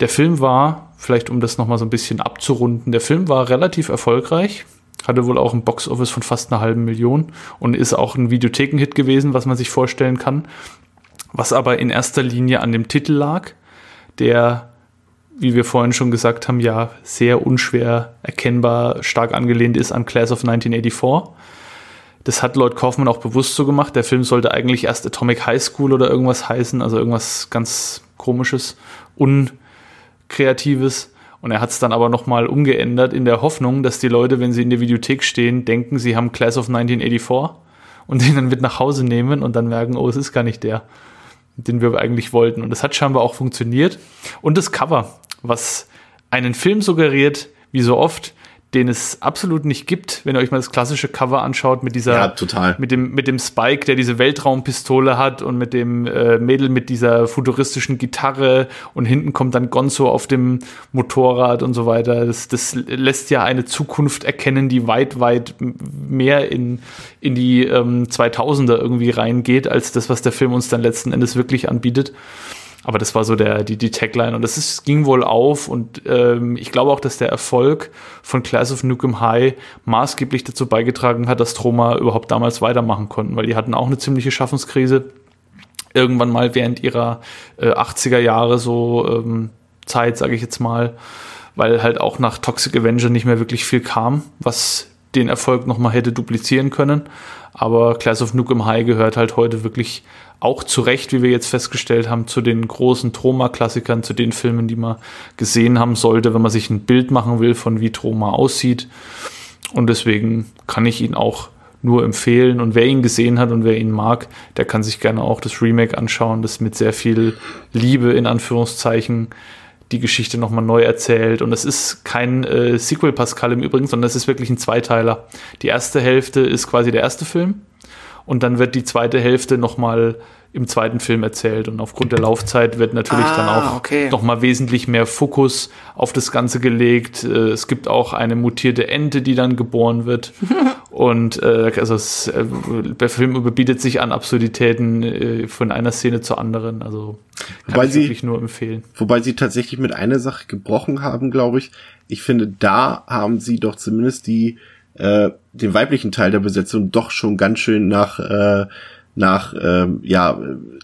Der Film war, vielleicht um das nochmal so ein bisschen abzurunden, der Film war relativ erfolgreich, hatte wohl auch ein Boxoffice von fast einer halben Million und ist auch ein Videothekenhit gewesen, was man sich vorstellen kann. Was aber in erster Linie an dem Titel lag, der, wie wir vorhin schon gesagt haben, ja sehr unschwer erkennbar stark angelehnt ist an Class of 1984. Das hat Lloyd Kaufman auch bewusst so gemacht. Der Film sollte eigentlich erst Atomic High School oder irgendwas heißen, also irgendwas ganz komisches, unkreatives. Und er hat es dann aber nochmal umgeändert in der Hoffnung, dass die Leute, wenn sie in der Videothek stehen, denken, sie haben Class of 1984 und den dann mit nach Hause nehmen und dann merken, oh, es ist gar nicht der den wir eigentlich wollten. Und das hat scheinbar auch funktioniert. Und das Cover, was einen Film suggeriert, wie so oft, den es absolut nicht gibt, wenn ihr euch mal das klassische Cover anschaut mit dieser ja, total. mit dem mit dem Spike, der diese Weltraumpistole hat und mit dem äh, Mädel mit dieser futuristischen Gitarre und hinten kommt dann Gonzo auf dem Motorrad und so weiter. Das, das lässt ja eine Zukunft erkennen, die weit weit mehr in in die ähm, 2000er irgendwie reingeht als das, was der Film uns dann letzten Endes wirklich anbietet. Aber das war so der, die, die Tagline. Und das ist, ging wohl auf. Und ähm, ich glaube auch, dass der Erfolg von Class of Nukem High maßgeblich dazu beigetragen hat, dass Troma überhaupt damals weitermachen konnten, weil die hatten auch eine ziemliche Schaffenskrise. Irgendwann mal während ihrer äh, 80er Jahre so ähm, Zeit, sage ich jetzt mal, weil halt auch nach Toxic Avenger nicht mehr wirklich viel kam, was den Erfolg nochmal hätte duplizieren können. Aber Class of Nukem High gehört halt heute wirklich auch zu Recht, wie wir jetzt festgestellt haben, zu den großen Troma-Klassikern, zu den Filmen, die man gesehen haben sollte, wenn man sich ein Bild machen will, von wie Troma aussieht. Und deswegen kann ich ihn auch nur empfehlen. Und wer ihn gesehen hat und wer ihn mag, der kann sich gerne auch das Remake anschauen, das mit sehr viel Liebe in Anführungszeichen die Geschichte nochmal neu erzählt. Und es ist kein äh, Sequel Pascal im Übrigen, sondern es ist wirklich ein Zweiteiler. Die erste Hälfte ist quasi der erste Film und dann wird die zweite Hälfte nochmal im zweiten Film erzählt und aufgrund der Laufzeit wird natürlich ah, dann auch okay. nochmal wesentlich mehr Fokus auf das Ganze gelegt. Äh, es gibt auch eine mutierte Ente, die dann geboren wird und äh, also es, äh, der Film überbietet sich an Absurditäten äh, von einer Szene zur anderen. Also kann wobei ich sie, wirklich nur empfehlen. Wobei sie tatsächlich mit einer Sache gebrochen haben, glaube ich. Ich finde, da haben sie doch zumindest die äh, den weiblichen Teil der Besetzung doch schon ganz schön nach äh, nach ähm, ja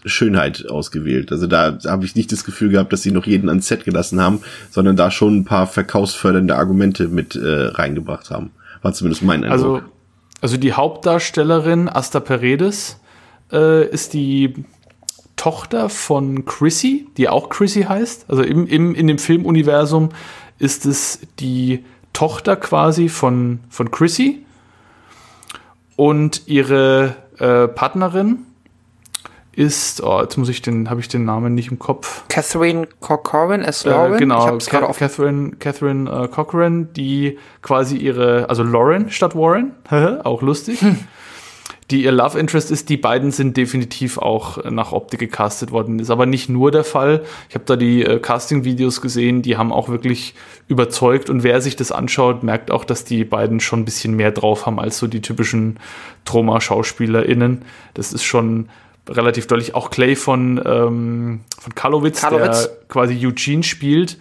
Schönheit ausgewählt. Also da habe ich nicht das Gefühl gehabt, dass sie noch jeden ans Set gelassen haben, sondern da schon ein paar verkaufsfördernde Argumente mit äh, reingebracht haben. War zumindest mein Eindruck. Also, also die Hauptdarstellerin Asta Paredes äh, ist die Tochter von Chrissy, die auch Chrissy heißt. Also im, im, in dem Filmuniversum ist es die Tochter quasi von, von Chrissy und ihre äh, Partnerin ist, oh, jetzt muss ich den, habe ich den Namen nicht im Kopf. Catherine Corcoran as Lauren. Äh, genau, Ca Catherine, Catherine äh, Corcoran, die quasi ihre, also Lauren statt Warren, auch lustig. Hm die ihr Love Interest ist. Die beiden sind definitiv auch nach Optik gecastet worden. Ist aber nicht nur der Fall. Ich habe da die äh, Casting-Videos gesehen, die haben auch wirklich überzeugt. Und wer sich das anschaut, merkt auch, dass die beiden schon ein bisschen mehr drauf haben als so die typischen Trauma-SchauspielerInnen. Das ist schon relativ deutlich. Auch Clay von, ähm, von Karlowitz, Karlowitz, der quasi Eugene spielt,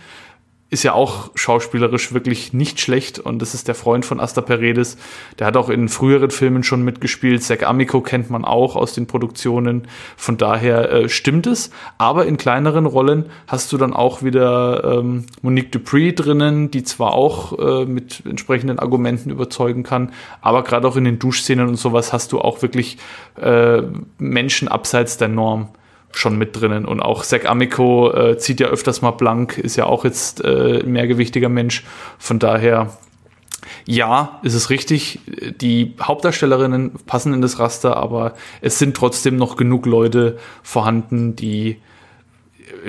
ist ja auch schauspielerisch wirklich nicht schlecht und das ist der Freund von Asta Paredes. Der hat auch in früheren Filmen schon mitgespielt. Zack Amico kennt man auch aus den Produktionen. Von daher äh, stimmt es. Aber in kleineren Rollen hast du dann auch wieder ähm, Monique Dupree drinnen, die zwar auch äh, mit entsprechenden Argumenten überzeugen kann, aber gerade auch in den Duschszenen und sowas hast du auch wirklich äh, Menschen abseits der Norm schon mit drinnen. Und auch Zack Amico äh, zieht ja öfters mal blank, ist ja auch jetzt äh, ein mehrgewichtiger Mensch. Von daher ja, ist es richtig, die Hauptdarstellerinnen passen in das Raster, aber es sind trotzdem noch genug Leute vorhanden, die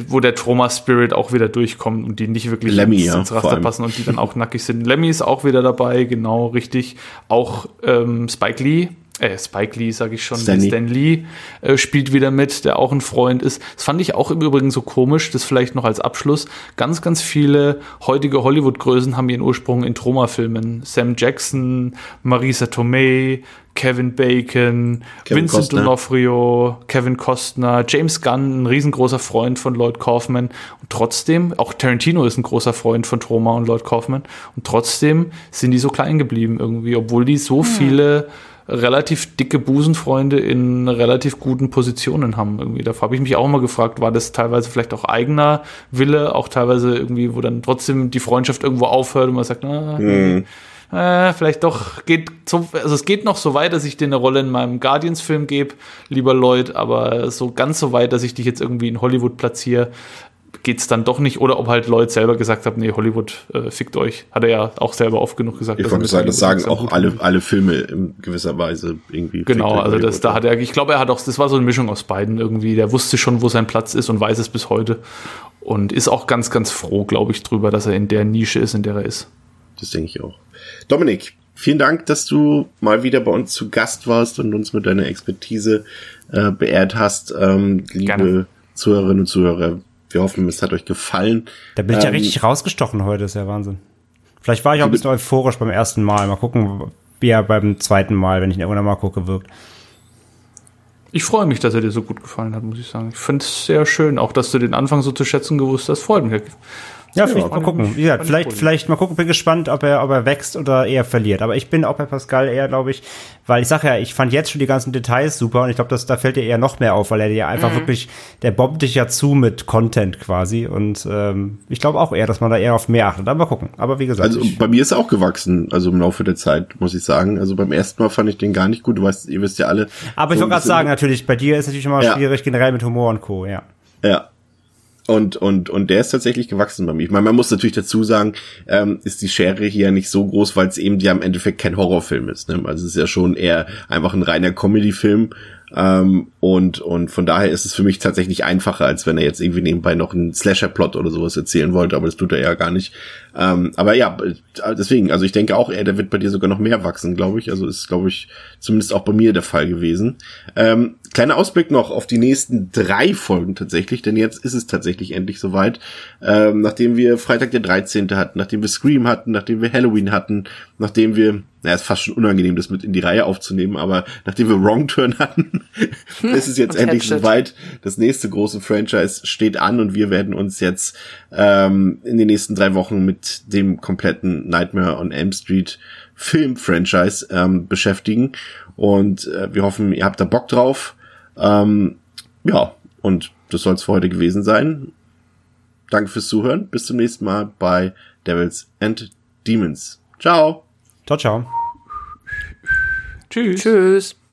wo der Trauma-Spirit auch wieder durchkommt und die nicht wirklich Lemmy, ins, ins Raster passen und die dann auch nackig sind. Lemmy ist auch wieder dabei, genau, richtig. Auch ähm, Spike Lee, äh, Spike Lee, sage ich schon, Stan Lee. Stan Lee äh, spielt wieder mit, der auch ein Freund ist. Das fand ich auch im Übrigen so komisch, das vielleicht noch als Abschluss. Ganz, ganz viele heutige Hollywood-Größen haben ihren Ursprung in Trauma-Filmen. Sam Jackson, Marisa Tomei, Kevin Bacon, Kevin Vincent Costner. D'Onofrio, Kevin Costner, James Gunn, ein riesengroßer Freund von Lloyd Kaufman. Und trotzdem, auch Tarantino ist ein großer Freund von Troma und Lloyd Kaufman. Und trotzdem sind die so klein geblieben irgendwie, obwohl die so viele relativ dicke Busenfreunde in relativ guten Positionen haben irgendwie. Da habe ich mich auch mal gefragt, war das teilweise vielleicht auch eigener Wille, auch teilweise irgendwie, wo dann trotzdem die Freundschaft irgendwo aufhört und man sagt, na, Mhm. äh, vielleicht doch geht so, also es geht noch so weit, dass ich dir eine Rolle in meinem Guardians-Film gebe, lieber Lloyd, aber so ganz so weit, dass ich dich jetzt irgendwie in Hollywood platziere, geht's dann doch nicht. Oder ob halt Lloyd selber gesagt hat, nee, Hollywood äh, fickt euch. Hat er ja auch selber oft genug gesagt. Ich wollte sagen, das sagen auch alle, alle Filme in gewisser Weise irgendwie. Genau, also das, da hat er, ich glaube, er hat auch, das war so eine Mischung aus beiden irgendwie. Der wusste schon, wo sein Platz ist und weiß es bis heute. Und ist auch ganz, ganz froh, glaube ich, drüber, dass er in der Nische ist, in der er ist. Das denke ich auch. Dominik, vielen Dank, dass du mal wieder bei uns zu Gast warst und uns mit deiner Expertise äh, beehrt hast. Ähm, liebe Gerne. Zuhörerinnen und Zuhörer, wir hoffen, es hat euch gefallen. Da bin ich ja Ähm, richtig rausgestochen heute, ist ja Wahnsinn. Vielleicht war ich auch ein bisschen euphorisch beim ersten Mal. Mal gucken, wie er beim zweiten Mal, wenn ich ihn irgendwann mal gucke, wirkt. Ich freue mich, dass er dir so gut gefallen hat, muss ich sagen. Ich finde es sehr schön, auch dass du den Anfang so zu schätzen gewusst hast. Freut mich. Ja, vielleicht mal gucken. ich- Wie gesagt, ich vielleicht, vielleicht mal gucken. Bin gespannt, ob er, ob er wächst oder eher verliert. Aber ich bin auch bei Pascal eher, glaube ich, weil ich sage ja, ich fand jetzt schon die ganzen Details super und ich glaube, dass da fällt dir eher noch mehr auf, weil er dir einfach wirklich, der bombt dich ja zu mit Content quasi und ähm, ich glaube auch eher, dass man da eher auf mehr achtet. Aber mal gucken. Aber wie gesagt, Also ich, bei mir ist er auch gewachsen, also im Laufe der Zeit, muss ich sagen. Also beim ersten Mal fand ich den gar nicht gut. Du weißt, ihr wisst ja alle. aber ich so wollte ein gerade sagen, natürlich, bei dir ist natürlich immer Ja. schwierig, generell mit Humor und Co. Ja. Ja. Und, und, und der ist tatsächlich gewachsen bei mir. Ich meine, man muss natürlich dazu sagen, ähm, ist die Schere hier nicht so groß, weil es eben ja im Endeffekt kein Horrorfilm ist. Ne? Also es ist ja schon eher einfach ein reiner Comedy-Film. Ähm, und, und von daher ist es für mich tatsächlich einfacher, als wenn er jetzt irgendwie nebenbei noch einen Slasher-Plot oder sowas erzählen wollte, aber das tut er ja gar nicht. Ähm, aber ja, deswegen, also ich denke auch, er, der wird bei dir sogar noch mehr wachsen, glaube ich. Also ist, glaube ich, zumindest auch bei mir der Fall gewesen. Ähm, kleiner Ausblick noch auf die nächsten drei Folgen tatsächlich, denn jetzt ist es tatsächlich endlich soweit. Ähm, nachdem wir Freitag der 13. hatten, nachdem wir Scream hatten, nachdem wir Halloween hatten, nachdem wir, naja, ist fast schon unangenehm, das mit in die Reihe aufzunehmen, aber nachdem wir Wrong Turn hatten, ist es jetzt endlich Hatchet. soweit. Das nächste große Franchise steht an und wir werden uns jetzt ähm, in den nächsten drei Wochen mit dem kompletten Nightmare on Elm Street Film-Franchise ähm, beschäftigen. Und äh, wir hoffen, ihr habt da Bock drauf. Ähm, ja, und das soll es für heute gewesen sein. Danke fürs Zuhören. Bis zum nächsten Mal bei Devils and Demons. Ciao. Ciao, ciao. Tschüss. Tschüss.